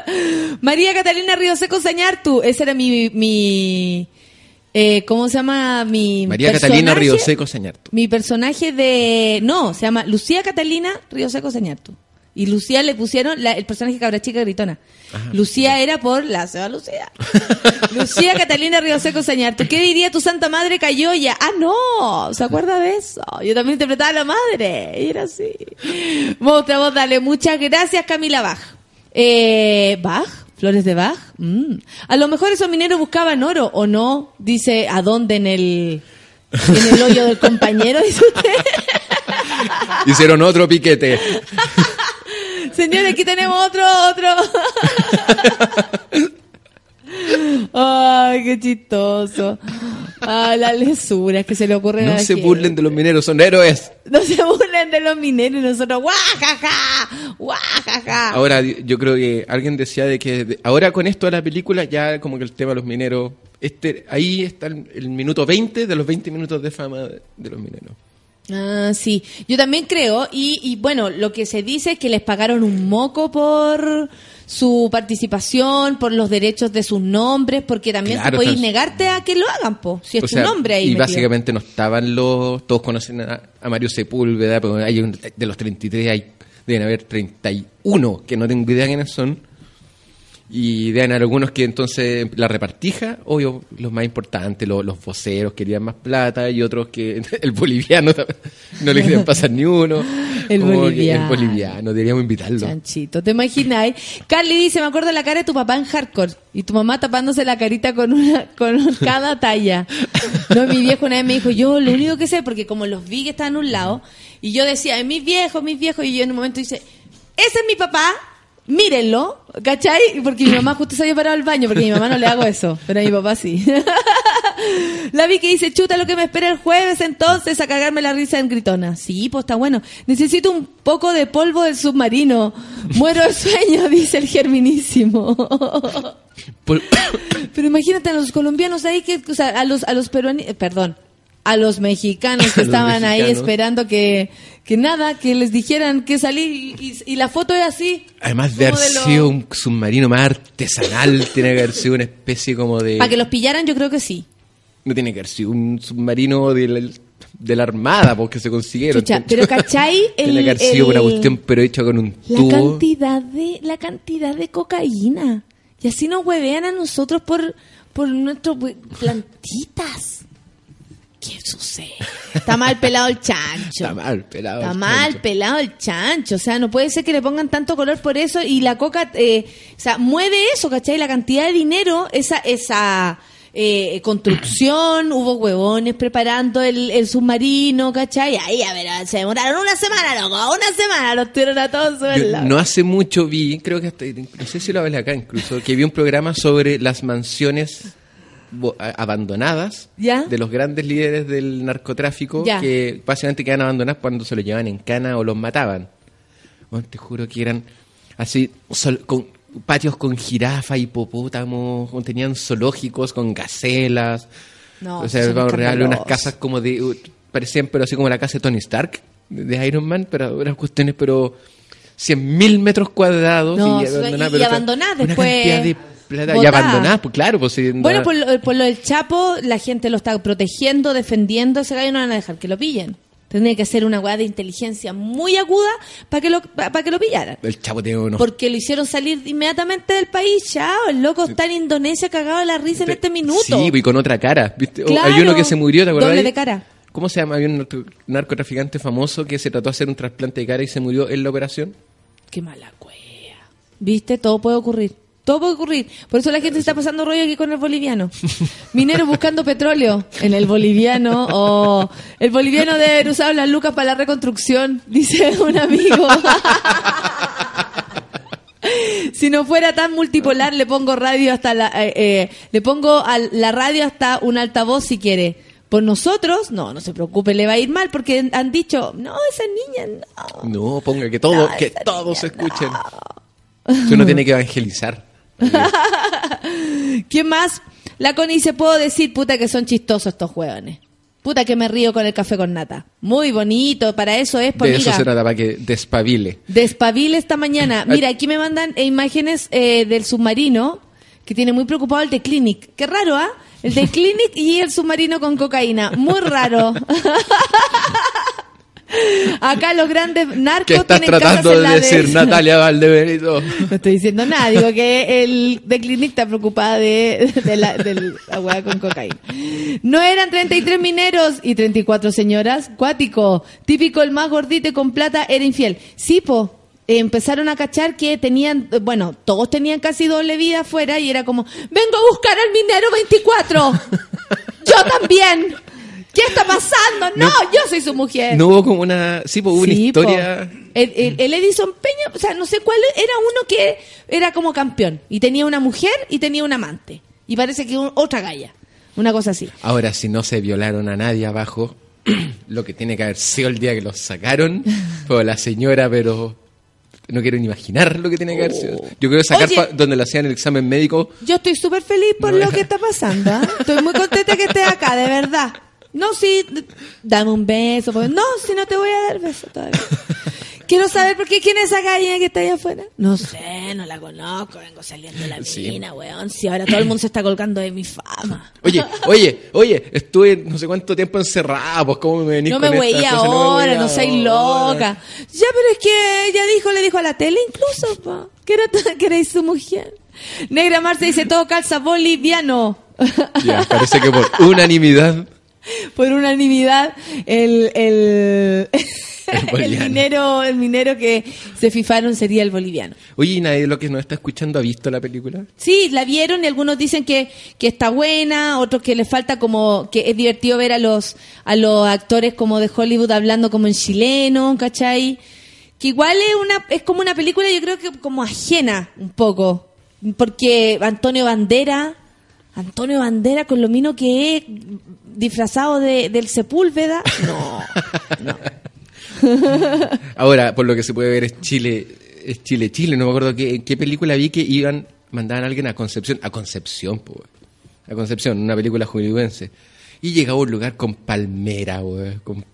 María Catalina Río Seco Sañartu. Ese era mi. mi eh, ¿Cómo se llama? Mi. María Catalina? Río Seco Señarto. Mi personaje de. No, se llama Lucía Catalina Río Seco Sañartu. Y Lucía le pusieron la- el personaje cabra chica gritona. Lucía era por la Seba Lucía. Lucía Catalina Río Seco Sañartu. ¿Qué diría tu santa madre Cayoya? Ah, no. ¿Se acuerda de eso? Yo también interpretaba a la madre. Y era así. Otra voz, dale. Muchas gracias, Camila Bach. Eh, ¿Bach? ¿Flores de Bach? Mm. A lo mejor esos mineros buscaban oro, ¿o no? Dice, ¿a dónde? En el, en el hoyo del compañero, dice usted. Hicieron otro piquete. Señores, aquí tenemos otro, otro. Ay, qué chistoso. Ay, las lesuras que se le ocurren a No la se gente. burlen de los mineros, son héroes. No se burlen de los mineros y nosotros, guajaja, guajaja. Ahora, yo creo que alguien decía de que de- ahora con esto de la película ya como que el tema de los mineros, este ahí está el, el minuto 20 de los 20 minutos de fama de, de los mineros. Ah, sí. Yo también creo, y, y bueno, lo que se dice es que les pagaron un moco por su participación, por los derechos de sus nombres, porque también Claro, tú podéis negarte a que lo hagan, po, si es tu sea, nombre ahí. Y metido. básicamente no estaban los. Todos conocen a, a Mario Sepúlveda, pero hay un- de los 33 hay, deben haber 31 que no tengo idea quiénes son. Y haber algunos que entonces la repartija, obvio, los más importantes, los, los voceros querían más plata y otros que el boliviano no le querían pasar ni uno. El boliviano. el boliviano, deberíamos invitarlo. Chanchito, ¿te imagináis? Carly dice, me acuerdo la cara de tu papá en hardcore y tu mamá tapándose la carita con una con cada talla. No, mi viejo una vez me dijo, yo lo único que sé, porque como los vi que estaban a un lado, y yo decía, mis viejos, mis viejos, y yo en un momento dice, ese es mi papá, mírenlo, ¿cachai? Porque mi mamá justo se había parado al baño, porque a mi mamá no le hago eso, pero a mi papá sí. La vi que dice, chuta lo que me espera el jueves entonces a cagarme la risa en gritona. Sí, pues está bueno. Necesito un poco de polvo del submarino. Muero de sueño, dice el germinísimo. Pero imagínate a los colombianos ahí que, o sea, a los, a los peruanos, perdón, a los mexicanos que estaban ahí esperando que, que nada, que les dijeran que salir y, y- y la foto es así. Además de haber sido un submarino más artesanal, tiene que haber sido una especie como de... Para que los pillaran yo creo que sí. No tiene que haber sido un submarino de la, de la armada porque se consiguieron. Chucha, pero ¿cachai? tiene que haber El- sido una el- cuestión pero hecha con un La tubo. cantidad de la cantidad de cocaína. Y así nos huevean a nosotros por por nuestras hue- plantitas. ¿Qué sucede? Está mal pelado el chancho. Está mal pelado. Está el mal chancho. pelado el chancho. O sea, no puede ser que le pongan tanto color por eso y la coca, eh, o sea, mueve eso, ¿cachai? La cantidad de dinero, esa, esa eh, construcción, hubo huevones preparando el, el submarino, ¿cachai? Ahí, a ver, se demoraron una semana, loco, una semana, los tiraron a todos sobre Yo el lado. no hace mucho vi, creo que hasta, no sé si lo hablé acá incluso, que vi un programa sobre las mansiones abandonadas ¿Ya? de los grandes líderes del narcotráfico Ya. que básicamente quedan abandonadas cuando se los llevaban en cana o los mataban. Bueno, te juro que eran así, sol- con patios con jirafa, hipopótamos, tenían zoológicos con gacelas. No, o sea, vamos, real, unas casas como de. uh, parecían, pero así como la casa de Tony Stark, de Iron Man, pero unas cuestiones, pero. 100.000 metros cuadrados No, y, abandonadas, y- y una después, cantidad de plata y abandonadas, pues claro, pues sí, Bueno, no- por lo, por lo del Chapo, la gente lo está protegiendo, defendiendo, ese gallo no van a dejar que lo pillen. Tendría que ser una weá de inteligencia muy aguda para que lo para que lo pillaran. el chavo tiene unos Porque lo hicieron salir inmediatamente del país. Chao, el loco está en Indonesia cagado de la risa en este minuto. Sí, y con otra cara. ¿viste? Claro, hay uno que se murió, ¿te acuerdas? doble de cara. ¿Cómo se llama? Había un narco- narcotraficante famoso que se trató de hacer un trasplante de cara y se murió en la operación. Qué mala cueva. ¿Viste? Todo puede ocurrir. Todo puede ocurrir. Por eso la gente está pasando rollo aquí con el boliviano. Mineros buscando petróleo en el boliviano. O el boliviano debe haber usado las lucas para la reconstrucción, dice un amigo. si no fuera tan multipolar, le pongo radio hasta la, eh, eh, le pongo a la radio hasta un altavoz si quiere. Por nosotros, no, no se preocupe, le va a ir mal porque han dicho, no, esa niña, no. No, ponga que todo, No, que todos escuchen. Si uno tiene que evangelizar. ¿Quién más? La Connie dice, puedo decir, puta, que son chistosos estos hueones. Puta, que me río con el café con nata. Muy bonito, para eso es, pues, De eso se trata, para que despabile. Despabile esta mañana. Mira, aquí me mandan eh, imágenes eh, del submarino que tiene muy preocupado el de Clinic. Qué raro, ¿ah? El de Clinic y el submarino con cocaína. Muy raro. Acá los grandes narcos ¿Qué estás tienen tratando casas en de la decir. Natalia Valdebenito? No estoy diciendo nada, digo que el de Clinic está preocupada de, de la, de la hueá con cocaína. No eran 33 mineros y 34 señoras. Cuático, típico el más gordito y con plata era infiel. Sí, po. Empezaron a cachar que tenían, bueno, todos tenían casi doble vida afuera y era como, vengo a buscar al minero 24. Yo también. ¿Qué está pasando? No, yo soy su mujer. No hubo como una. Sí, pues hubo una Sí, historia. El, el- el Edison Peña, o sea, no sé cuál era uno que era como campeón y tenía una mujer y tenía un amante. Y parece que un- otra galla. Una cosa así. Ahora, si no se violaron a nadie abajo, lo que tiene que haber sido el día que los sacaron fue la señora, pero no quiero ni imaginar lo que tiene que haber sido. Yo quiero sacar Oye. donde le hacían el examen médico. Yo estoy súper feliz por No, lo que está pasando. ¿ah? Estoy muy contenta que estés acá, de verdad. No, sí, dame un beso. No, si no te voy a dar beso todavía. Quiero saber por qué quién es esa gallina que está ahí afuera. No sé, no la conozco, vengo saliendo de la Sí. mina, weón. Si ahora todo el mundo se está colgando de mi fama. Oye, oye, oye, estuve no sé cuánto tiempo encerrado, pues cómo me venís No me? No me ahora, no seas ahora. loca. Ya, pero es que ella dijo, le dijo a la tele incluso, pa, que, era, que erais su mujer. Negra Marta dice, todo calza boliviano. Ya, parece que por unanimidad. Por unanimidad, el, el, el, boliviano. minero, el minero que se fifaron sería el boliviano. Oye, ¿y nadie de lo que nos está escuchando ha visto la película? Sí, la vieron y algunos dicen que, que está buena, otros que le falta como que es divertido ver a los a los actores como de Hollywood hablando como en chileno, ¿cachai? Que igual es una es como una película yo creo que como ajena un poco, porque Antonio Bandera, Antonio Bandera con lo mino que es disfrazado de, del Sepúlveda, no. Ahora, por lo que se puede ver, es Chile, es Chile, Chile. No me acuerdo qué, qué película vi que iban, mandaban a alguien a Concepción, a Concepción, pues. A Concepción, una película hollywoodense. Y llegaba a un lugar con palmera, güey, con,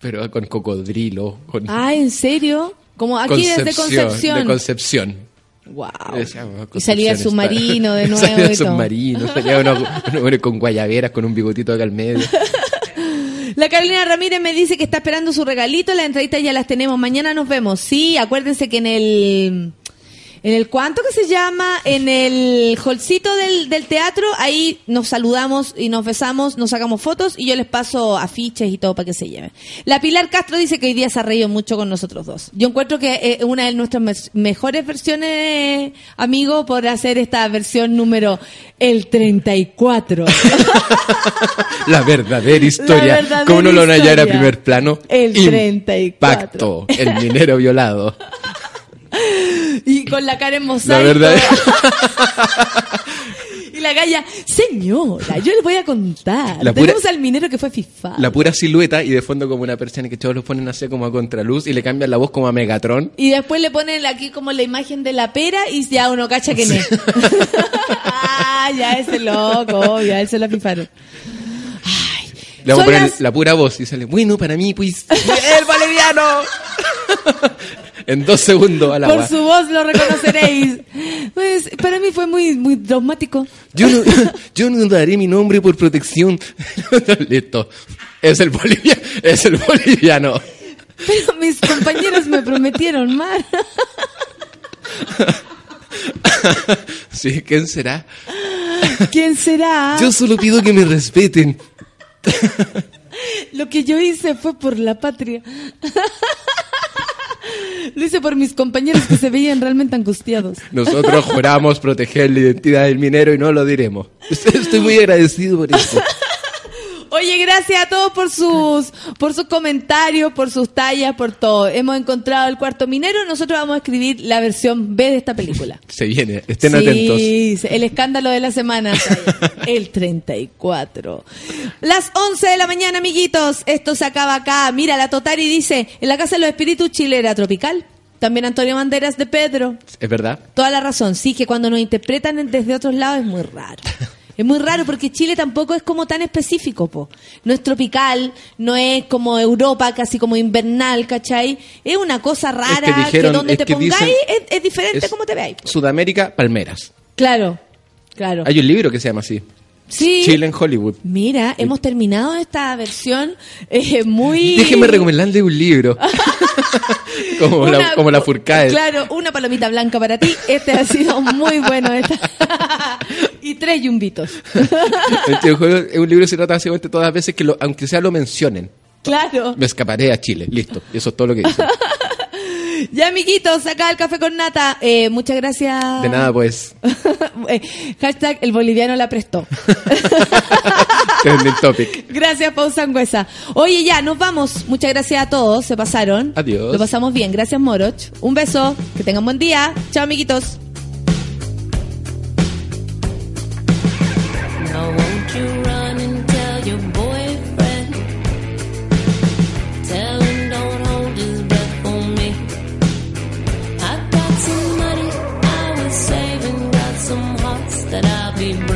pero con cocodrilo, con Ah, ¿en serio? Como aquí desde Concepción. De Concepción. Wow. Y decía, "Oh, Y salía el submarino de nuevo salía el y submarino, salía uno- uno con guayaberas, con un bigotito acá al medio. La Carolina Ramírez me dice que está esperando su regalito. Las entrevistas ya las tenemos. Mañana nos vemos. Sí, acuérdense que en el. En el cuánto que se llama, en el holcito del, del teatro, ahí nos saludamos y nos besamos, nos sacamos fotos y yo les paso afiches y todo para que se lleven. La Pilar Castro dice que hoy día se ha reído mucho con nosotros dos. Yo encuentro que es una de nuestras mes- mejores versiones, amigo, por hacer esta versión número el 34. La verdadera historia. verdadera ¿Cómo no lo van a hallar a historia. primer plano? El 34. Pacto, el minero violado. Y con la cara en La verdad. Y la galla, señora, yo les voy a contar. La pura- Tenemos al minero que fue FIFA. La pura silueta y de fondo como una persiana que todos los ponen así como a contraluz y le cambian la voz como a Megatron. Y después le ponen aquí como la imagen de la pera y ya uno cacha que no. ah, ya ese loco, ya él se la fifaron. Le vamos a poner las- la pura voz y sale, bueno, para mí, pues, el boliviano. En dos segundos al agua. Por su voz lo reconoceréis. Pues para mí fue muy, muy traumático. Yo no, yo no daré mi nombre por protección. Listo. Es el boliviano. Es el boliviano. Pero mis compañeros me prometieron más. Sí, ¿quién será? ¿Quién será? Yo solo pido que me respeten. Lo que yo hice fue por la patria. Lo hice por mis compañeros que se veían realmente angustiados. Nosotros juramos proteger la identidad del minero y no lo diremos. Estoy muy agradecido por eso. Oye, gracias a todos por sus, por sus comentarios, por sus tallas, por todo. Hemos encontrado el cuarto minero. Nosotros vamos a escribir la versión B de esta película. Se viene, estén sí, atentos. el escándalo de la semana. El 34. Las 11 de la mañana, amiguitos. Esto se acaba acá. Mira, la Totari dice, en la Casa de los Espíritus chilera tropical. También Antonio Banderas de Pedro. ¿Es verdad? Toda la razón. Sí, que cuando nos interpretan desde otros lados es muy raro. Es muy raro porque Chile tampoco es como tan específico, po. No es tropical, no es como Europa, casi como invernal, ¿cachai? Es una cosa rara que, dijeron- donde es te que pongáis dicen- es, es diferente como te veáis. Sudamérica, Palmeras. Claro, claro. Hay un libro que se llama así. Sí. Chile en Hollywood. Mira, hemos terminado esta versión eh, muy... Déjeme recomendarle un libro. como, Una- la, como la Furcae. Claro, una palomita blanca para ti. Este ha sido muy bueno. esta. y tres yumbitos. Este es un libro que se trata básicamente todas las veces que, lo- aunque sea lo mencionen, claro. me escaparé a Chile. Listo. Eso es todo lo que dice. Ya, amiguitos, acá el café con nata. Eh, muchas gracias. De nada, pues. Eh, hashtag el boliviano la prestó. Trending topic. Gracias, Pau Sangüesa. Oye, ya, nos vamos. Muchas gracias a todos. Se pasaron. Adiós. Lo pasamos bien. Gracias, Moroch. Un beso. Que tengan buen día. Chao, amiguitos. Now won't you run that I'll be